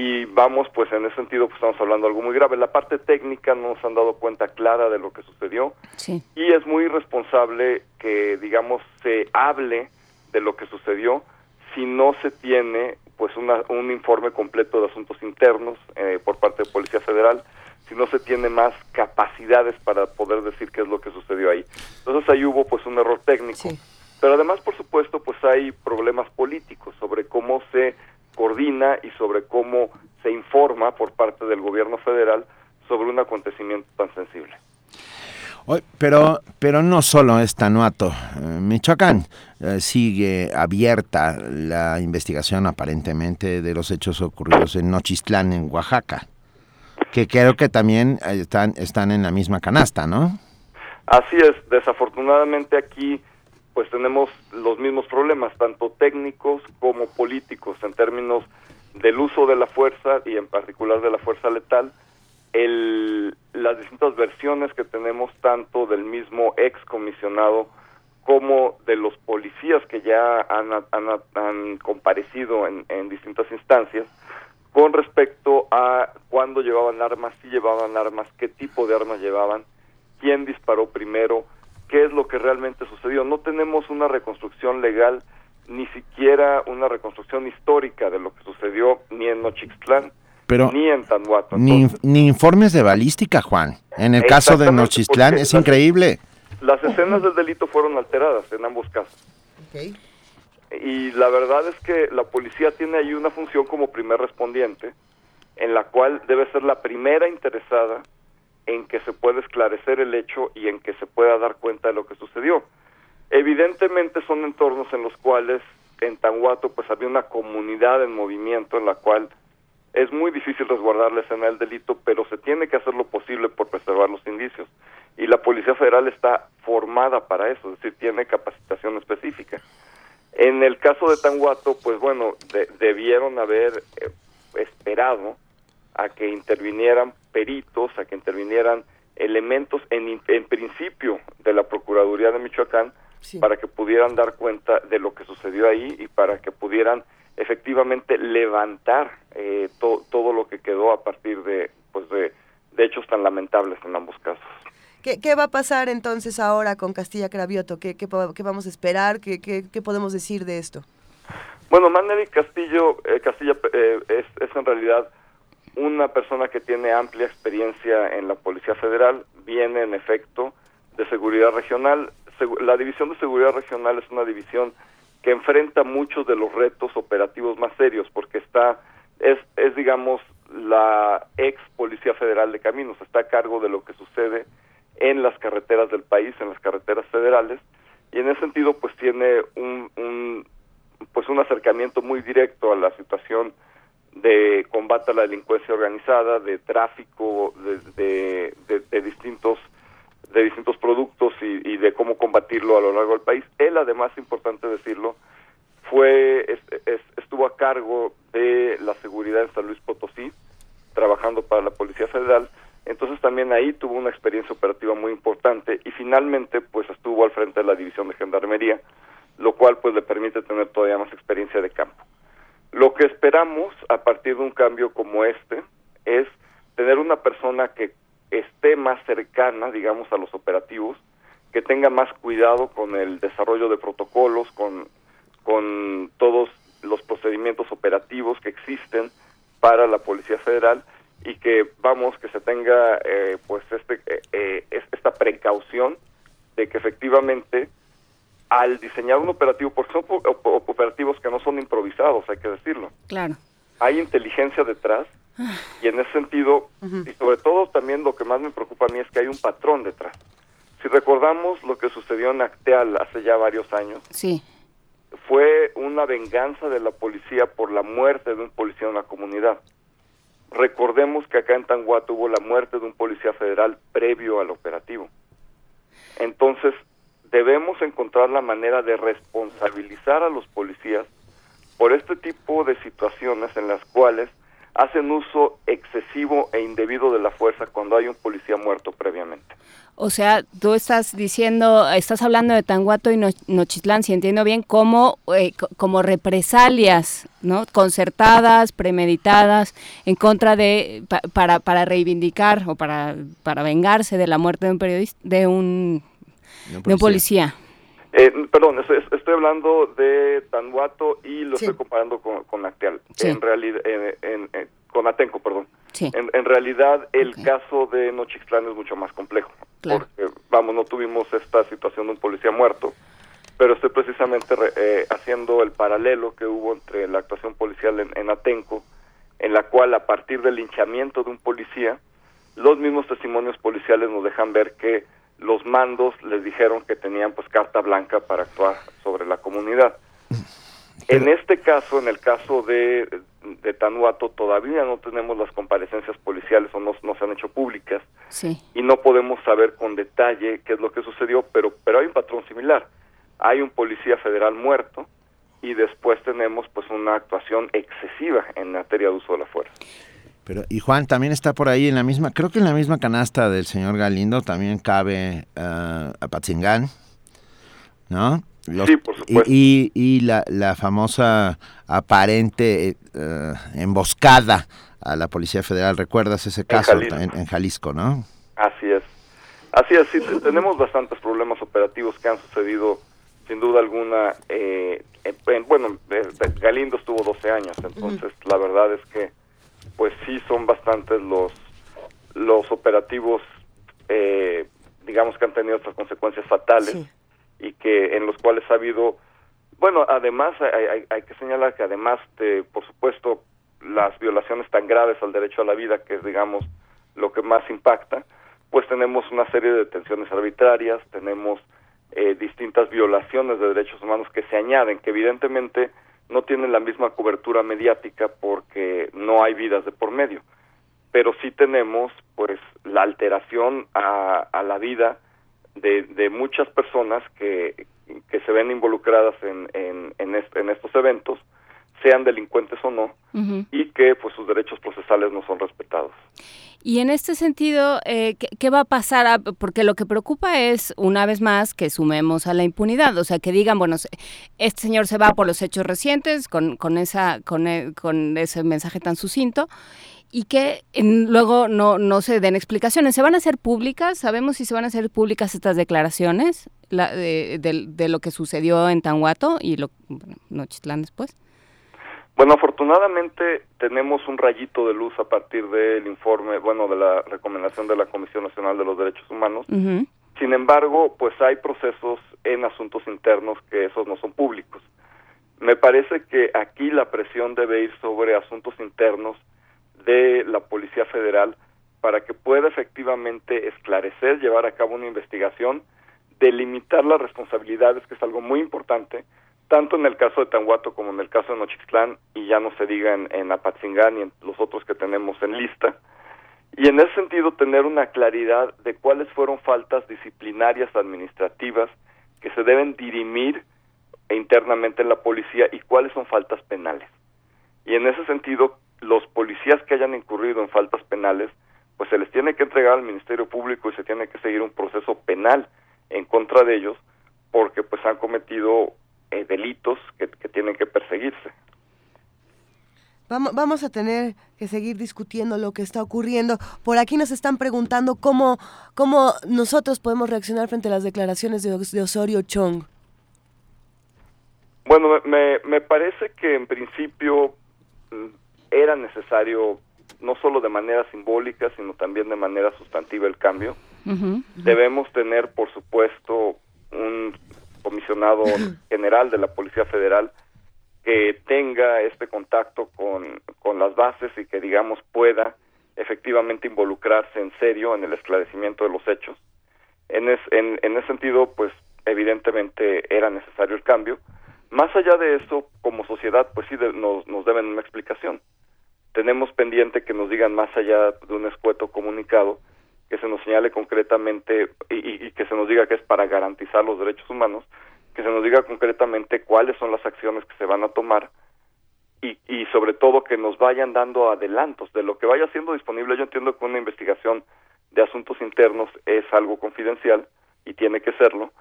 Y vamos, pues en ese sentido, pues estamos hablando de algo muy grave. La parte técnica no nos han dado cuenta clara de lo que sucedió Sí. y es muy irresponsable que, digamos, se hable de lo que sucedió si no se tiene pues una- un informe completo de asuntos internos eh, por parte de Policía Federal, si no se tiene más capacidades para poder decir qué es lo que sucedió ahí. Entonces ahí hubo pues un error técnico. Pero además, por supuesto, pues hay problemas políticos sobre cómo se coordina y sobre cómo se informa por parte del gobierno federal sobre un acontecimiento tan sensible. Pero, pero no solo es Tanuato. Eh, Michoacán eh, sigue abierta la investigación aparentemente de los hechos ocurridos en Nochistlán, en Oaxaca, que creo que también eh, están, están en la misma canasta, ¿no? Así es, desafortunadamente aquí pues tenemos los mismos problemas, tanto técnicos como políticos, en términos del uso de la fuerza y en particular de la fuerza letal, el, las distintas versiones que tenemos tanto del mismo ex comisionado como de los policías que ya han, han- comparecido en, en distintas instancias con respecto a cuándo llevaban armas, si llevaban armas, qué tipo de armas llevaban, quién disparó primero, qué es lo que realmente sucedió. No tenemos una reconstrucción legal, ni siquiera una reconstrucción histórica de lo que sucedió ni en Nochixtlán, Pero ni en Tanhuato. ni, ni informes de balística, Juan. En el caso de porque es las- increíble. Las escenas del delito fueron alteradas en ambos casos. Y la verdad es que la policía tiene ahí una función como primer respondiente, en la cual debe ser la primera interesada en que se pueda esclarecer el hecho y en que se pueda dar cuenta de lo que sucedió. Evidentemente son entornos en los cuales en Tanhuato pues había una comunidad en movimiento en la cual es muy difícil resguardar la escena del delito, pero se tiene que hacer lo posible por preservar los indicios. Y la Policía Federal está formada para eso, es decir, tiene capacitación específica. En el caso de Tanhuato, pues bueno, de- debieron haber eh, esperado a que intervinieran peritos, a que intervinieran elementos en, in- en principio de la Procuraduría de Michoacán para que pudieran dar cuenta de lo que sucedió ahí y para que pudieran efectivamente levantar eh, to- todo lo que quedó a partir de pues de, de hechos tan lamentables en ambos casos. ¿Qué, qué va a pasar entonces ahora con Castilla Cravioto? ¿Qué, qué, po- qué vamos a esperar? ¿Qué, qué, podemos decir de esto? Bueno, Maneri Castillo, eh, Castilla eh, es, es en realidad una persona que tiene amplia experiencia en la Policía Federal, viene en efecto de Seguridad Regional. La División de Seguridad Regional es una división que enfrenta muchos de los retos operativos más serios, porque está, es, es digamos, la ex Policía Federal de Caminos, está a cargo de lo que sucede en las carreteras del país, en las carreteras federales, y en ese sentido pues tiene un, un pues un acercamiento muy directo a la situación de combate a la delincuencia organizada, de tráfico de, de, distintos de distintos productos y, de cómo combatirlo a lo largo del país. Él, además, importante decirlo, fue es- es- estuvo a cargo de la seguridad en San Luis Potosí, trabajando para la Policía Federal. Entonces también ahí tuvo una experiencia operativa muy importante y finalmente pues estuvo al frente de la división de gendarmería, lo cual pues le permite tener todavía más experiencia de campo. Lo que esperamos a partir de un cambio como este es tener una persona que esté más cercana, digamos, a los operativos, que tenga más cuidado con el desarrollo de protocolos, con, con todos los procedimientos operativos que existen para la Policía Federal y que vamos que se tenga eh, pues este eh, esta precaución de que efectivamente al diseñar un operativo porque son operativos que no son improvisados hay que decirlo. Claro. Hay inteligencia detrás y en ese sentido y sobre todo también lo que más me preocupa a mí es que hay un patrón detrás. Si recordamos lo que sucedió en Acteal hace ya varios años sí. fue una venganza de la policía por la muerte de un policía en la comunidad. Recordemos que acá en Tanguato hubo la muerte de un policía federal previo al operativo. Entonces, debemos encontrar la manera de responsabilizar a los policías por este tipo de situaciones en las cuales hacen uso excesivo e indebido de la fuerza cuando hay un policía muerto previamente. O sea, tú estás diciendo, estás hablando de Tanguato y Nochitlán, si entiendo bien, como, eh, como represalias, ¿no? Concertadas, premeditadas, en contra de, para, para reivindicar o para, para vengarse de la muerte de un periodista, de un, de un policía. Eh, perdón, estoy, hablando de Tanguato y lo estoy comparando con, con Acteal. En realidad, en, con Atenco, perdón. En, realidad, el caso de Nochixtlán es mucho más complejo. Porque, vamos, no tuvimos esta situación de un policía muerto, pero estoy precisamente eh, haciendo el paralelo que hubo entre la actuación policial en, en Atenco, en la cual, a partir del linchamiento de un policía, los mismos testimonios policiales nos dejan ver que los mandos les dijeron que tenían pues carta blanca para actuar sobre la comunidad. En este caso, en el caso de, de Tanuato, todavía no tenemos las comparecencias policiales o no, no se han hecho públicas y no podemos saber con detalle qué es lo que sucedió, pero, pero hay un patrón similar. Hay un policía federal muerto y después tenemos pues una actuación excesiva en materia de uso de la fuerza. Pero, y Juan, también está por ahí en la misma, creo que en la misma canasta del señor Galindo también cabe uh, Apatzingán, ¿no? sí, por supuesto. Y, y, la, la, famosa aparente uh, emboscada a la Policía Federal, ¿recuerdas ese caso en Jalisco, en, en Jalisco no? Así es. Así es, sí, tenemos bastantes problemas operativos que han sucedido sin duda alguna. Eh, en, bueno, Galindo estuvo 12 años, entonces uh -huh. la verdad es que pues sí son bastantes los los operativos eh, digamos que han tenido estas consecuencias fatales sí. y que en los cuales ha habido bueno además hay, hay, hay que señalar que además de por supuesto las violaciones tan graves al derecho a la vida que es digamos lo que más impacta pues tenemos una serie de detenciones arbitrarias tenemos eh, distintas violaciones de derechos humanos que se añaden que evidentemente no tienen la misma cobertura mediática porque no hay vidas de por medio. Pero sí tenemos, pues, la alteración a, a la vida de, de, muchas personas que, que se ven involucradas en, en, en, este, en estos eventos, sean delincuentes o no, uh -huh. y que, pues, sus derechos procesales no son respetados. Y en este sentido, eh, ¿qué, ¿qué, va a pasar? A, porque lo que preocupa es, una vez más, que sumemos a la impunidad. O sea, que digan, bueno, este señor se va por los hechos recientes con, con, esa, con, e, con ese mensaje tan sucinto y que en, luego no, no se den explicaciones. ¿Se van a hacer públicas? ¿Sabemos si se van a hacer públicas estas declaraciones la, de, de, de, lo que sucedió en Tanhuato y lo, bueno, Nochitlán después? Bueno, afortunadamente tenemos un rayito de luz a partir del informe, bueno, de la recomendación de la Comisión Nacional de los Derechos Humanos. Uh -huh. Sin embargo, pues hay procesos en asuntos internos que esos no son públicos. Me parece que aquí la presión debe ir sobre asuntos internos de la Policía Federal para que pueda efectivamente esclarecer, llevar a cabo una investigación, delimitar las responsabilidades, que es algo muy importante, tanto en el caso de Tanguato como en el caso de Nochixtlán, y ya no se diga en, en Apatzingán y en los otros que tenemos en lista. Y en ese sentido, tener una claridad de cuáles fueron faltas disciplinarias administrativas que se deben dirimir internamente en la policía y cuáles son faltas penales. Y en ese sentido, los policías que hayan incurrido en faltas penales, pues se les tiene que entregar al Ministerio Público y se tiene que seguir un proceso penal en contra de ellos porque pues han cometido eh, delitos que, que, tienen que perseguirse. Vamos, vamos a tener que seguir discutiendo lo que está ocurriendo. Por aquí nos están preguntando cómo, cómo nosotros podemos reaccionar frente a las declaraciones de, de Osorio Chong. Bueno, me, me parece que en principio mm, era necesario no solo de manera simbólica, sino también de manera sustantiva el cambio. Debemos tener, por supuesto, un comisionado general de la Policía Federal que tenga este contacto con, con las bases y que, digamos, pueda efectivamente involucrarse en serio en el esclarecimiento de los hechos. En, en, en ese sentido, pues evidentemente era necesario el cambio. Más allá de eso, como sociedad, pues sí nos, nos deben una explicación. Tenemos pendiente que nos digan más allá de un escueto comunicado, que se nos señale concretamente y, y, que se nos diga que es para garantizar los derechos humanos, que se nos diga concretamente cuáles son las acciones que se van a tomar y, y sobre todo que nos vayan dando adelantos de lo que vaya siendo disponible. Yo entiendo que una investigación de asuntos internos es algo confidencial y tiene que serlo,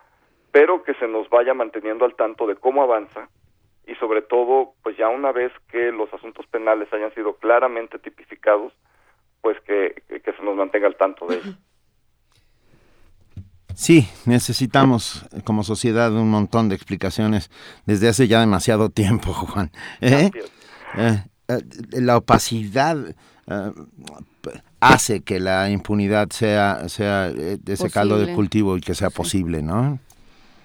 pero que se nos vaya manteniendo al tanto de cómo avanza y sobre todo, pues ya una vez que los asuntos penales hayan sido claramente tipificados, pues que, que se nos mantenga al tanto de ello. Sí, necesitamos como sociedad un montón de explicaciones desde hace ya demasiado tiempo, Juan. ¿Eh? Eh, eh, la opacidad hace que la impunidad sea, sea ese caldo de cultivo y que sea posible, ¿no?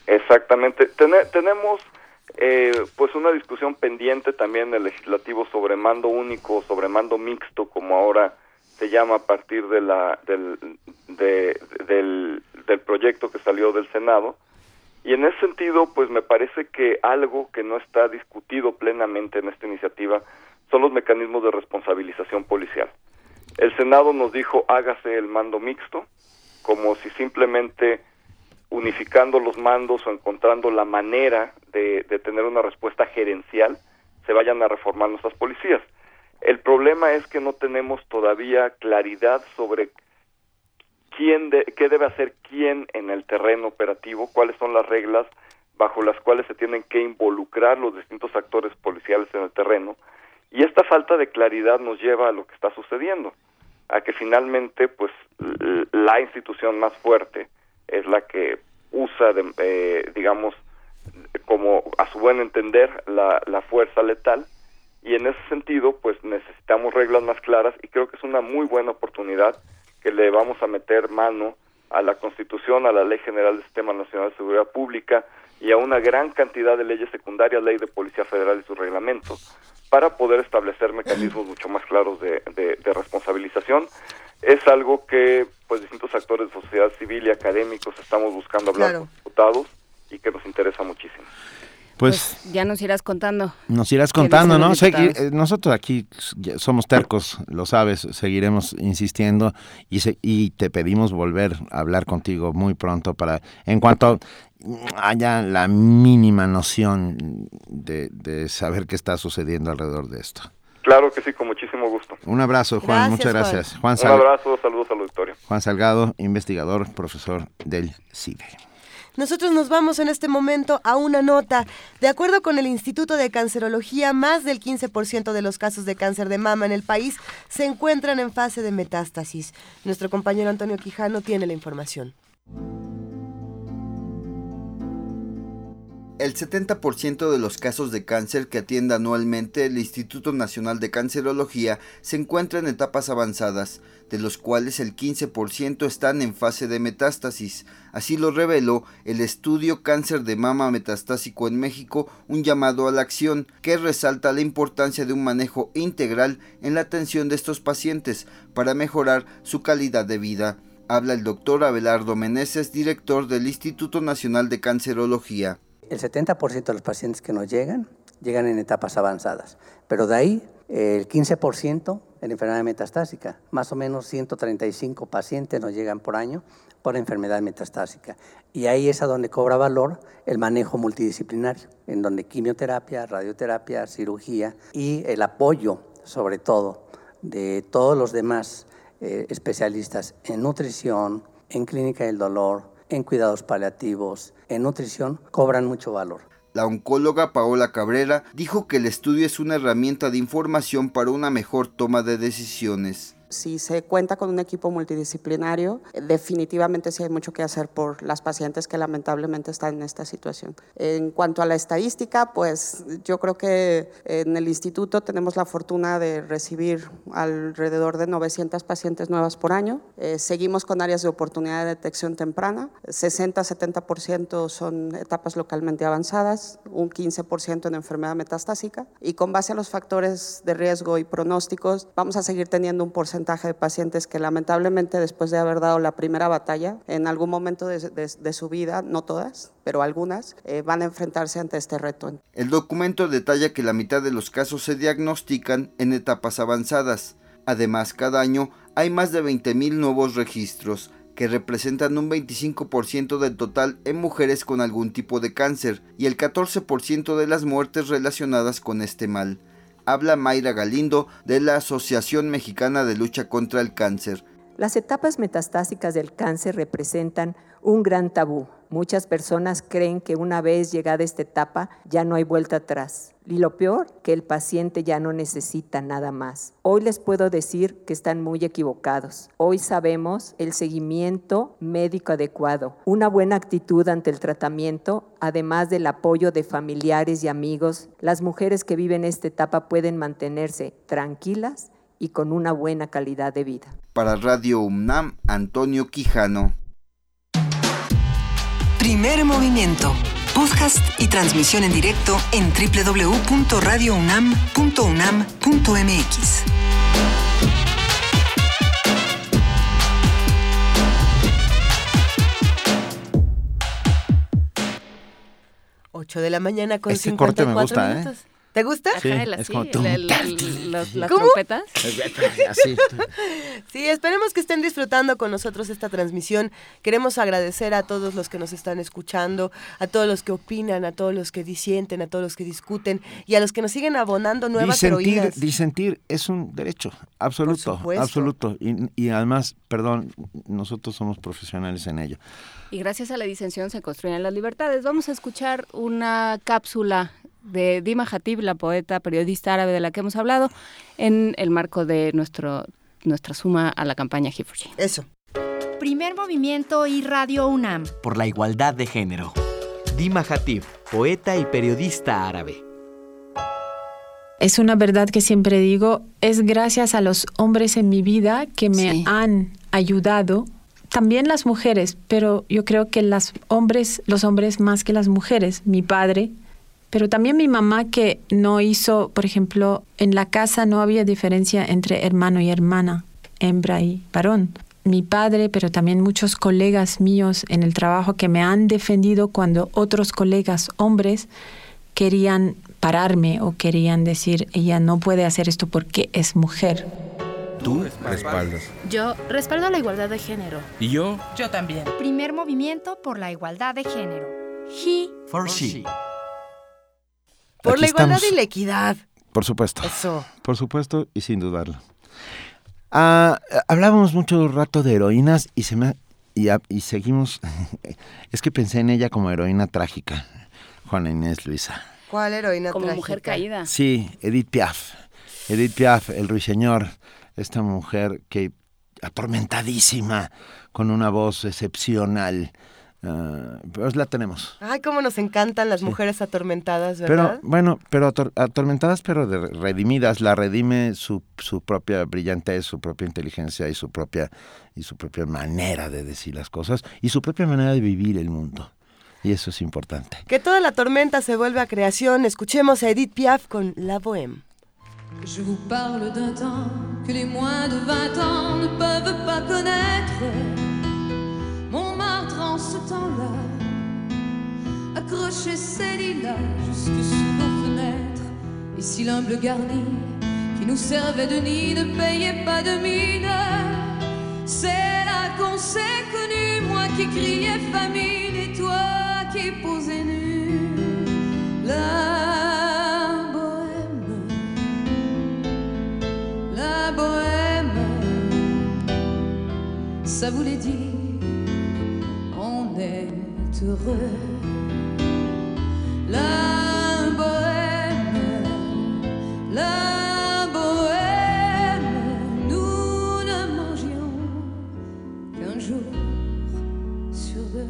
Exactamente. tenemos pues una discusión pendiente también en el legislativo sobre mando único, sobre mando mixto, como ahora se llama a partir de la, del, del, del proyecto que salió del Senado. Y en ese sentido, pues me parece que algo que no está discutido plenamente en esta iniciativa son los mecanismos de responsabilización policial. El Senado nos dijo hágase el mando mixto, como si simplemente unificando los mandos o encontrando la manera de, de tener una respuesta gerencial se vayan a reformar nuestras policías. El problema es que no tenemos todavía claridad sobre quién de, qué debe hacer quién en el terreno operativo, cuáles son las reglas bajo las cuales se tienen que involucrar los distintos actores policiales en el terreno. Y esta falta de claridad nos lleva a lo que está sucediendo, a que finalmente pues la institución más fuerte es la que usa, de, eh, digamos, como a su buen entender, la, la fuerza letal. Y en ese sentido, pues necesitamos reglas más claras y creo que es una muy buena oportunidad que le vamos a meter mano a la Constitución, a la Ley General del Sistema Nacional de Seguridad Pública y a una gran cantidad de leyes secundarias, Ley de Policía Federal y sus reglamentos, para poder establecer mecanismos mucho más claros de, de, responsabilización. Es algo que pues distintos actores de sociedad civil y académicos estamos buscando hablar con diputados y que nos interesa muchísimo. Pues, pues, ya nos irás contando. Nos irás contando, ¿no? Eh, nosotros aquí somos tercos, lo sabes, seguiremos insistiendo y, y te pedimos volver a hablar contigo muy pronto para, en cuanto haya la mínima noción de, de saber qué está sucediendo alrededor de esto. Claro que sí, con muchísimo gusto. Un abrazo, Juan, muchas gracias. Juan. Un abrazo, saludos al auditorio. Juan Salgado, investigador, profesor del CIDE. Nosotros nos vamos en este momento a una nota. De acuerdo con el Instituto de Cancerología, más del 15% de los casos de cáncer de mama en el país se encuentran en fase de metástasis. Nuestro compañero Antonio Quijano tiene la información. El 70% de los casos de cáncer que atiende anualmente el Instituto Nacional de Cancerología se encuentra en etapas avanzadas, de los cuales el 15% están en fase de metástasis. Así lo reveló el estudio Cáncer de Mama Metastásico en México, un llamado a la acción que resalta la importancia de un manejo integral en la atención de estos pacientes para mejorar su calidad de vida. Habla el doctor Abelardo Meneses, director del Instituto Nacional de Cancerología el 70% de los pacientes que nos llegan llegan en etapas avanzadas, pero de ahí el 15% en enfermedad metastásica, más o menos 135 pacientes nos llegan por año por enfermedad metastásica. Y ahí es a donde cobra valor el manejo multidisciplinario, en donde quimioterapia, radioterapia, cirugía y el apoyo, sobre todo, de todos los demás eh, especialistas en nutrición, en clínica del dolor, en cuidados paliativos, en nutrición, cobran mucho valor. La oncóloga Paola Cabrera dijo que el estudio es una herramienta de información para una mejor toma de decisiones. Si se cuenta con un equipo multidisciplinario, definitivamente sí hay mucho que hacer por las pacientes que lamentablemente están en esta situación. En cuanto a la estadística, pues yo creo que en el instituto tenemos la fortuna de recibir alrededor de 900 pacientes nuevas por año. Eh, seguimos con áreas de oportunidad de detección temprana. 60-70% son etapas localmente avanzadas, un 15% en enfermedad metastásica. Y con base a los factores de riesgo y pronósticos, vamos a seguir teniendo un porcentaje de pacientes que lamentablemente después de haber dado la primera batalla, en algún momento de, su vida, no todas, pero algunas, eh, van a enfrentarse ante este reto. El documento detalla que la mitad de los casos se diagnostican en etapas avanzadas. Además, cada año hay más de 20.000 nuevos registros, que representan un 25% del total en mujeres con algún tipo de cáncer y el 14% de las muertes relacionadas con este mal. Habla Mayra Galindo de la Asociación Mexicana de Lucha contra el Cáncer. Las etapas metastásicas del cáncer representan un gran tabú. Muchas personas creen que una vez llegada esta etapa ya no hay vuelta atrás. Y lo peor, que el paciente ya no necesita nada más. Hoy les puedo decir que están muy equivocados. Hoy sabemos el seguimiento médico adecuado, una buena actitud ante el tratamiento, además del apoyo de familiares y amigos. Las mujeres que viven esta etapa pueden mantenerse tranquilas y con una buena calidad de vida. Para Radio UNAM, Antonio Quijano. Primer movimiento. Podcast y transmisión en directo en www.radiounam.unam.mx. Ocho de la mañana con este corte me gusta, ¿eh? minutos. ¿eh? ¿Te gusta? Sí, es como las trompetas. Así. Sí, esperemos que estén disfrutando con nosotros esta transmisión. Queremos agradecer a todos los que nos están escuchando, a todos los que opinan, a todos los que disienten, a todos los que discuten y a los que nos siguen abonando nuevas disentir, heroínas. Disentir es un derecho absoluto, absoluto. Y, y además, perdón, nosotros somos profesionales en ello. Y gracias a la disensión se construyen las libertades. Vamos a escuchar una cápsula de Dima Hatib, la poeta periodista árabe de la que hemos hablado, en el marco de nuestro, nuestra suma a la campaña Hifri. Eso. Primer movimiento y Radio UNAM. Por la igualdad de género. Dima Hatib, poeta y periodista árabe. Es una verdad que siempre digo, es gracias a los hombres en mi vida que me han ayudado también las mujeres, pero yo creo que las hombres, los hombres más que las mujeres, mi padre, pero también mi mamá que no hizo, por ejemplo, en la casa no había diferencia entre hermano y hermana, hembra y varón. Mi padre, pero también muchos colegas míos en el trabajo que me han defendido cuando otros colegas hombres querían pararme o querían decir, ella no puede hacer esto porque es mujer. Tú respaldas. Yo respaldo la igualdad de género. ¿Y yo? Yo también. Primer movimiento por la igualdad de género. He for she. Por la igualdad y la equidad. Por supuesto. Eso. Por supuesto y sin dudarlo. Ah, hablábamos mucho rato de heroínas y se me y, y, seguimos. es que pensé en ella como heroína trágica, Juana Inés Luisa. ¿Cuál heroína como trágica? mujer caída. Sí, Edith Piaf. Edith Piaf, el ruiseñor, esta mujer que atormentadísima, con una voz excepcional, Uh, pues la tenemos. Ay, cómo nos encantan las sí. mujeres atormentadas, Pero, ¿verdad? bueno, pero ator atormentadas, pero de redimidas. La redime su, su propia brillantez, su propia inteligencia y su propia, y su propia manera de decir las cosas y su propia manera de vivir el mundo. Y eso es importante. Que toda la tormenta se vuelve a creación. Escuchemos a Edith Piaf con La Bohème. Je vous parle d'un temps que les moins de 20 ans ne peuvent pas connaître. Montmartre en ce temps-là accrochait ses lilas jusque sous nos fenêtres. Et si l'humble garni qui nous servait de nid ne payait pas de mine, c'est là qu'on s'est connus, moi qui criais famine et toi qui posais nu. La bohème, la bohème, ça voulait dire heureux. La bohème, la bohème, nous ne mangions qu'un jour sur deux.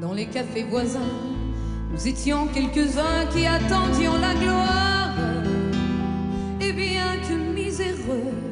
Dans les cafés voisins, nous étions quelques-uns qui attendions la gloire, et bien que miséreux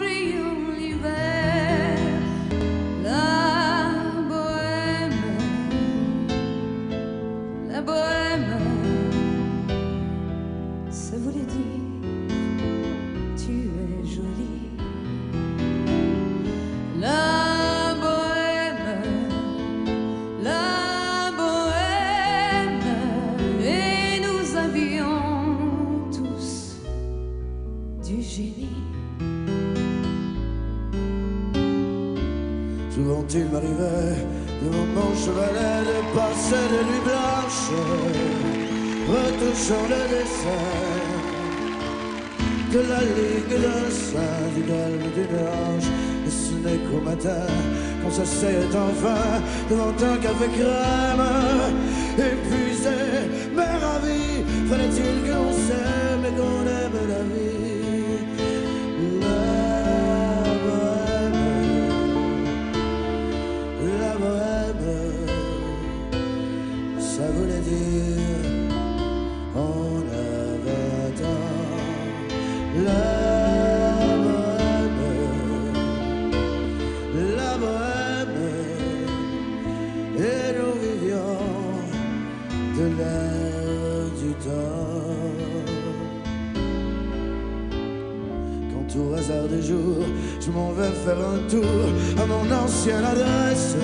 Souvent il m'arrivait devant mon chevalet de passer des nuits blanches, retouchant le dessin de la ligue d'un sein, du calme d'une hanche. Et ce n'est qu'au matin qu'on s'asseyait enfin devant un café crème, épuisé, mais ravi. Fallait-il qu'on s'aime et qu'on aime la vie? Je m'en vais faire un tour à mon ancienne adresse.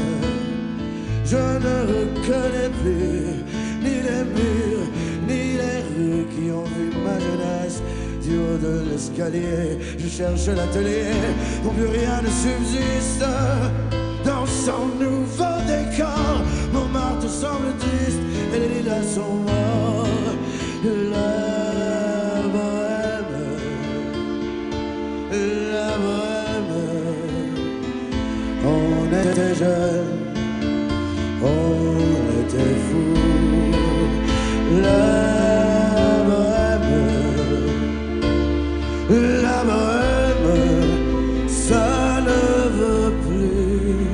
Je ne reconnais plus ni les murs, ni les rues qui ont vu ma jeunesse. Du haut de l'escalier, je cherche l'atelier où plus rien ne subsiste. Dans son nouveau décor, mon marteau semble triste et les lilas sont morts. La ne veut plus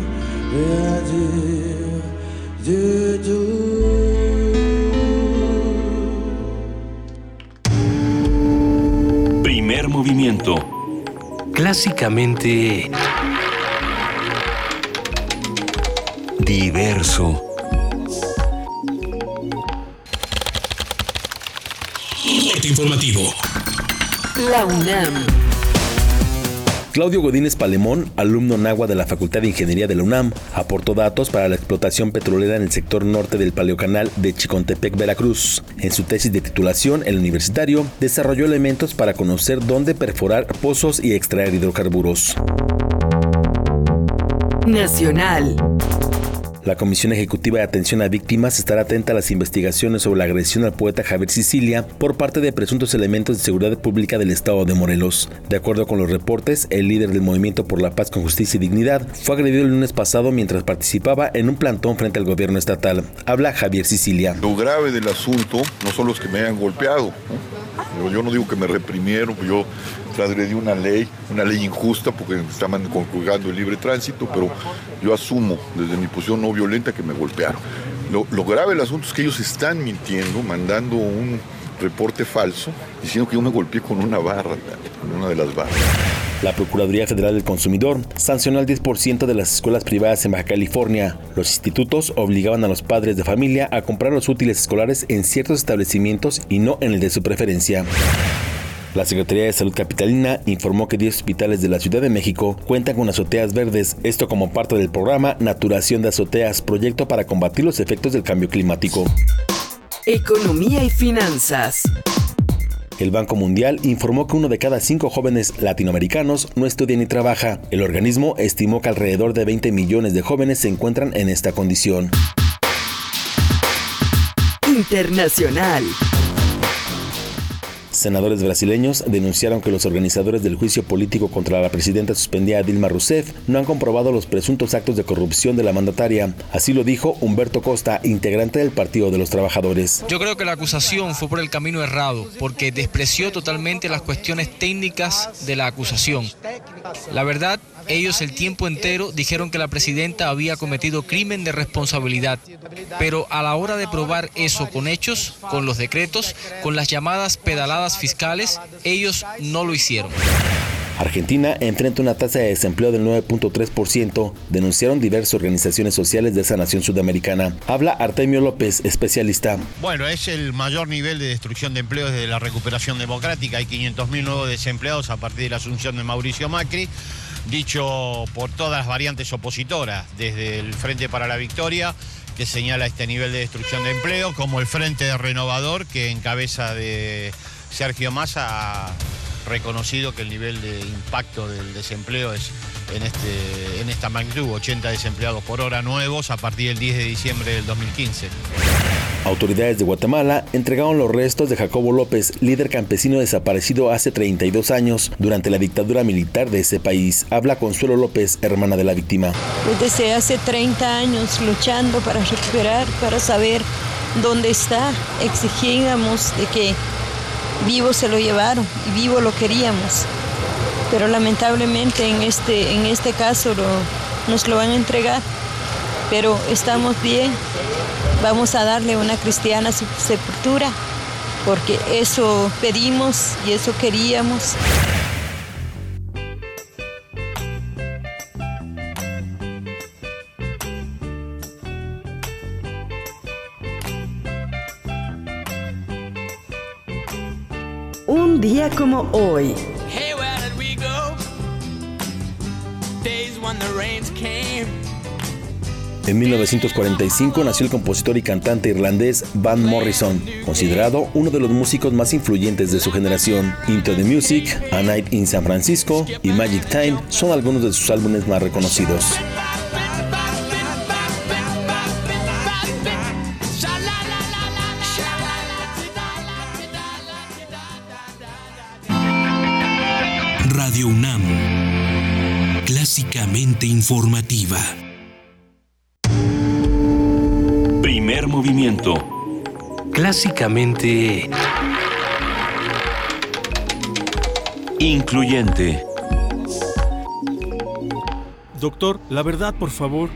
Primer movimiento. Clásicamente... Diverso. Corte informativo. La UNAM. Claudio Godínez Palemón, alumno nagua de la Facultad de Ingeniería de la UNAM, aportó datos para la explotación petrolera en el sector norte del Paleocanal de Chicontepec, Veracruz. En su tesis de titulación, el universitario desarrolló elementos para conocer dónde perforar pozos y extraer hidrocarburos. Nacional. La Comisión Ejecutiva de Atención a Víctimas estará atenta a las investigaciones sobre la agresión al poeta Javier Sicilia por parte de presuntos elementos de seguridad pública del Estado de Morelos. De acuerdo con los reportes, el líder del Movimiento por la Paz con Justicia y Dignidad fue agredido el lunes pasado mientras participaba en un plantón frente al gobierno estatal. Habla Javier Sicilia. Lo grave del asunto no solo es que me hayan golpeado. Yo no digo que me reprimieron, yo transgredí una ley, una ley injusta porque estaban conjugando el libre tránsito, pero yo asumo desde mi posición no violenta que me golpearon. Lo, lo grave del asunto es que ellos están mintiendo, mandando un reporte falso, diciendo que yo me golpeé con una barra, con una de las barras. La Procuraduría Federal del Consumidor sancionó al 10% de las escuelas privadas en Baja California. Los institutos obligaban a los padres de familia a comprar los útiles escolares en ciertos establecimientos y no en el de su preferencia. La Secretaría de Salud Capitalina informó que 10 hospitales de la Ciudad de México cuentan con azoteas verdes, esto como parte del programa Naturación de Azoteas, proyecto para combatir los efectos del cambio climático. Economía y finanzas. El Banco Mundial informó que uno de cada cinco jóvenes latinoamericanos no estudia ni trabaja. El organismo estimó que alrededor de 20 millones de jóvenes se encuentran en esta condición. Internacional. Senadores brasileños denunciaron que los organizadores del juicio político contra la presidenta suspendida Dilma Rousseff no han comprobado los presuntos actos de corrupción de la mandataria. Así lo dijo Humberto Costa, integrante del Partido de los Trabajadores. Yo creo que la acusación fue por el camino errado, porque despreció totalmente las cuestiones técnicas de la acusación. La verdad, ellos el tiempo entero dijeron que la presidenta había cometido crimen de responsabilidad, pero a la hora de probar eso con hechos, con los decretos, con las llamadas pedaladas fiscales, ellos no lo hicieron. Argentina enfrenta una tasa de desempleo del 9.3%, denunciaron diversas organizaciones sociales de esa nación sudamericana. Habla Artemio López, especialista. Bueno, es el mayor nivel de destrucción de empleo desde la recuperación democrática. Hay 500.000 nuevos desempleados a partir de la asunción de Mauricio Macri dicho por todas las variantes opositoras, desde el Frente para la Victoria, que señala este nivel de destrucción de empleo, como el Frente Renovador, que en cabeza de Sergio Massa ha reconocido que el nivel de impacto del desempleo es en, este, en esta magnitud, 80 desempleados por hora nuevos a partir del 10 de diciembre del 2015. Autoridades de Guatemala entregaron los restos de Jacobo López, líder campesino desaparecido hace 32 años durante la dictadura militar de ese país. Habla Consuelo López, hermana de la víctima. Pues desde hace 30 años luchando para recuperar, para saber dónde está. Exigíamos de que vivo se lo llevaron y vivo lo queríamos. Pero lamentablemente en este, en este caso nos lo van a entregar. Pero estamos bien, vamos a darle una cristiana sepultura, porque eso pedimos y eso queríamos. Un día como hoy. En 1945 nació el compositor y cantante irlandés Van Morrison, considerado uno de los músicos más influyentes de su generación. Into the Music, A Night in San Francisco y Magic Time son algunos de sus álbumes más reconocidos. Informativa. Primer movimiento. Clásicamente... Incluyente. Doctor, la verdad, por favor.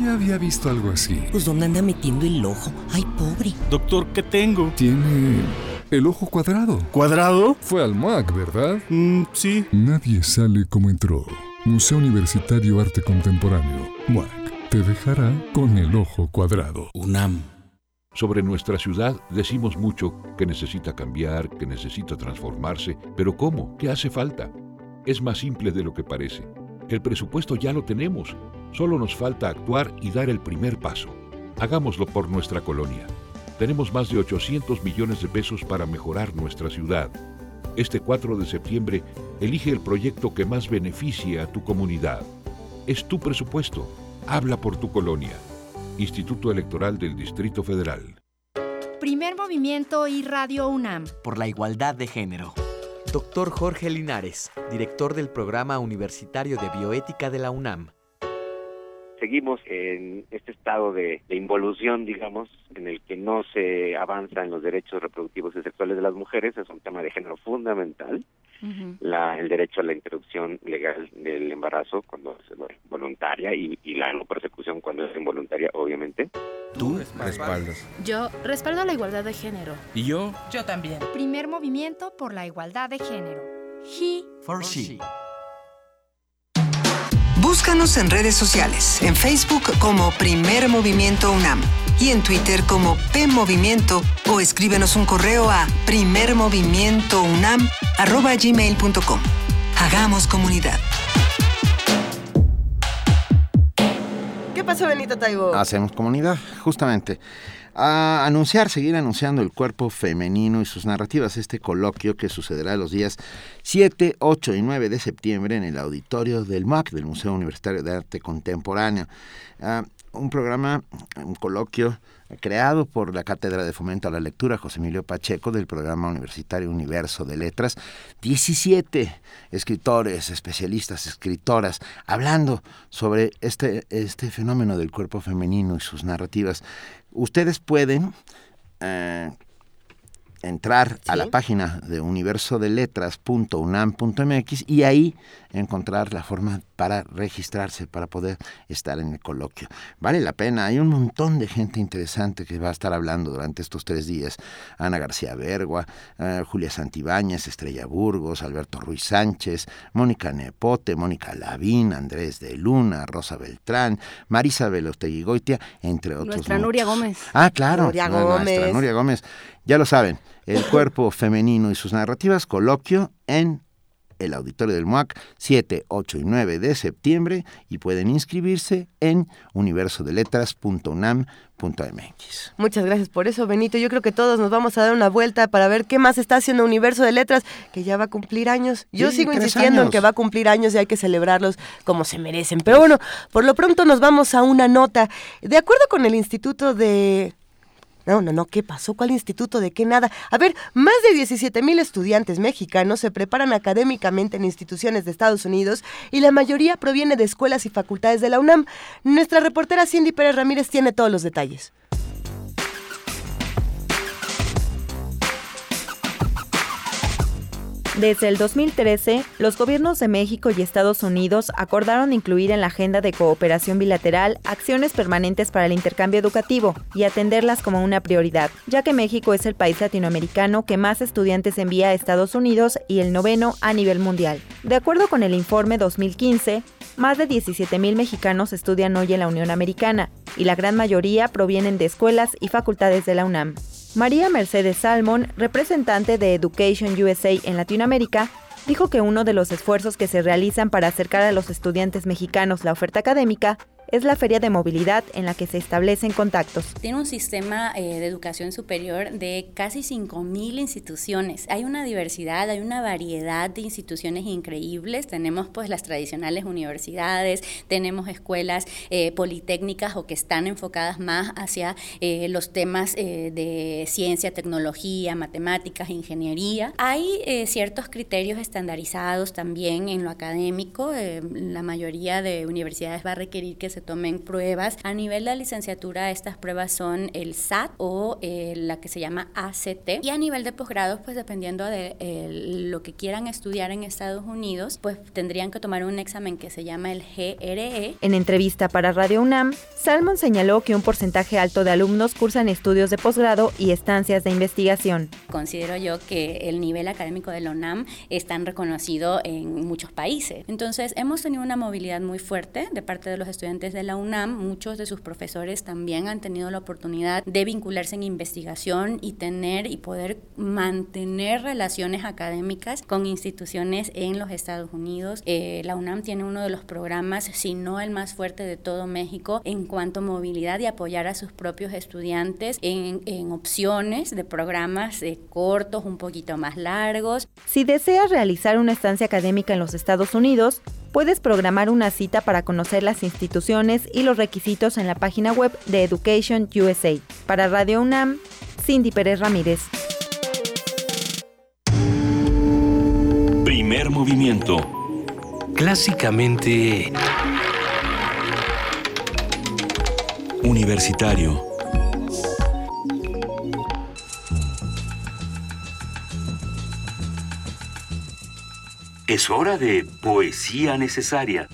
ya había visto algo así. Pues ¿dónde anda metiendo el ojo? Ay, pobre. Doctor, ¿qué tengo? Tiene el ojo cuadrado. ¿Cuadrado? Fue al MAC, ¿verdad? Mm, sí. Nadie sale como entró. Museo Universitario Arte Contemporáneo. MAC. Te dejará con el ojo cuadrado. UNAM. Sobre nuestra ciudad decimos mucho que necesita cambiar, que necesita transformarse, pero ¿cómo? ¿Qué hace falta? Es más simple de lo que parece. El presupuesto ya lo tenemos, solo nos falta actuar y dar el primer paso. Hagámoslo por nuestra colonia. Tenemos más de 800 millones de pesos para mejorar nuestra ciudad. Este 4 de septiembre, elige el proyecto que más beneficie a tu comunidad. Es tu presupuesto. Habla por tu colonia. Instituto Electoral del Distrito Federal. Primer movimiento y Radio UNAM. Por la igualdad de género. Doctor Jorge Linares, director del Programa Universitario de Bioética de la UNAM. Seguimos en este estado de, de, involución, digamos, en el que no se avanza en los derechos reproductivos y sexuales de las mujeres. Es un tema de género fundamental. Uh -huh. la, el derecho a la interrupción legal del embarazo cuando es voluntaria y, y la no persecución cuando es involuntaria, obviamente. ¿Tú respaldas? Yo respaldo la igualdad de género. ¿Y yo? Yo también. Primer movimiento por la igualdad de género. He for she. Búscanos en redes sociales, en Facebook como Primer Movimiento UNAM y en Twitter como P Movimiento o escríbenos un correo a primermovimientounam@gmail.com. Hagamos comunidad. ¿Qué pasó, Benito Taibo? Hacemos comunidad, justamente. A anunciar, seguir anunciando el cuerpo femenino y sus narrativas, este coloquio que sucederá los días 7, 8 y 9 de septiembre en el auditorio del MAC, del Museo Universitario de Arte Contemporáneo. Uh, un programa, un coloquio creado por la Cátedra de Fomento a la Lectura José Emilio Pacheco del programa universitario Universo de Letras. 17 escritores, especialistas, escritoras, hablando sobre este, este fenómeno del cuerpo femenino y sus narrativas. Ustedes pueden... Eh, entrar a la página de universodeletras.unam.mx y ahí encontrar la forma para registrarse, para poder estar en el coloquio. Vale la pena, hay un montón de gente interesante que va a estar hablando durante estos tres días. Ana García Bergua, eh, Julia Santibáñez, Estrella Burgos, Alberto Ruiz Sánchez, Mónica Nepote, Mónica Lavín, Andrés de Luna, Rosa Beltrán, Marisa Velotegui Goitia, entre otros. Nuestra Nuria Gómez. Ah, claro. Nuria no, Nuestra Gómez. Nuria Gómez. Ya lo saben, el cuerpo femenino y sus narrativas, coloquio en el auditorio del MUAC 7, 8 y 9 de septiembre y pueden inscribirse en universodeletras.unam.mx. Muchas gracias por eso, Benito. Yo creo que todos nos vamos a dar una vuelta para ver qué más está haciendo Universo de Letras, que ya va a cumplir años. Yo Sí, sigo insistiendo en que va a cumplir años y hay que celebrarlos como se merecen. Pero bueno, por lo pronto nos vamos a una nota. De acuerdo con el Instituto de... No, no, no, ¿qué pasó? ¿Cuál instituto? ¿De qué nada? A ver, más de 17 mil estudiantes mexicanos se preparan académicamente en instituciones de Estados Unidos y la mayoría proviene de escuelas y facultades de la UNAM. Nuestra reportera Cindy Pérez Ramírez tiene todos los detalles. Desde el 2013, los gobiernos de México y Estados Unidos acordaron incluir en la agenda de cooperación bilateral acciones permanentes para el intercambio educativo y atenderlas como una prioridad, ya que México es el país latinoamericano que más estudiantes envía a Estados Unidos y el noveno a nivel mundial. De acuerdo con el informe 2015, más de 17.000 mexicanos estudian hoy en la Unión Americana y la gran mayoría provienen de escuelas y facultades de la UNAM. María Mercedes Salmon, representante de Education USA en Latinoamérica, dijo que uno de los esfuerzos que se realizan para acercar a los estudiantes mexicanos la oferta académica es la feria de movilidad en la que se establecen contactos. Tiene un sistema eh, de educación superior de casi 5.000 instituciones. Hay una diversidad, hay una variedad de instituciones increíbles. Tenemos pues las tradicionales universidades, tenemos escuelas eh, politécnicas o que están enfocadas más hacia eh, los temas de ciencia, tecnología, matemáticas, ingeniería. Hay ciertos criterios estandarizados también en lo académico. La mayoría de universidades va a requerir que se tomen pruebas. A nivel de licenciatura, estas pruebas son el SAT o eh, la que se llama ACT. Y a nivel de posgrados, pues dependiendo de eh, lo que quieran estudiar en Estados Unidos, pues tendrían que tomar un examen que se llama el GRE. En entrevista para Radio UNAM, Salmon señaló que un porcentaje alto de alumnos cursan estudios de posgrado y estancias de investigación. Considero yo que el nivel académico de la UNAM es tan reconocido en muchos países. Entonces, hemos tenido una movilidad muy fuerte de parte de los estudiantes de la UNAM. Muchos de sus profesores también han tenido la oportunidad de vincularse en investigación y tener y poder mantener relaciones académicas con instituciones en los Estados Unidos. Eh, la UNAM tiene uno de los programas, si no el más fuerte de todo México, en cuanto a movilidad y apoyar a sus propios estudiantes en, en opciones de programas eh, cortos, un poquito más largos. Si deseas realizar una estancia académica en los Estados Unidos, puedes programar una cita para conocer las instituciones y los requisitos en la página web de Education USA. Para Radio UNAM, Cindy Pérez Ramírez. Primer movimiento. Clásicamente... Universitario. Es hora de poesía necesaria.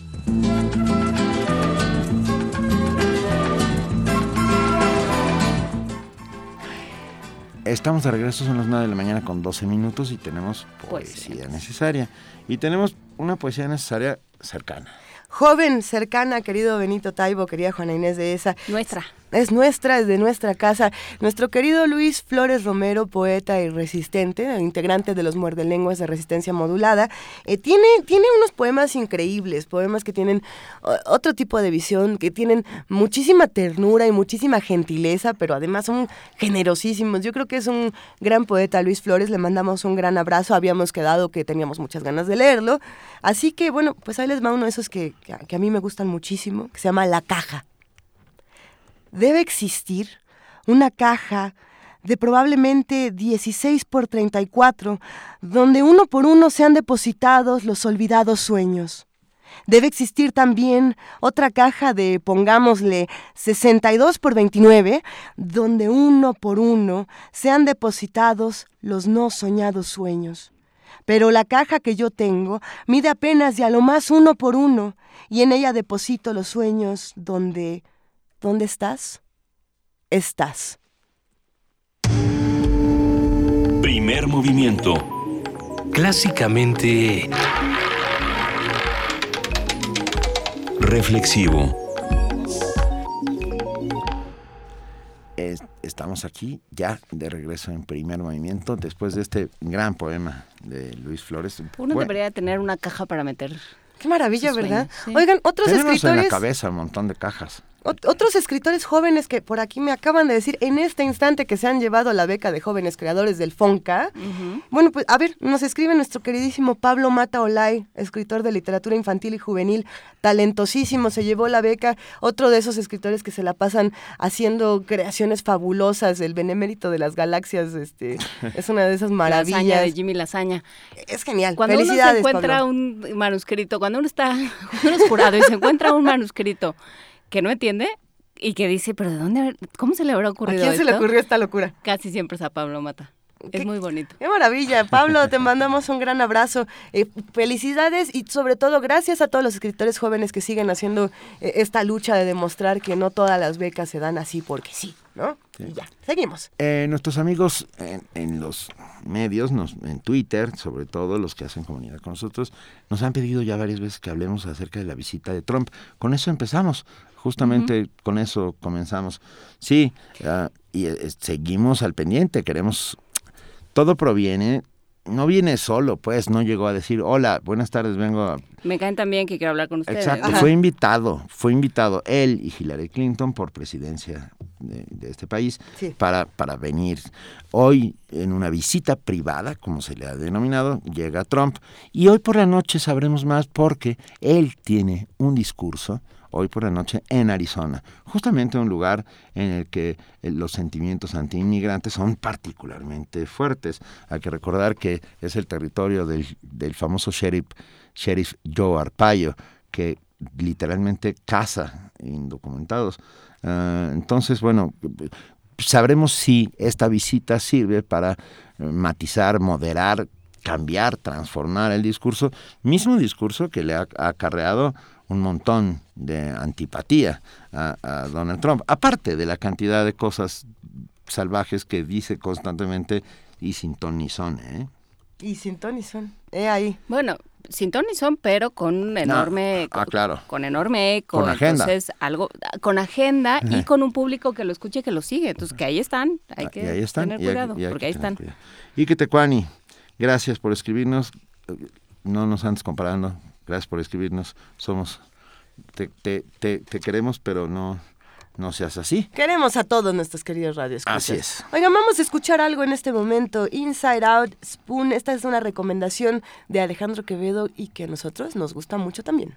Estamos de regreso, son las 9 de la mañana con 12 minutos y tenemos poesía necesaria. Y tenemos una poesía necesaria cercana. Joven, cercana, querido Benito Taibo, querida Juana Inés de esa. Nuestra. Es nuestra, es de nuestra casa. Nuestro querido Luis Flores Romero, poeta y resistente, integrante de los muerdelenguas de resistencia modulada, eh, tiene, tiene unos poemas increíbles, poemas que tienen otro tipo de visión, que tienen muchísima ternura y muchísima gentileza, pero además son generosísimos. Yo creo que es un gran poeta, Luis Flores, le mandamos un gran abrazo. Habíamos quedado que teníamos muchas ganas de leerlo. Así que, bueno, pues ahí les va uno de esos que, que a mí me gustan muchísimo, que se llama La Caja. Debe existir una caja de probablemente 16 por 34, donde uno por uno sean depositados los olvidados sueños. Debe existir también otra caja de, pongámosle, 62 por 29, donde uno por uno sean depositados los no soñados sueños. Pero la caja que yo tengo mide apenas y a lo más uno por uno, y en ella deposito los sueños donde... ¿Dónde estás? Estás. Primer movimiento. Clásicamente... Reflexivo. Es- estamos aquí ya de regreso en primer movimiento después de este gran poema de Luis Flores. Uno Bueno, debería tener una caja para meter. Qué maravilla, ¿verdad? sí. Oigan, otros tenemos en la cabeza un montón de cajas. Ot- Otros escritores jóvenes que por aquí me acaban de decir en este instante que se han llevado la beca de jóvenes creadores del FONCA. Bueno, pues a ver, nos escribe nuestro queridísimo Pablo Mata Olay, escritor de literatura infantil y juvenil, talentosísimo, se llevó la beca. Otro de esos escritores que se la pasan haciendo creaciones fabulosas, el benemérito de las galaxias, este, es una de esas maravillas. de Jimmy Lasaña. Es genial. Cuando uno se encuentra Pablo. un manuscrito, cuando uno está, cuando uno es jurado y se encuentra un manuscrito que no entiende y que dice, pero ¿de dónde, cómo se le habrá ¿A ocurrido quién se le esto?" ocurrió esta locura? Casi siempre es a Pablo Mata. Es muy bonito. Qué maravilla, Pablo, te mandamos un gran abrazo. Eh, felicidades y sobre todo gracias a todos los escritores jóvenes que siguen haciendo eh, esta lucha de demostrar que no todas las becas se dan así porque sí, ¿no? Y ya, seguimos. Eh, nuestros amigos en, en los medios, nos- en Twitter, sobre todo los que hacen comunidad con nosotros, nos han pedido ya varias veces que hablemos acerca de la visita de Trump. Con eso empezamos, justamente con eso comenzamos. Sí, ah, y eh, seguimos al pendiente, queremos... Todo proviene, no viene solo, pues, no llegó a decir, hola, buenas tardes, vengo a Me caen también que quiero hablar con ustedes. Exacto, fue invitado, fue invitado él y Hillary Clinton por presidencia de, de este país Sí. para, para venir. Hoy, en una visita privada, como se le ha denominado, llega Trump y hoy por la noche sabremos más porque él tiene un discurso hoy por la noche en Arizona, justamente un lugar en el que eh, los sentimientos antiinmigrantes son particularmente fuertes. Hay que recordar que es el territorio del, del famoso sheriff, sheriff Joe Arpaio, que literalmente caza indocumentados. Ah, entonces, bueno, sabremos si esta visita sirve para eh, matizar, moderar, cambiar, transformar el discurso, mismo discurso que le ha, ha acarreado un montón de antipatía a, a Donald Trump, aparte de la cantidad de cosas salvajes que dice constantemente y sin ton ni son, ¿eh? Y sin Tony son. He ahí. Bueno, sin Tony son, pero con un enorme, ah, claro. con enorme eco. Con agenda. Entonces, algo, con agenda y con un público que lo escuche, que lo sigue. Entonces, que ahí están. Hay Ah, que y ahí están, tener y hay- cuidado, y hay porque que ahí están. cuidado. Ike Tecuani, gracias por escribirnos. No nos andes comparando. Gracias por escribirnos. Somos, te, te, te, te queremos, pero no, no seas así. Queremos a todos nuestros queridos radios. Así es. Oigan, vamos a escuchar algo en este momento. Inside Out Spoon. Esta es una recomendación de Alejandro Quevedo y que a nosotros nos gusta mucho también.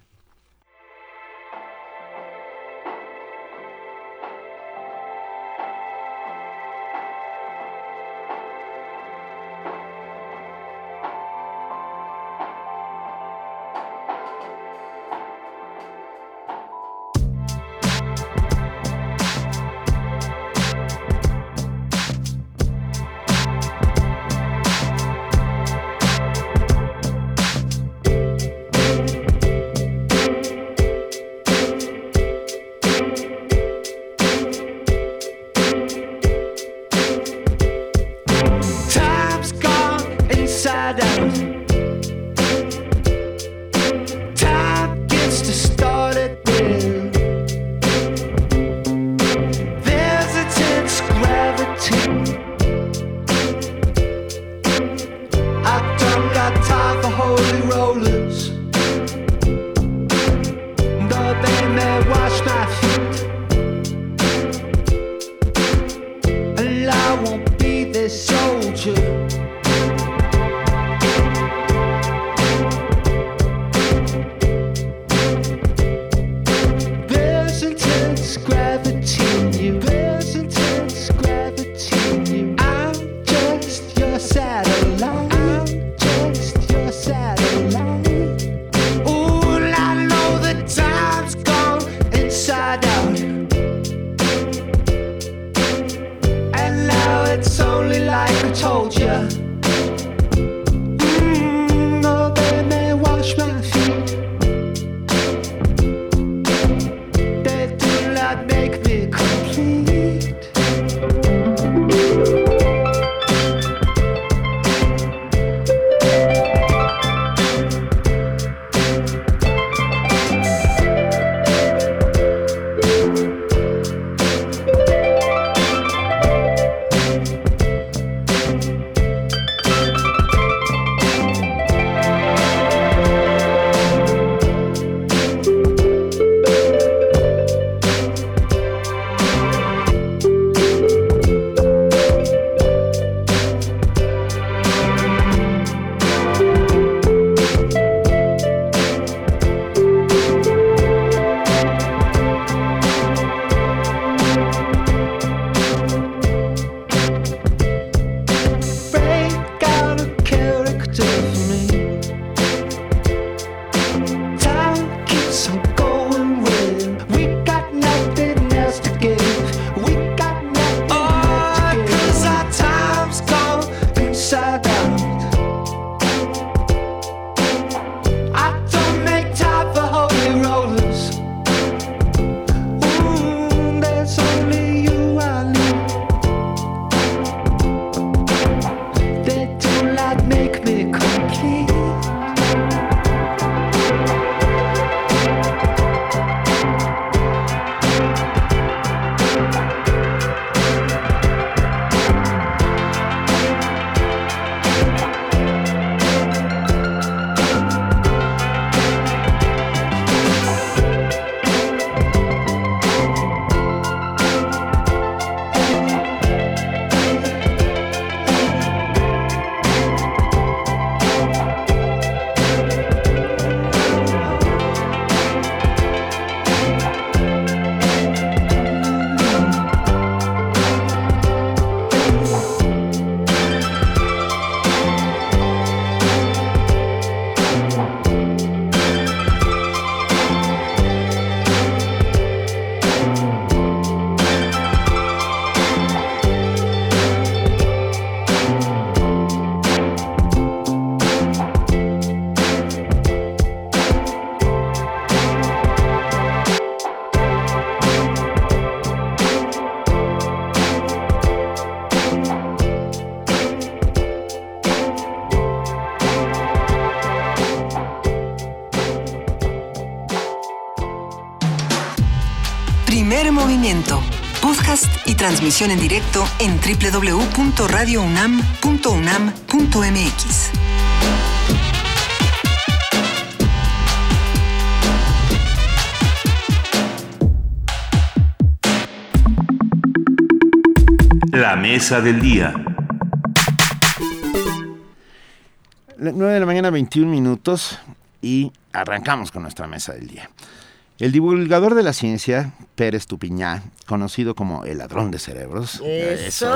Transmisión en directo en www.radiounam.unam.mx. La mesa del día. La- 9 de la mañana, 21 minutos y arrancamos con nuestra mesa del día. El divulgador de la ciencia, Pérez Tupiñá, conocido como el ladrón de cerebros, Eso.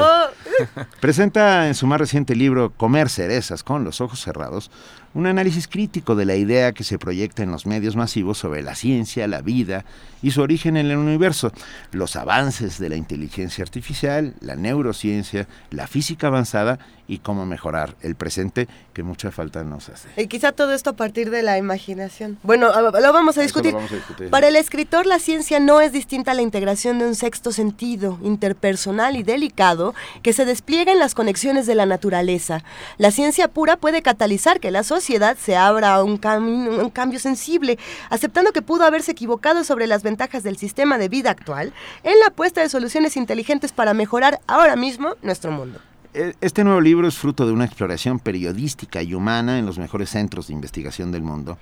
presenta en su más reciente libro Comer cerezas con los ojos cerrados un análisis crítico de la idea que se proyecta en los medios masivos sobre la ciencia, la vida y su origen en el universo, los avances de la inteligencia artificial, la neurociencia, la física avanzada y cómo mejorar el presente que mucha falta nos hace. Y quizá todo esto a partir de la imaginación. Bueno, lo vamos a discutir. vamos a discutir. Para el escritor, la ciencia no es distinta a la integración de un sexto sentido, interpersonal y delicado, que se despliega en las conexiones de la naturaleza. La ciencia pura puede catalizar que la sociedad se abra a un, un cambio sensible, aceptando que pudo haberse equivocado sobre las ventajas del sistema de vida actual en la apuesta de soluciones inteligentes para mejorar ahora mismo nuestro mundo. E- Este nuevo libro es fruto de una exploración periodística y humana en los mejores centros de investigación del mundo,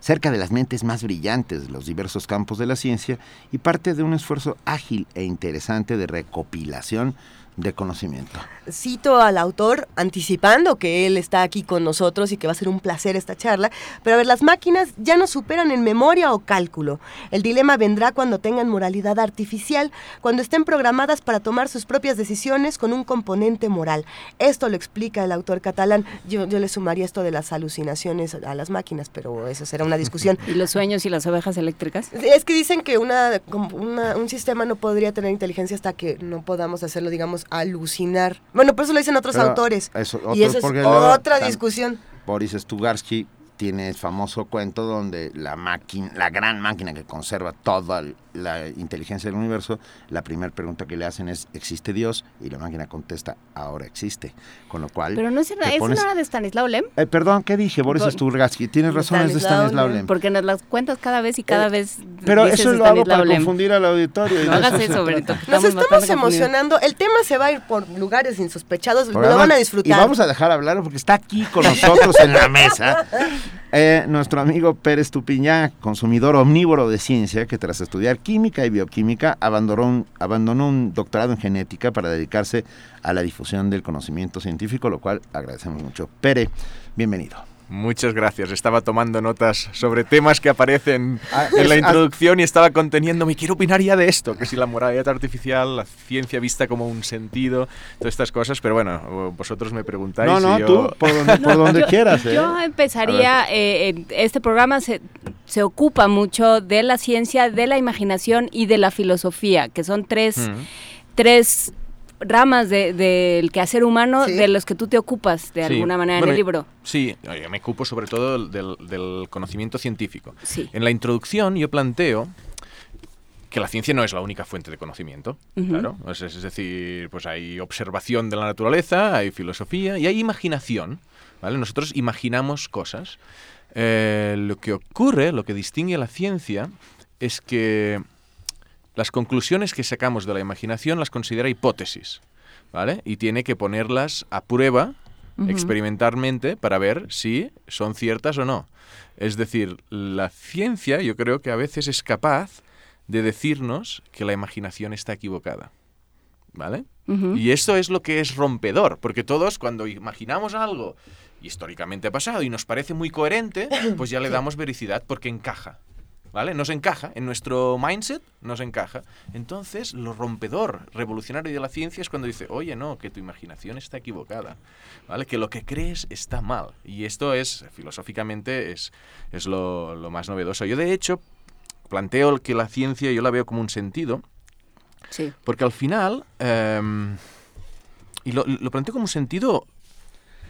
cerca de las mentes más brillantes de los diversos campos de la ciencia y parte de un esfuerzo ágil e interesante de recopilación de conocimiento. cito al autor anticipando que él está aquí con nosotros y que va a ser un placer esta charla, pero a ver, las máquinas ya no superan en memoria o cálculo. El dilema vendrá cuando tengan moralidad artificial, cuando estén programadas para tomar sus propias decisiones con un componente moral. Esto lo explica el autor catalán. Yo, yo le sumaría esto de las alucinaciones a las máquinas, pero eso será una discusión. ¿Y los sueños y las ovejas eléctricas? Es que dicen que una, un sistema no podría tener inteligencia hasta que no podamos hacerlo, digamos, alucinar. Bueno, por eso lo dicen otros Pero autores. eso, y eso es otra discusión. Boris Stugarsky tiene el famoso cuento donde la máquina, la gran máquina que conserva toda la inteligencia del universo, la primera pregunta que le hacen es ¿existe Dios? Y la máquina contesta ahora existe. Con lo cual Pero no es, ¿eso pones- no era de Stanislaw Lem? Eh, perdón, ¿qué dije? Boris Por-. Tienes razón, es de Stanislaw Lem. Porque nos las cuentas cada vez y cada vez Pero dices eso lo hago para Lem. confundir al auditorio. y No de hagas eso. Benito. Nos Estamos emocionando. El tema se va a ir por lugares insospechados. Programa- Lo van a Y disfrutar. vamos a dejar hablar porque está aquí con nosotros en la mesa. eh, nuestro amigo Pérez Tupiñá, consumidor omnívoro de ciencia, que tras estudiar química y bioquímica abandonó un, doctorado en genética para dedicarse a la difusión del conocimiento científico, lo cual agradecemos mucho. Pere, bienvenido. Muchas gracias. Estaba tomando notas sobre temas que aparecen Ah, en es- la ah- introducción y estaba conteniéndome. Quiero opinar ya de esto, que si la moralidad artificial, la ciencia vista como un sentido, todas estas cosas. Pero bueno, vosotros me preguntáis. No, no, y yo... tú, por donde, por donde yo, quieras. ¿eh? yo empezaría, eh, en este programa se, se ocupa mucho de la ciencia, de la imaginación y de la filosofía, que son tres, Mm. tres ramas de- del quehacer humano Sí. de los que tú te ocupas de Sí, alguna manera bueno, en el libro. Sí, yo me ocupo sobre todo del, del conocimiento científico. Sí. En la introducción yo planteo que la ciencia no es la única fuente de conocimiento, claro. Es, es decir, pues hay observación de la naturaleza, hay filosofía y hay imaginación, ¿vale? Nosotros imaginamos cosas. Eh, lo que ocurre, lo que distingue a la ciencia, es que las conclusiones que sacamos de la imaginación las considera hipótesis, ¿vale? Y tiene que ponerlas a prueba experimentalmente para ver si son ciertas o no. Es decir, la ciencia yo creo que a veces es capaz de decirnos que la imaginación está equivocada. ¿Vale? Y esto es lo que es rompedor, porque todos cuando imaginamos algo históricamente pasado y nos parece muy coherente, pues ya le damos vericidad porque encaja. ¿Vale? Nos encaja, en nuestro mindset nos encaja. Entonces, lo rompedor, revolucionario de la ciencia es cuando dice, oye, no, que tu imaginación está equivocada, ¿vale? Que lo que crees está mal. Y esto es, filosóficamente, es, es lo, lo más novedoso. Yo, de hecho, planteo que la ciencia yo la veo como un sentido, Sí. porque al final, em, y lo, lo planteo como un sentido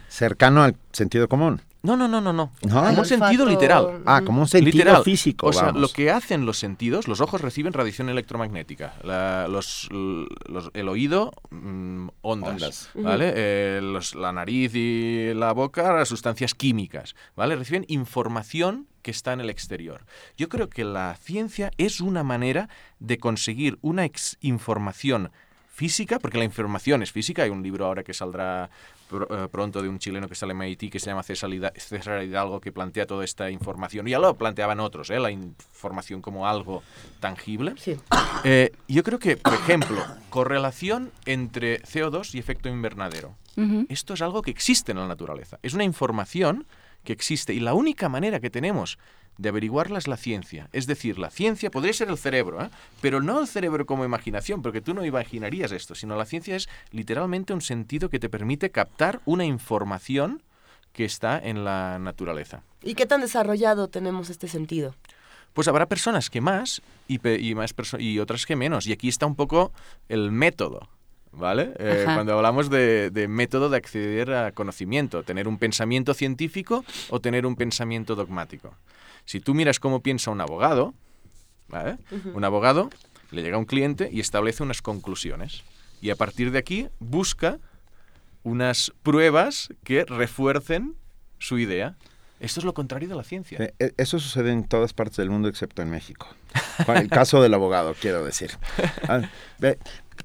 Cercano al sentido común. No, no, no, no, no. ¿No? Como un sentido literal. Ah, como un sentido Literal. físico, O sea, vamos. lo que hacen los sentidos, los ojos reciben radiación electromagnética, la- los, los- el oído, mm, ondas, Ondas. ¿vale? Eh, los- la nariz y la boca, las sustancias químicas, ¿vale? Reciben información que está en el exterior. Yo creo que la ciencia es una manera de conseguir una ex- información física, porque la información es física. Hay un libro ahora que saldrá pronto de un chileno que sale en MIT que se llama César Hida- César Hidalgo que plantea toda esta información. Ya lo planteaban otros, ¿eh? la información como algo tangible. Eh, yo creo que, por ejemplo, correlación entre CO2 y efecto invernadero. Esto es algo que existe en la naturaleza. Es una información que existe y la única manera que tenemos de averiguarla es la ciencia. Es decir, la ciencia podría ser el cerebro, ¿eh? pero no el cerebro como imaginación, porque tú no imaginarías esto, sino la ciencia es literalmente un sentido que te permite captar una información que está en la naturaleza. ¿Y qué tan desarrollado tenemos este sentido? Pues habrá personas que más y, y más y otras que menos. Y aquí está un poco el método. ¿Vale? Eh, cuando hablamos de, de método de acceder a conocimiento, tener un pensamiento científico o tener un pensamiento dogmático. Si tú miras cómo piensa un abogado, ¿vale? Ujú. un abogado le llega a un cliente y establece unas conclusiones. Y a partir de aquí busca unas pruebas que refuercen su idea. Esto es lo contrario de la ciencia. Eh, eh, Eso sucede en todas partes del mundo excepto en México. Con el caso del abogado, quiero decir. Ah,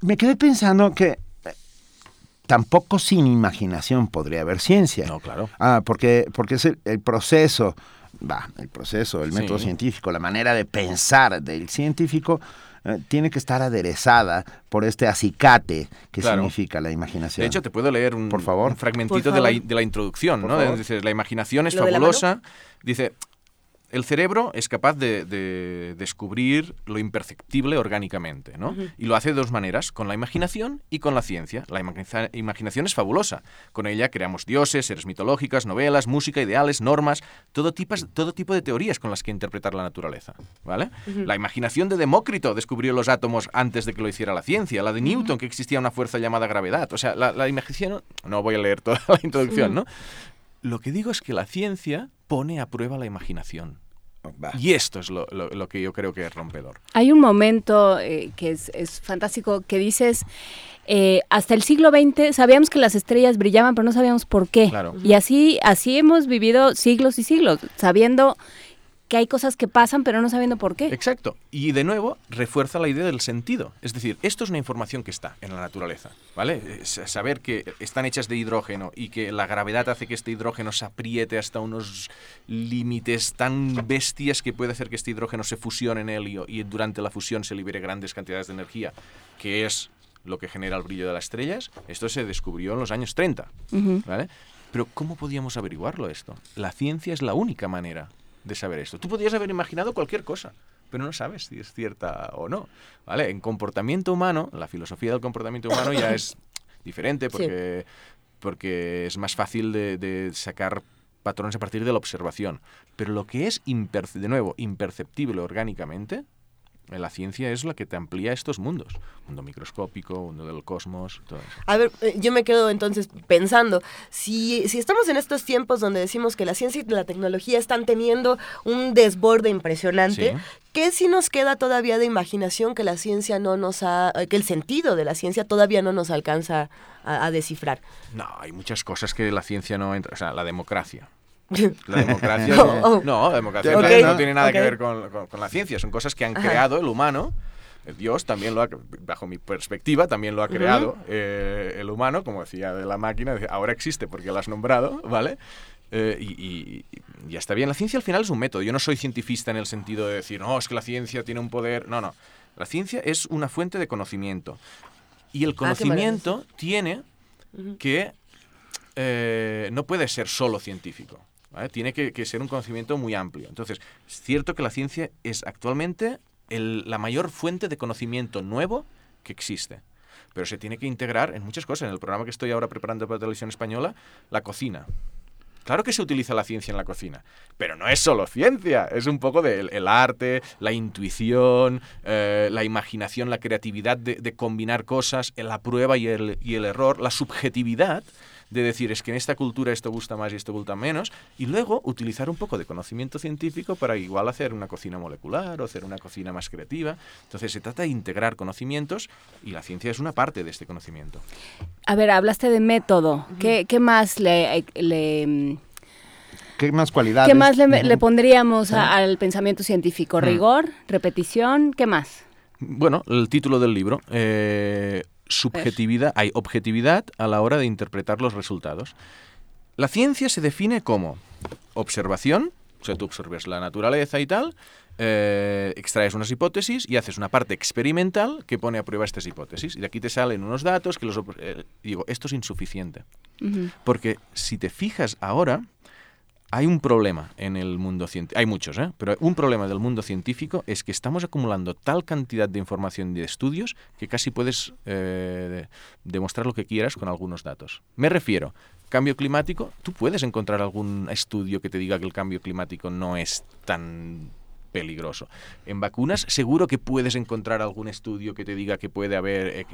Me quedé pensando que eh, tampoco sin imaginación podría haber ciencia. No, claro. Ah, porque, porque es el, el proceso, va, el proceso, el método Sí. científico, la manera de pensar del científico eh, tiene que estar aderezada por este acicate que Claro. significa la imaginación. De hecho, te puedo leer un, Por favor. un fragmentito Por de la, de la introducción, Por ¿no? favor. Dice, la imaginación es ¿Lo de la fabulosa. Dice, el cerebro es capaz de, de descubrir lo imperceptible orgánicamente, ¿no? Y lo hace de dos maneras, con la imaginación y con la ciencia. La imagina- imaginación es fabulosa. Con ella creamos dioses, seres mitológicas, novelas, música, ideales, normas, todo, tipas- todo tipo de teorías con las que interpretar la naturaleza, ¿vale? La imaginación de Demócrito descubrió los átomos antes de que lo hiciera la ciencia. La de Newton, que existía una fuerza llamada gravedad. O sea, la, la imaginación... No voy a leer toda la introducción. ¿no? Lo que digo es que la ciencia pone a prueba la imaginación. Y esto es lo, lo- lo que yo creo que es rompedor. Hay un momento eh, que es, es fantástico que dices, eh, hasta el siglo XX sabíamos que las estrellas brillaban, pero no sabíamos por qué. Claro. Y así, así hemos vivido siglos y siglos, sabiendo que hay cosas que pasan, pero no sabiendo por qué. Exacto. Y de nuevo, refuerza la idea del sentido. Es decir, esto es una información que está en la naturaleza, ¿vale? Es saber que están hechas de hidrógeno y que la gravedad hace que este hidrógeno se apriete hasta unos límites tan bestias que puede hacer que este hidrógeno se fusione en helio y durante la fusión se libere grandes cantidades de energía, que es lo que genera el brillo de las estrellas. Esto se descubrió en los años 30, Ujú. ¿vale? Pero ¿cómo podíamos averiguarlo esto? La ciencia es la única manera de saber esto. Tú podías haber imaginado cualquier cosa, pero no sabes si es cierta o no. ¿Vale? En comportamiento humano, la filosofía del comportamiento humano ya es diferente porque, porque es más fácil de, de sacar patrones a partir de la observación. Pero lo que es, de nuevo, imperceptible orgánicamente, la ciencia es la que te amplía estos mundos. Mundo microscópico, mundo del cosmos, todo eso. A ver, eh, yo me quedo entonces pensando, si, si estamos en estos tiempos donde decimos que la ciencia y la tecnología están teniendo un desborde impresionante, Sí. ¿qué si nos queda todavía de imaginación que la ciencia no nos ha, eh, que el sentido de la ciencia todavía no nos alcanza a, a descifrar? No, hay muchas cosas que la ciencia no entra. O sea, la democracia. La democracia, Oh, oh. no, la democracia no tiene nada que ver con, con- con la ciencia. Son cosas que han Ajá. creado el humano. Dios también lo ha, bajo mi perspectiva, también lo ha creado eh, el humano, como decía de la máquina, ahora existe porque lo has nombrado, ¿vale? Eh, y, ya está bien. La ciencia al final es un método. Yo no soy cientifista en el sentido de decir, no, es que la ciencia tiene un poder. No, no. La ciencia es una fuente de conocimiento. Y el Ah, conocimiento tiene que eh, no puede ser solo científico. Tiene que, ser un conocimiento muy amplio. Entonces, es cierto que la ciencia es actualmente la mayor fuente de conocimiento nuevo que existe. Pero se tiene que integrar en muchas cosas. En el programa que estoy ahora preparando para televisión española, la cocina. Claro que se utiliza la ciencia en la cocina, pero no es solo ciencia, es un poco del el arte, la intuición, eh, la imaginación, la creatividad de, de combinar cosas, la prueba y el error, la subjetividad de decir es que en esta cultura esto gusta más y esto gusta menos, y luego utilizar un poco de conocimiento científico para igual hacer una cocina molecular o hacer una cocina más creativa. Entonces se trata de integrar conocimientos y la ciencia es una parte de este conocimiento. A ver, hablaste de método. ¿Qué, qué más le, le, ¿Qué más cualidades? ¿Qué más le, pondríamos a- al pensamiento científico? Rigor, repetición, ¿qué más? Bueno, el título del libro. eh, subjetividad, hay objetividad a la hora de interpretar los resultados. La ciencia se define como observación, o sea, tú observas la naturaleza y tal, eh, extraes unas hipótesis y haces una parte experimental que pone a prueba estas hipótesis. Y de aquí te salen unos datos que los... eh, digo, esto es insuficiente. Porque si te fijas ahora, hay un problema en el mundo científico, hay muchos, ¿eh? pero un problema del mundo científico es que estamos acumulando tal cantidad de información y de estudios que casi puedes eh, demostrar lo que quieras con algunos datos. Me refiero, cambio climático, tú puedes encontrar algún estudio que te diga que el cambio climático no es tan peligroso. En vacunas seguro que puedes encontrar algún estudio que te diga que puede haber... eh,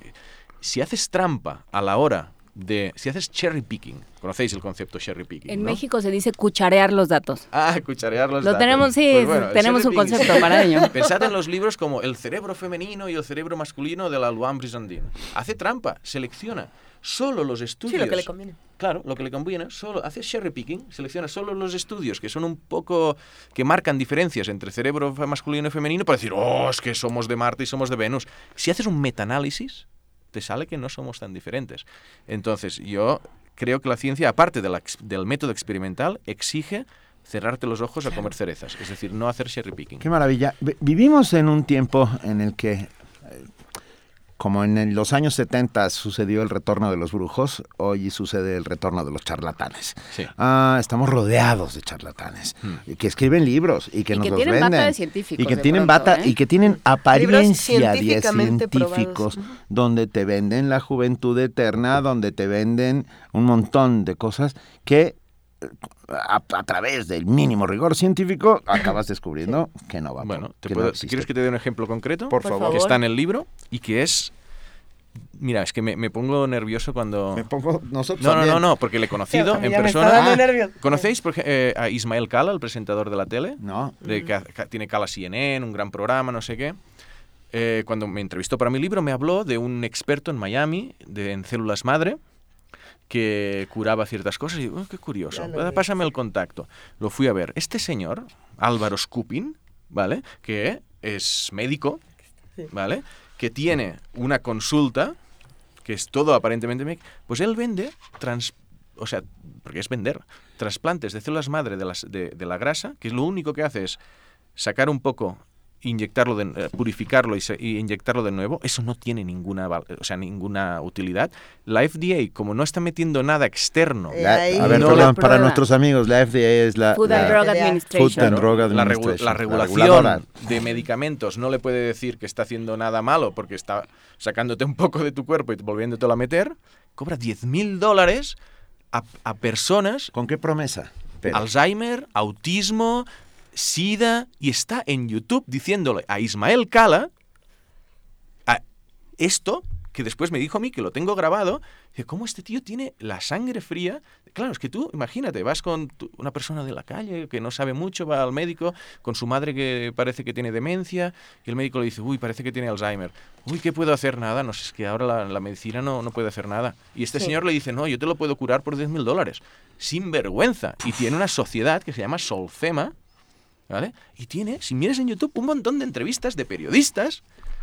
si haces trampa a la hora de... Si haces cherry picking, conocéis el concepto cherry picking. En ¿no? México se dice cucharear los datos. Ah, cucharear los Lo datos. tenemos, sí, Pues bueno, tenemos un picking. concepto para ello. Pensad en los libros como El cerebro femenino y el cerebro masculino de la Luan Brizandine. Hace trampa, selecciona solo los estudios. Sí, lo que le conviene. Claro, lo que le conviene, solo hace cherry picking, selecciona solo los estudios que son un poco que marcan diferencias entre cerebro masculino y femenino para decir, "Oh, es que somos de Marte y somos de Venus." Si haces un metaanálisis, te sale que no somos tan diferentes. Entonces, yo creo que la ciencia, aparte de la ex- del método experimental, exige cerrarte los ojos a comer cerezas, es decir, no hacer cherry picking. Qué maravilla. Vi- Vivimos en un tiempo en el que, eh, como en los años 70 sucedió el retorno de los brujos, hoy sucede el retorno de los charlatanes. Sí. Ah, estamos rodeados de charlatanes Hmm. que escriben libros y que Y nos que los tienen venden. bata de científicos y que de tienen pronto, bata ¿eh? y que tienen apariencia de científicos, probados. Donde te venden la juventud eterna, donde te venden un montón de cosas que eh, a, a través del mínimo rigor científico acabas descubriendo que no va Bueno, te que puedo- no. ¿quieres que te dé un ejemplo concreto? Por Por favor. Que está en el libro y que es... Mira, es que me, me pongo nervioso cuando... Me pongo- nosotros no, no, no, no, porque le he conocido Sí, en persona. nervios. ¿Conocéis por eh, a Ismael Cala, el presentador de la tele? No. De que ha- que tiene Cala CNN, un gran programa, no sé qué. Eh, cuando me entrevistó para mi libro, me habló de un experto en Miami, de, en células madre, que curaba ciertas cosas. Y "Oh, qué curioso, pásame el contacto. Lo fui a ver. Este señor, Álvaro Skupin, ¿vale? Que es médico, ¿vale? Que tiene una consulta, que es todo aparentemente... mec- Pues él vende, trans, o sea, porque es vender, trasplantes de células madre de, las, de, de la grasa, que lo único que hace es sacar un poco, inyectarlo, de, eh, purificarlo y, se- y inyectarlo de nuevo, eso no tiene ninguna, val- o sea, ninguna utilidad. La FDA, como no está metiendo nada externo, La- ahí a ver, no perdón, le para nuestros amigos, la FDA es la, Food la- and Drug FDA. Administration. Food and Drug la, regulación de medicamentos no le puede decir que está haciendo nada malo porque está sacándote un poco de tu cuerpo y volviéndotelo a meter, cobra 10 mil dólares a, a personas ¿Con qué promesa? Pero- Alzheimer, autismo, SIDA, y está en YouTube diciéndole a Ismael Cala a esto que después me dijo a mí que lo tengo grabado, dice, ¿cómo este tío tiene la sangre fría? Claro, es que tú, imagínate, vas con tu- una persona de la calle que no sabe mucho, va al médico, con su madre que parece que tiene demencia, y el médico le dice, uy, parece que tiene Alzheimer. Uy, ¿qué puedo hacer? Nada, no sé, es que ahora la, la medicina no, no puede hacer nada. Y este Sí. señor le dice, no, yo te lo puedo curar por 10 mil dólares. Sin vergüenza. Y tiene una sociedad que se llama Solfema, ¿vale? Y tiene, si miras en YouTube, un montón de entrevistas de periodistas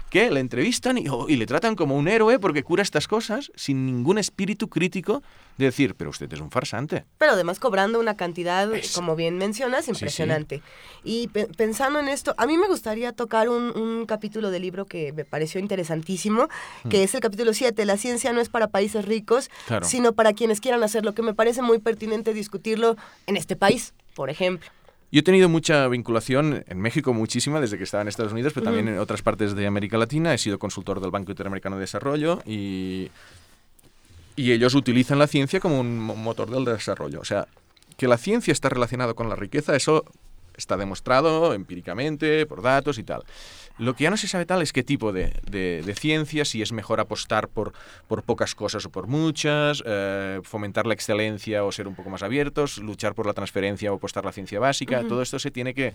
que le entrevistan y, oh, y le tratan como un héroe porque cura estas cosas sin ningún espíritu crítico de decir, pero usted es un farsante. Pero además cobrando una cantidad, como bien mencionas, impresionante. Y pe- pensando en esto, a mí me gustaría tocar un, un capítulo del libro que me pareció interesantísimo, que Mm. es el capítulo 7, La ciencia no es para países ricos, Claro. sino para quienes quieran hacerlo, que me parece muy pertinente discutirlo en este país, por ejemplo. Yo he tenido mucha vinculación en México, muchísima, desde que estaba en Estados Unidos, pero también Ujú. en otras partes de América Latina. He sido consultor del Banco Interamericano de Desarrollo y, y ellos utilizan la ciencia como un mo- motor del desarrollo. O sea, que la ciencia está relacionada con la riqueza, eso está demostrado empíricamente, por datos y tal. Lo que ya no se sabe tal es qué tipo de, de- de ciencia, si es mejor apostar por, por pocas cosas o por muchas, eh, fomentar la excelencia o ser un poco más abiertos, luchar por la transferencia o apostar la ciencia básica. Todo esto se tiene que...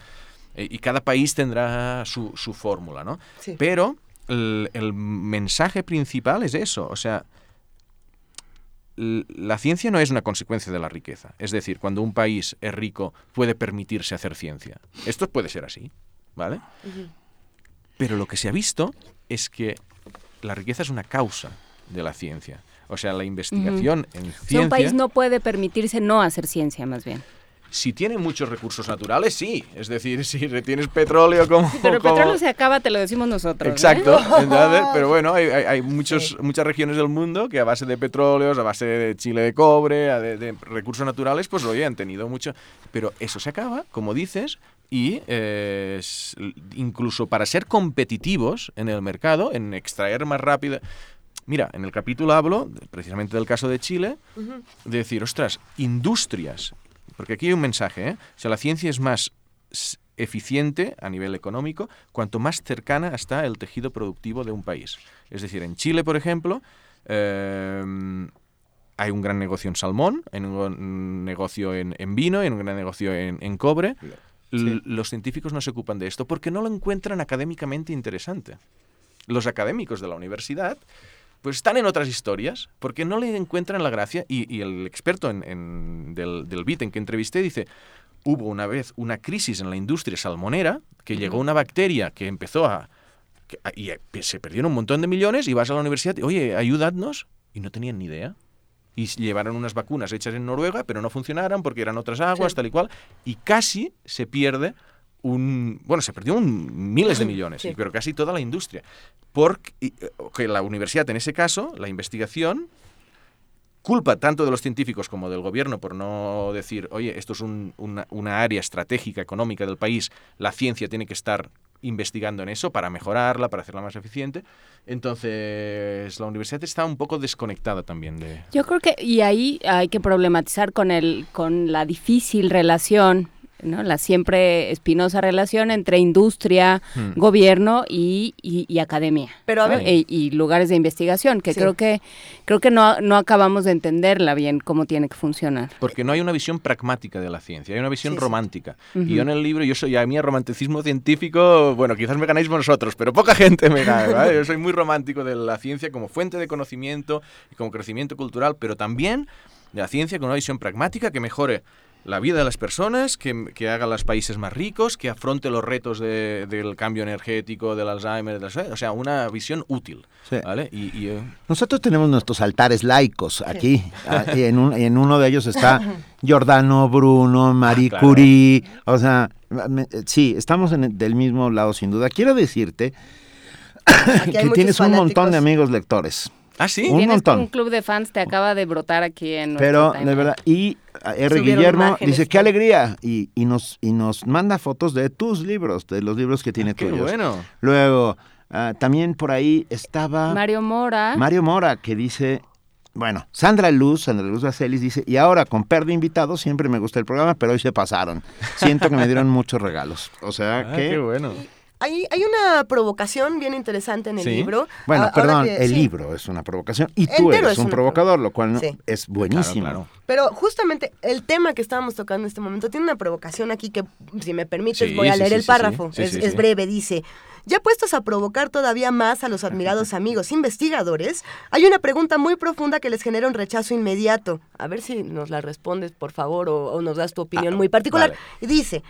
eh, y cada país tendrá su, su fórmula, ¿no? Sí. Pero el, el mensaje principal es eso, o sea, la ciencia no es una consecuencia de la riqueza. Es decir, cuando un país es rico puede permitirse hacer ciencia. Esto puede ser así, ¿vale? Pero lo que se ha visto es que la riqueza es una causa de la ciencia. O sea, la investigación en O sea, ciencia... un país no puede permitirse no hacer ciencia, más bien. Si tiene muchos recursos naturales, sí. Es decir, si retienes petróleo como... Pero el como- petróleo se acaba, te lo decimos nosotros. ¿eh? Exacto, entonces, pero bueno, hay, hay- hay muchos, muchas regiones del mundo que a base de petróleos, a base de chile de cobre, a de, de recursos naturales, pues oye, han tenido mucho. Pero eso se acaba, como dices, y eh, incluso para ser competitivos en el mercado, en extraer más rápido. Mira, en el capítulo hablo precisamente del caso de Chile, de decir, ostras, industrias, porque aquí hay un mensaje, ¿eh? O sea, la ciencia es más eficiente a nivel económico cuanto más cercana está el tejido productivo de un país. Es decir, en Chile, por ejemplo, eh, hay un gran negocio en salmón, hay un negocio en, en vino, hay un gran negocio en, en cobre. Los científicos no se ocupan de esto porque no lo encuentran académicamente interesante. Los académicos de la universidad pues están en otras historias, porque no le encuentran la gracia. Y, y el experto en, en- del, del BIT en que entrevisté dice, hubo una vez una crisis en la industria salmonera, que llegó una bacteria que empezó a... que- y eh, se perdieron un montón de millones y vas a la universidad y, oye, ayudadnos, y no tenían ni idea. Y llevaron unas vacunas hechas en Noruega, pero no funcionaron porque eran otras aguas, Sí. tal y cual. Y casi se pierde un... Bueno, se perdió un, miles de millones, Sí. pero casi toda la industria. Porque que la universidad, en ese caso, la investigación, culpa tanto de los científicos como del gobierno por no decir, oye, esto es un- una, una área estratégica económica del país, la ciencia tiene que estar investigando en eso para mejorarla, para hacerla más eficiente. Entonces, la universidad está un poco desconectada también de... Yo creo que, y ahí hay que problematizar con, el, con la difícil relación, ¿no? la siempre espinosa relación entre industria, Hmm. gobierno y, y- y academia. Pero a ¿no? ver- E- y lugares de investigación, que Sí. creo que creo que no, no acabamos de entenderla bien cómo tiene que funcionar. Porque no hay una visión pragmática de la ciencia, hay una visión Sí, sí. romántica. Y yo en el libro, yo soy a mí el romanticismo científico, bueno, quizás me ganáis vosotros, pero poca gente me gana, ¿vale? Yo soy muy romántico de la ciencia como fuente de conocimiento y como crecimiento cultural, pero también de la ciencia con una visión pragmática que mejore la vida de las personas, que, que haga los países más ricos, que afronte los retos de- del cambio energético, del Alzheimer, de las- o sea, una visión útil, Sí. ¿vale? Y, y, eh, Nosotros tenemos nuestros altares laicos aquí, ah, y en, un- en uno de ellos está Giordano Bruno, Marie claro. Curie, o sea, me- sí, estamos en el- del mismo lado sin duda. Quiero decirte que tienes un montón fanáticos. de amigos lectores. ¿Ah, sí? Un Tienes montón. un club de fans, te acaba de brotar aquí en nuestro Pero timeline. de verdad, y a R. Subieron Guillermo imágenes, dice, qué alegría, y, y nos, y nos manda fotos de tus libros, de los libros que tiene qué tuyos. bueno. Luego, ah, también por ahí estaba Mario Mora. Mario Mora, que dice, bueno, Sandra Luz, Sandra Luz Bacelis dice, y ahora con Per de invitado, siempre me gusta el programa, pero hoy se pasaron. Siento que me dieron muchos regalos. O sea Ah, que... qué bueno. Hay, hay una provocación bien interesante en el Sí. libro. Bueno, A- ahora perdón, que- el sí. libro es una provocación y tú Entero eres es un provocador, lo cual no- Sí. es buenísimo. Claro, Pero justamente el tema que estábamos tocando en este momento tiene una provocación aquí que, si me permites, Sí, voy a sí, leer sí, el párrafo. sí. Sí, es, sí, es sí. breve, dice. Ya puestos a provocar todavía más a los admirados amigos investigadores, hay una pregunta muy profunda que les genera un rechazo inmediato. A ver si nos la respondes, por favor, o, o nos das tu opinión muy particular. vale. Y dice,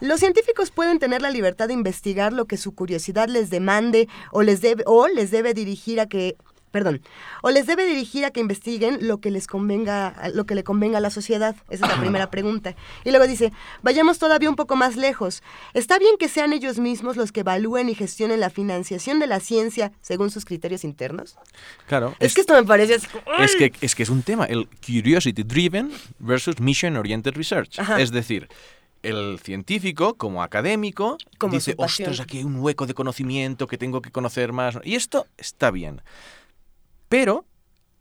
los científicos pueden tener la libertad de investigar lo que su curiosidad les demande o les debe, o les debe dirigir a que perdón, o les debe dirigir a que investiguen lo que les convenga, lo que le convenga a la sociedad. Esa es la primera pregunta. Y luego dice, vayamos todavía un poco más lejos. ¿Está bien que sean ellos mismos los que evalúen y gestionen la financiación de la ciencia según sus criterios internos? Claro. Es, que esto me parece así Es que, es que es un tema, el curiosity driven versus mission oriented research. Ajá. Es decir, el científico como académico Como dice, ostras, aquí hay un hueco de conocimiento que tengo que conocer más. Y esto está bien. Pero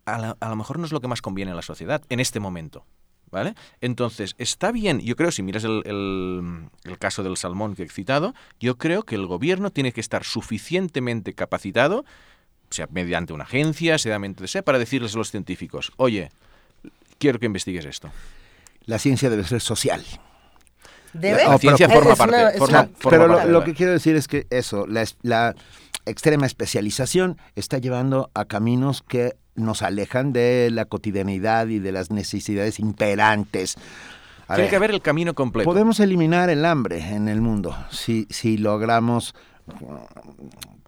a, la- a lo mejor no es lo que más conviene a la sociedad en este momento. ¿Vale? Entonces, está bien, yo creo, si miras el, el- el caso del salmón que he citado, yo creo que el gobierno tiene que estar suficientemente capacitado, sea mediante una agencia, sea mediante sea, para decirles a los científicos, oye, quiero que investigues esto. La ciencia debe ser social. ¿Debe? La ciencia Es- forma es parte, una- es forma- una- forma Pero lo, parte de lo la- que quiero decir es que eso, la, es- la extrema especialización está llevando a caminos que nos alejan de la cotidianidad y de las necesidades imperantes. A Tiene ver, que haber el camino completo. Podemos eliminar el hambre en el mundo si, si logramos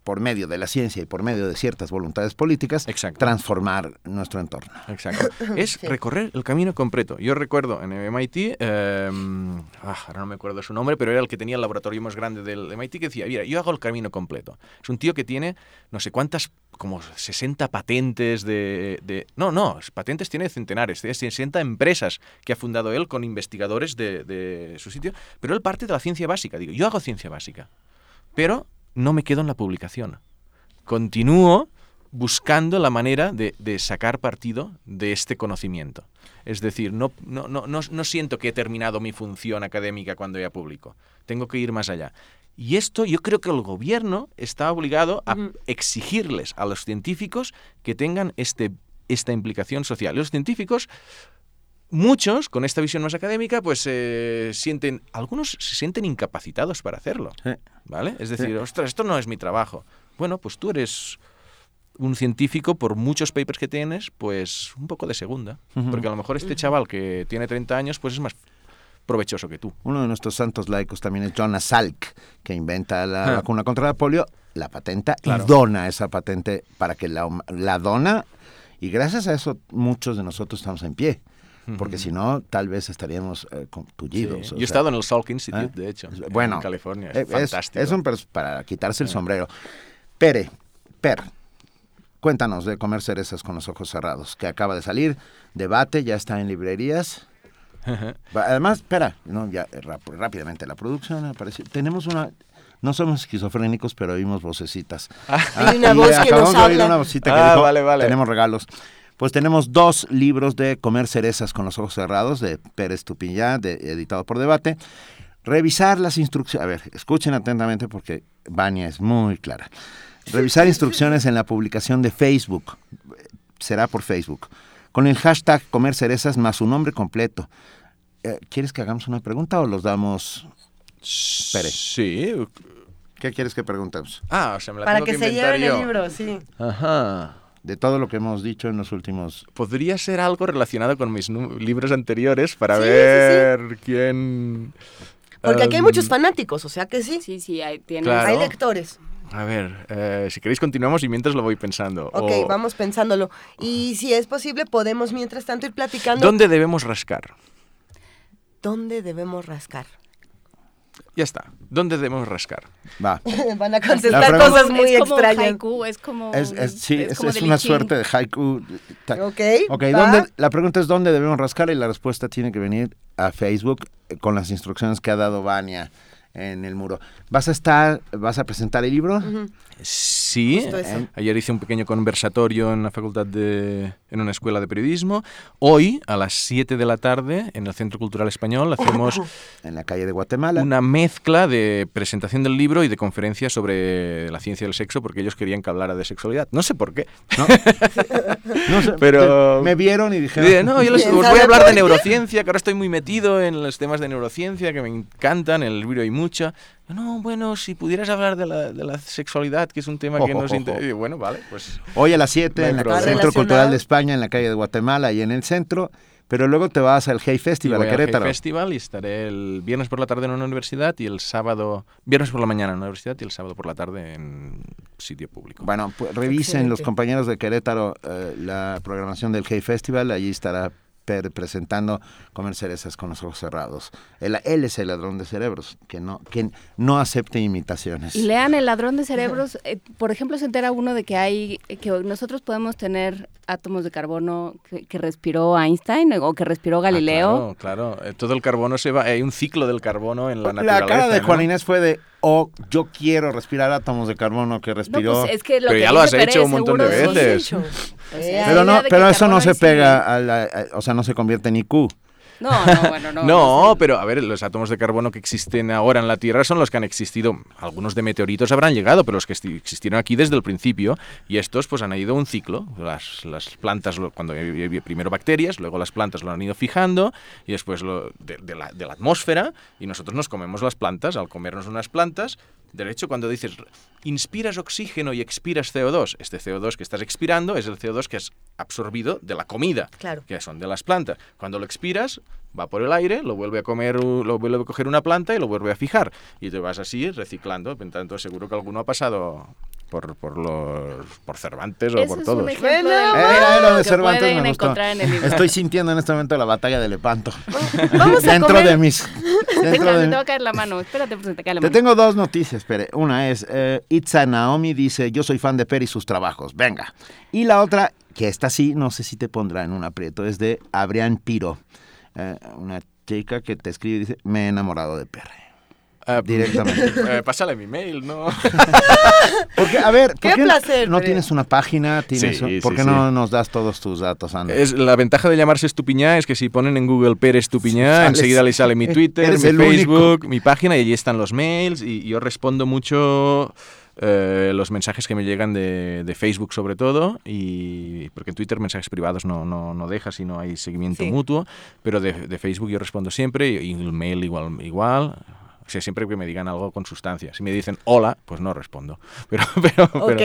por medio de la ciencia y por medio de ciertas voluntades políticas, transformar nuestro entorno. Exacto. Es recorrer el camino completo. Yo recuerdo en el MIT, eh, ah, ahora no me acuerdo su nombre, pero era el que tenía el laboratorio más grande del MIT, que decía, mira, yo hago el camino completo. Es un tío que tiene no sé cuántas, como 60 patentes de... de- no, no, patentes tiene centenares, tiene 60 empresas que ha fundado él con investigadores de, de su sitio, pero él parte de la ciencia básica. Digo, yo hago ciencia básica, pero no me quedo en la publicación. Continúo buscando la manera de, de sacar partido de este conocimiento. Es decir, no, no, no, no, no siento que he terminado mi función académica cuando ya publico. Tengo que ir más allá. Y esto yo creo que el gobierno está obligado a exigirles a los científicos que tengan este, esta implicación social. Los científicos muchos con esta visión más académica pues eh, sienten algunos se sienten incapacitados para hacerlo vale es decir Sí. ostras esto no es mi trabajo bueno pues tú eres un científico por muchos papers que tienes pues un poco de segunda Ujú. porque a lo mejor este chaval que tiene 30 años pues es más provechoso que tú Uno de nuestros santos laicos también es Jonas Salk, que inventa la Ah. vacuna contra la polio, la patenta Claro. y dona esa patente para que la, la dona y gracias a eso muchos de nosotros estamos en pie. Porque si no, tal vez estaríamos eh, con- tullidos. Sí. Yo he sea. estado en el Salk Institute, ¿Eh? de hecho, Es- en bueno, California, es eh, fantástico. Es un para quitarse el Sí. sombrero. Pere, Per, cuéntanos de Comer Cerezas con los Ojos Cerrados, que acaba de salir, debate, ya está en librerías. Además, espera, no, ya, eh, rap- rápidamente, la producción apareció. Tenemos una... No somos esquizofrénicos, pero oímos vocecitas. Hay una y voz que nos habla. una que Ah, dijo, vale, vale. tenemos regalos. Pues tenemos dos libros de Comer cerezas con los ojos cerrados, de Pérez Tupiñá, de, editado por Debate. Revisar las instrucciones. A ver, escuchen atentamente porque Vania es muy clara. Revisar instrucciones en la publicación de Facebook. Será por Facebook. Con el hashtag Comer cerezas más su nombre completo. Eh, ¿Quieres que hagamos una pregunta o los damos? Pérez. Sí. ¿Qué quieres que preguntemos? Ah, o sea, me la Para tengo que, que, se lleven yo. el libro, sí. Ajá. De todo lo que hemos dicho en los últimos... Podría ser algo relacionado con mis libros anteriores para Sí, sí, sí. ver quién... Porque aquí hay em, muchos fanáticos, o sea que sí. Sí, sí, hay, tienes- Claro. Hay lectores. A ver, eh, si queréis continuamos y mientras lo voy pensando. Ok, O, vamos pensándolo. Y si es posible, podemos mientras tanto ir platicando. ¿Dónde debemos rascar? ¿Dónde debemos rascar? Ya está. ¿Dónde debemos rascar? Va. Van a La contestar pregunta- cosas muy es como extrañas. haiku, es como... Es, es- sí, es, como es de una suerte de haiku. Ok, Ok, va. ¿dónde- la pregunta es dónde debemos rascar y la respuesta tiene que venir a Facebook eh, con las instrucciones que ha dado Vania en el muro. ¿Vas a estar, vas a presentar el libro? Sí, ayer hice un pequeño conversatorio en la facultad de, en una escuela de periodismo. Hoy, a las 7 de la tarde, en el Centro Cultural Español, hacemos En la calle de Guatemala. una mezcla de presentación del libro y de conferencias sobre la ciencia del sexo, porque ellos querían que hablara de sexualidad. No sé por qué. No sé, Pero- me vieron y dijeron... Dije, no, yo les, ¿Quién os voy a hablar de neurociencia, que ahora estoy muy metido en los temas de neurociencia, que me encantan, en el libro hay mucho. Yo, No, bueno, si pudieras hablar de la, de la sexualidad, que es un tema que Ojo, nos ojo. interesa. Y Bueno, vale, pues... Hoy a las 7 No hay en el. Centro. Cultural de España, en la calle de Guatemala y en el centro, pero luego te vas al Hey Y Festival voy a al Hey Querétaro. Festival y estaré el viernes por la tarde en una universidad y el sábado, viernes por la mañana en una universidad y el sábado por la tarde en sitio público. Bueno, pues revisen Excelente. los compañeros de Querétaro eh, la programación del Hey Festival, allí estará presentando Comer cerezas con los ojos cerrados. Él, él es el ladrón de cerebros, que no, que no acepte imitaciones. Y lean El ladrón de cerebros. eh, por ejemplo, se entera uno de que hay que nosotros podemos tener átomos de carbono que, que respiró Einstein o que respiró Ah, Galileo. claro, claro. Eh, Todo el carbono se va. Hay un ciclo del carbono en la La naturaleza. cara de ¿no? Juan Inés fue de, oh, yo quiero respirar átomos de carbono que No, respiró. pues es que lo Pero que ya lo has hecho un montón de veces. O sea, pero no, pero eso no se pega, a la, a- o sea, no se convierte en IQ. No, no, bueno, no. No, pero a ver, los átomos de carbono que existen ahora en la Tierra son los que han existido. Algunos de meteoritos habrán llegado, pero los que existieron aquí desde el principio. Y estos pues han ido un ciclo. Las, las plantas, cuando primero bacterias, luego las plantas lo han ido fijando y después lo, de, de la, de la atmósfera. Y nosotros nos comemos las plantas. Al comernos unas plantas, De hecho, cuando dices inspiras oxígeno y expiras CO2, este CO2 que estás expirando es el CO2 que has absorbido de la comida, Claro. que son de las plantas. Cuando lo expiras, va por el aire, lo vuelve a comer, lo vuelve a coger una planta y lo vuelve a fijar. Y te vas así reciclando. Por tanto, seguro que alguno ha pasado por, por los por Cervantes o por es todos. un ejemplo de Era lo de Cervantes pueden me gustó. encontrar en el libro. Estoy sintiendo en este momento la batalla de Lepanto. Vamos a dentro comer. de mis Te, dentro de te va a caer la mano. Espérate, pues te cae la Te mano. tengo dos noticias, espere. Una es, eh, Itza Naomi dice, yo soy fan de Per y sus trabajos, venga. Y la otra, que esta sí, no sé si te pondrá en un aprieto, es de Abrián Piro, eh, una chica que te escribe y dice, me he enamorado de Per. Ah, Directamente. eh, pásale mi mail, ¿no? Porque, a ver, ¿por Qué qué placer, no tienes una página? ¿Tienes Sí, un- sí, ¿Por qué sí. no nos das todos tus datos, Andrés? Es la ventaja de llamarse Estupiñá es que si ponen en Google Pérez Estupiñá, enseguida le sale mi Twitter, mi Facebook, mi página y allí están los mails y yo respondo mucho eh, los mensajes que me llegan de, de Facebook sobre todo y porque en Twitter mensajes privados no, no, no deja si no hay seguimiento Sí. mutuo, pero de, de Facebook yo respondo siempre y, y el mail igual igual. O sea, siempre que me digan algo con sustancia. Si me dicen hola, pues no respondo. Pero, pero, pero-.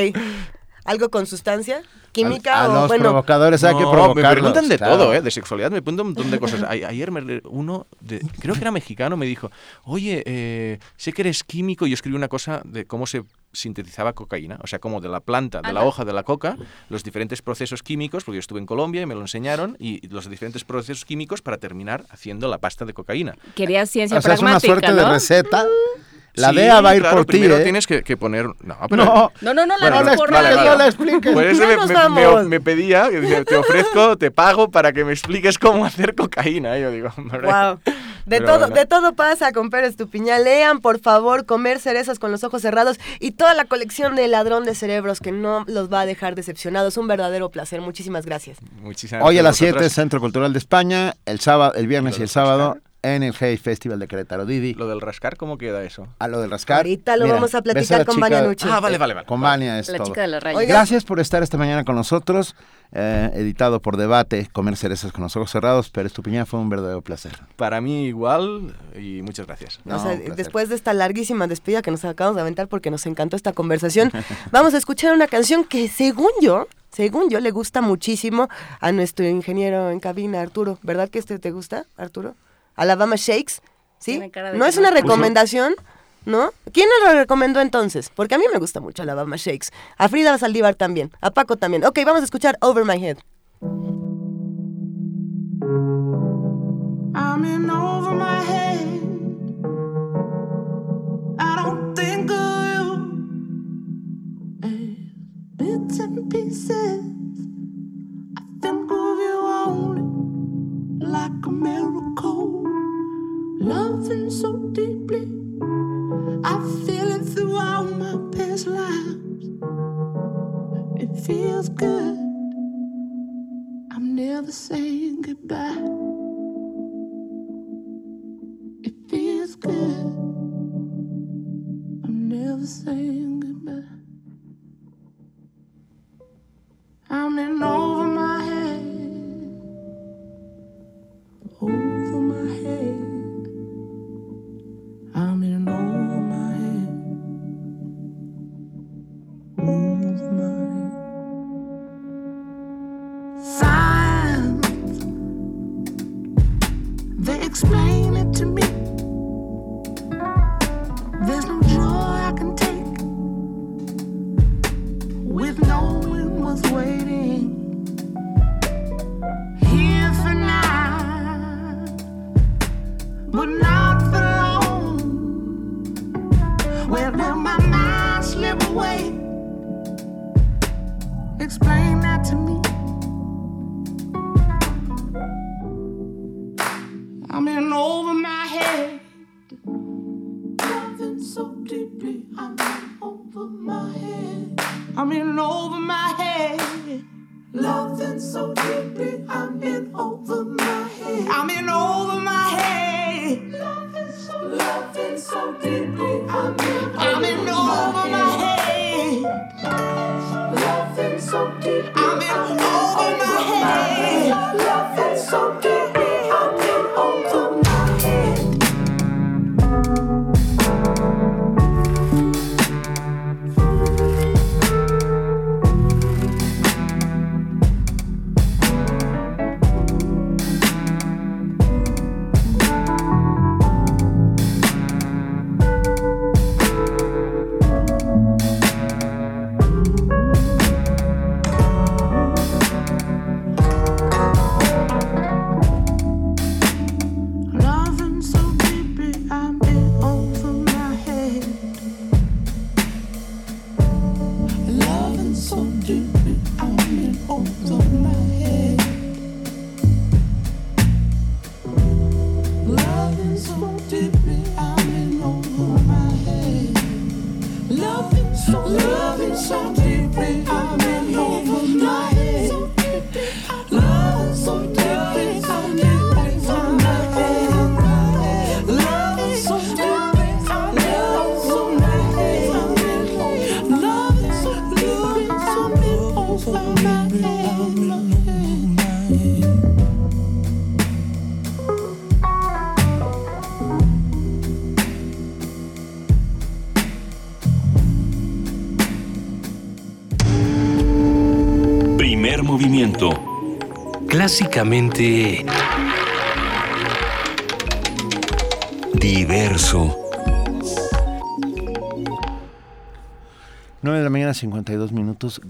¿Algo con sustancia? ¿Química? a o, los bueno, provocadores hay que No, provocarlos. Me preguntan de claro. todo, ¿eh? De sexualidad me preguntan un montón de cosas. A- ayer me- uno, de- creo que era mexicano, me dijo, oye, eh, sé que eres químico y yo escribí una cosa de cómo se sintetizaba cocaína, o sea, como de la planta, de la Anda. hoja de la coca, los diferentes procesos químicos, porque yo estuve en Colombia y me lo enseñaron, y los diferentes procesos químicos para terminar haciendo la pasta de cocaína. Querías ciencia O sea, es una pragmática, suerte de ¿no? receta. La Sí, DEA va a ir claro, por ti, primero ¿eh? tienes que, que poner... No, pero- No, No, no, no, la Bueno, no por expliques, radio. no le expliques. Por eso Ya me, nos me- vamos. me- me pedía, te ofrezco, te pago para que me expliques cómo hacer cocaína. Y yo digo, hombre. Wow. De Pero todo, bueno. de todo pasa con Pérez Estupiñán. Lean, por favor, comer cerezas con los ojos cerrados y toda la colección de ladrón de cerebros que no los va a dejar decepcionados. Un verdadero placer. Muchísimas gracias. Muchísimas Hoy a las 7 vosotras. Centro Cultural de España, el sábado, el viernes ¿Lo y el sábado? En el Hey Festival de Querétaro Didi. Lo del rascar, ¿cómo queda eso? A lo del rascar. Ahorita lo vamos a platicar la con Vania Nuche. Ah, vale, vale, vale. Con Vania es La todo. chica de la raya. Oiga. Gracias por estar esta mañana con nosotros. eh, editado por Debate, Comer Cerezas con los Ojos Cerrados. Pero Estupiñán fue un verdadero placer. Para mí igual y muchas gracias. No, O sea, un placer. después de esta larguísima despedida que nos acabamos de aventar porque nos encantó esta conversación, vamos a escuchar una canción que según yo, según yo le gusta muchísimo a nuestro ingeniero en cabina, Arturo. ¿Verdad que este te gusta, Arturo? Alabama Shakes, ¿sí? ¿No es una recomendación? ¿No? ¿Quién nos lo recomendó entonces? Porque a mí me gusta mucho Alabama Shakes. A Frida Saldívar también. A Paco también. Ok, vamos a escuchar Over My Head. I'm in over my head. I don't think of you as bits and pieces. I think of you only like a miracle. Loving so deeply, I feel it throughout my past lives. It feels good. I'm never saying goodbye. It feels good. I'm never saying goodbye. I'm in over my Over my head. Signs. They explain you. Clásicamente... Diverso. 9 de la mañana, 52 minutos.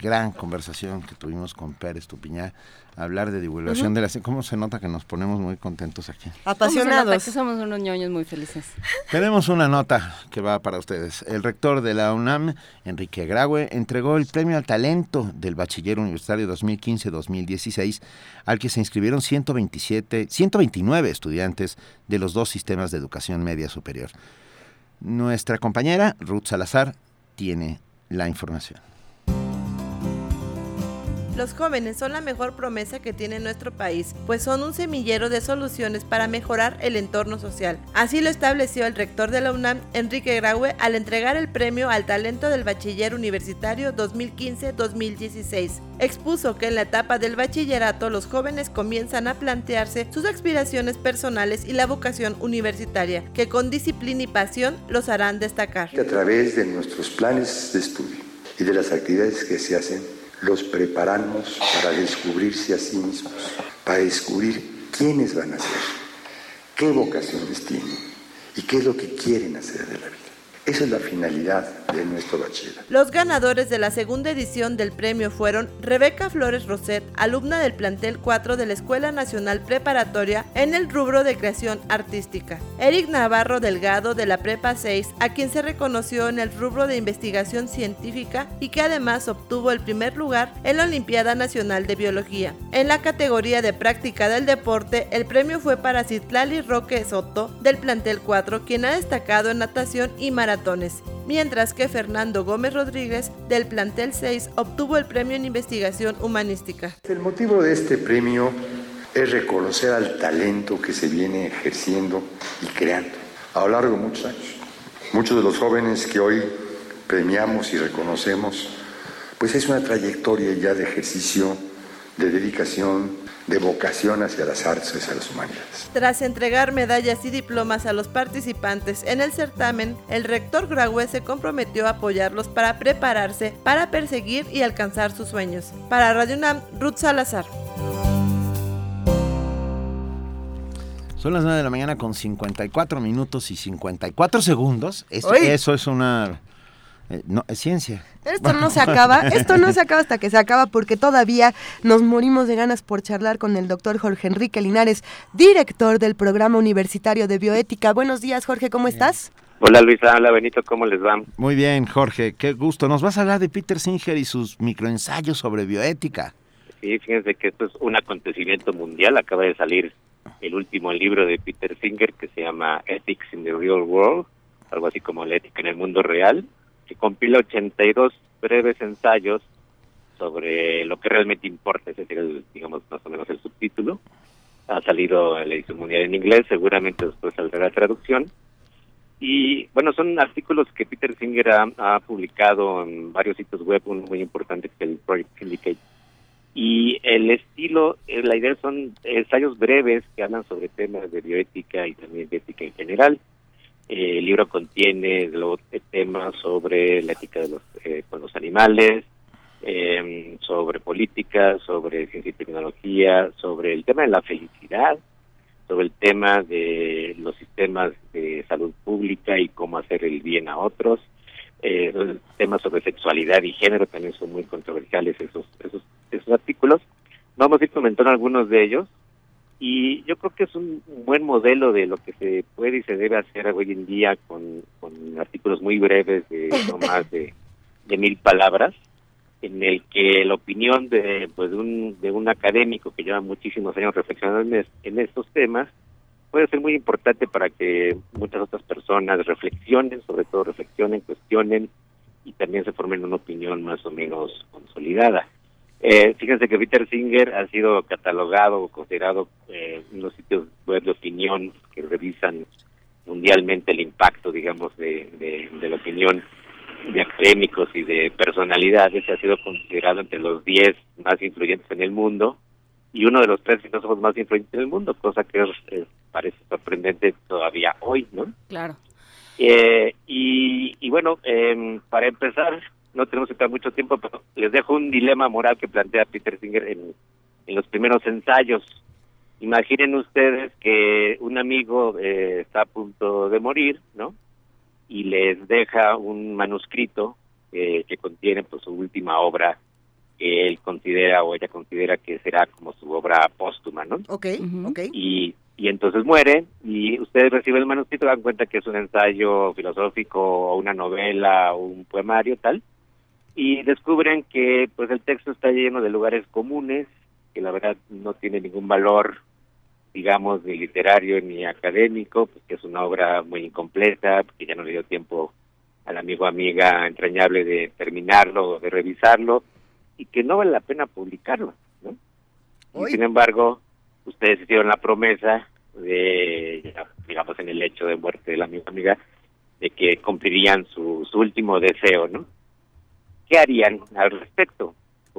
Gran conversación que tuvimos con Pérez Tupiñá. Hablar de divulgación Ujú. de la... ¿Cómo se nota que nos ponemos muy contentos aquí? Apasionados. que somos unos ñoños muy felices. Tenemos una nota que va para ustedes. El rector de la UNAM, Enrique Graue, entregó el premio al talento del Bachiller Universitario 2015-2016, al que se inscribieron 127, 129 estudiantes de los dos sistemas de educación media superior. Nuestra compañera Ruth Salazar tiene la información. Los jóvenes son la mejor promesa que tiene nuestro país, pues son un semillero de soluciones para mejorar el entorno social. Así lo estableció el rector de la UNAM, Enrique Graue, al entregar el premio al talento del bachiller universitario 2015-2016. Expuso que en la etapa del bachillerato los jóvenes comienzan a plantearse sus aspiraciones personales y la vocación universitaria, que con disciplina y pasión los harán destacar. A través de nuestros planes de estudio y de las actividades que se hacen, los preparamos para descubrirse a sí mismos, para descubrir quiénes van a ser, qué vocaciones tienen y qué es lo que quieren hacer de la vida. Esa es la finalidad de nuestro bachillerato. Los ganadores de la segunda edición del premio fueron Rebeca Flores Roset, alumna del plantel 4 de la Escuela Nacional Preparatoria en el rubro de creación artística. Eric Navarro Delgado de la Prepa 6, a quien se reconoció en el rubro de investigación científica y que además obtuvo el primer lugar en la Olimpiada Nacional de Biología. En la categoría de práctica del deporte, el premio fue para Citlali Roque Soto del plantel 4, quien ha destacado en natación y maratones, mientras que Fernando Gómez Rodríguez del plantel 6 obtuvo el premio en investigación humanística. El motivo de este premio es reconocer al talento que se viene ejerciendo y creando a lo largo de muchos años. Muchos de los jóvenes que hoy premiamos y reconocemos, pues es una trayectoria ya de ejercicio, de dedicación, de vocación hacia las artes y hacia las humanidades. Tras entregar medallas y diplomas a los participantes en el certamen, el rector Graue se comprometió a apoyarlos para prepararse para perseguir y alcanzar sus sueños. Para Radio UNAM, Ruth Salazar. Son las 9 de la mañana con 54 minutos y 54 segundos. Es- eso es una... eh, no, es ciencia. Esto no se acaba, esto no se acaba hasta que se acaba porque todavía nos morimos de ganas por charlar con el doctor Jorge Enrique Linares, director del programa universitario de bioética. Buenos días, Jorge, ¿cómo estás? Hola Luisa, hola Benito, ¿cómo les va? Muy bien, Jorge, qué gusto. Nos vas a hablar de Peter Singer y sus microensayos sobre bioética. Sí, fíjense que esto es un acontecimiento mundial. Acaba de salir el último libro de Peter Singer que se llama Ethics in the Real World, algo así como la ética en el mundo real, que compila 82 breves ensayos sobre lo que realmente importa, ese sería, digamos, más o menos el subtítulo. Ha salido en la edición mundial en inglés, seguramente después saldrá la traducción. Y bueno, son artículos que Peter Singer ha, ha publicado en varios sitios web, uno muy importante que es el Project Syndicate. Y el estilo, eh, la idea son ensayos breves que hablan sobre temas de bioética y también de ética en general. Eh, el libro contiene temas sobre la ética de los, eh, con los animales, eh, sobre política, sobre ciencia y tecnología, sobre el tema de la felicidad, sobre el tema de los sistemas de salud pública y cómo hacer el bien a otros. Eh, temas sobre sexualidad y género también son muy controversiales esos, esos, esos artículos. Vamos a ir comentando algunos de ellos y yo creo que es un buen modelo de lo que se puede y se debe hacer hoy en día con, con artículos muy breves de no más de, de mil palabras en el que la opinión de, pues, de, un, de un académico que lleva muchísimos años reflexionando en estos temas puede ser muy importante para que muchas otras personas reflexionen, sobre todo reflexionen, cuestionen y también se formen una opinión más o menos consolidada. Eh, fíjense que Peter Singer ha sido catalogado o considerado eh, en los sitios web de opinión que revisan mundialmente el impacto, digamos, de, de, de la opinión de académicos y de personalidades. Ha sido considerado entre los 10 más influyentes en el mundo y uno de los tres filósofos más influyentes en el mundo, cosa que parece sorprendente todavía hoy, ¿no? Claro. Eh, y, y bueno, em, para empezar, no tenemos que estar mucho tiempo, pero les dejo un dilema moral que plantea Peter Singer en, en los primeros ensayos. Imaginen ustedes que un amigo eh, está a punto de morir, ¿no? Y les deja un manuscrito eh, que contiene pues su última obra que él considera o ella considera que será como su obra póstuma, ¿no? Ok, ok. Y, y entonces muere y ustedes reciben el manuscrito dan cuenta que es un ensayo filosófico o una novela o un poemario tal y descubren que pues el texto está lleno de lugares comunes que la verdad no tiene ningún valor digamos ni literario ni académico pues que es una obra muy incompleta que ya no le dio tiempo al amigo amiga entrañable de terminarlo o de revisarlo y que no vale la pena publicarlo ¿no? Y sin embargo ustedes hicieron la promesa de digamos en el hecho de muerte del amigo amiga de que cumplirían su, su último deseo no ¿qué harían al respecto?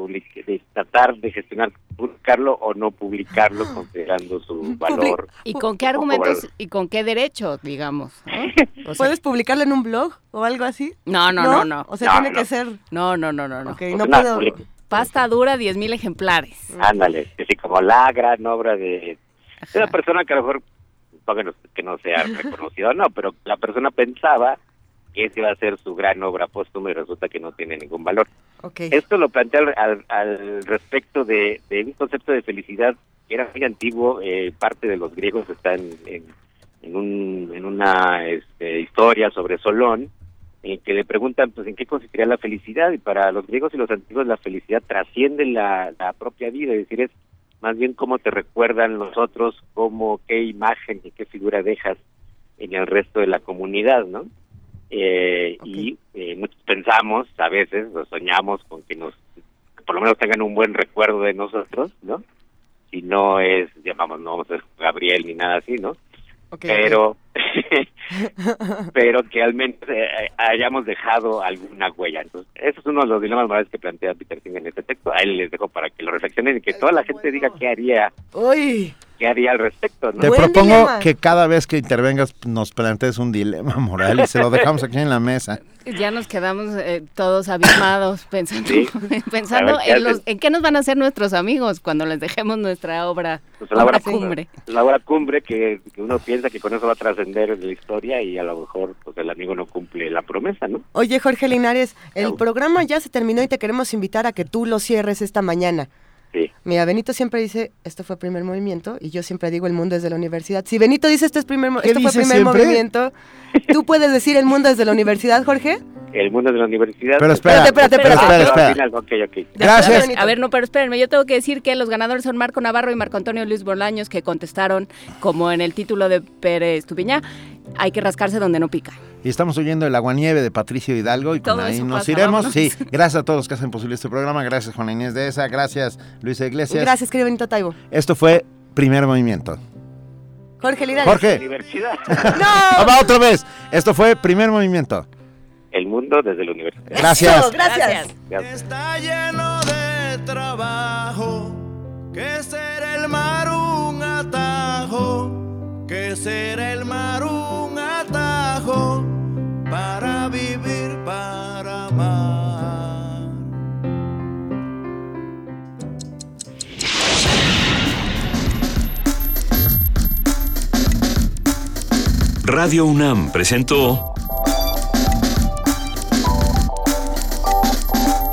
De tratar de gestionar, publicarlo o no publicarlo considerando su valor. ¿Y con qué argumentos y con qué derechos, digamos? ¿no? O sea, ¿Puedes publicarlo en un blog o algo así? No, no, no, no. O sea, tiene que ser... No, no, no, no, no. Ok, no puedo... Pasta dura, 10.000 ejemplares. Ándale, así como la gran obra de, de una persona que a lo mejor, que no, sea reconocida, no, pero la persona pensaba esa iba a ser su gran obra póstuma y resulta que no tiene ningún valor. Esto lo plantea al, al- respecto de, de un concepto de felicidad que era muy antiguo, eh, parte de los griegos está en, en, en un, en una este, historia sobre Solón, en que le preguntan pues en qué consistiría la felicidad y para los griegos y los antiguos la felicidad trasciende la, la propia vida, es decir, es más bien cómo te recuerdan los otros, cómo, qué imagen y qué figura dejas en el resto de la comunidad, ¿no? Eh, Y eh, muchos pensamos, a veces, o soñamos con que nos, que por lo menos tengan un buen recuerdo de nosotros, ¿no? Si no es, llamamos, no vamos a ser Gabriel ni nada así, ¿no? pero, pero que al menos eh, hayamos dejado alguna huella. Entonces, eso es uno de los dilemas morales que plantea Peter Singer en este texto. A él les dejo para que lo reflexionen y que toda la gente diga qué haría, Uy, qué haría al respecto, ¿no? Te propongo que cada vez que intervengas nos plantees un dilema moral y se lo dejamos aquí en la mesa. Ya nos quedamos eh, todos abismados pensando, Sí. pensando A ver, ¿qué en, los, en qué nos van a hacer nuestros amigos cuando les dejemos nuestra obra, Pues la obra obra cumbre. La obra cumbre que, que uno piensa que con eso va a trascender en la historia y a lo mejor pues el amigo no cumple la promesa, ¿no? Oye, Jorge Linares, el programa ya se terminó y te queremos invitar a que tú lo cierres esta mañana. Sí. Mira, Benito siempre dice, esto fue primer movimiento, y yo siempre digo, el mundo es de la universidad. Si Benito dice, esto, es primer, mo- ¿Qué esto fue primer siempre? movimiento, ¿tú puedes decir el mundo es de la universidad, Jorge? El mundo de la universidad. Pero espera, Espérate, espérate, espérate. Pero espera, al espera. final, ok, ok. Gracias. A ver, no, pero espérenme, yo tengo que decir que los ganadores son Marco Navarro y Marco Antonio Luis Bolaños, que contestaron, como en el título de Pérez Tupiñá, hay que rascarse donde no pica. Y estamos oyendo el aguanieve de Patricio Hidalgo y con ahí nos pasa, iremos. vámonos. Sí, gracias a todos los que hacen posible este programa. Gracias Juana Inés de esa. Gracias Luisa Iglesias. Gracias, querido Benito Taibo. Esto fue Primer Movimiento. Jorge Linares. Jorge. Universidad. Ah, va otra vez. Esto fue Primer Movimiento. El mundo desde la universidad. Gracias. Eso, gracias. Gracias. lleno de trabajo, que será el mar un atajo, que será el mar un atajo para vivir, para amar. Radio UNAM presentó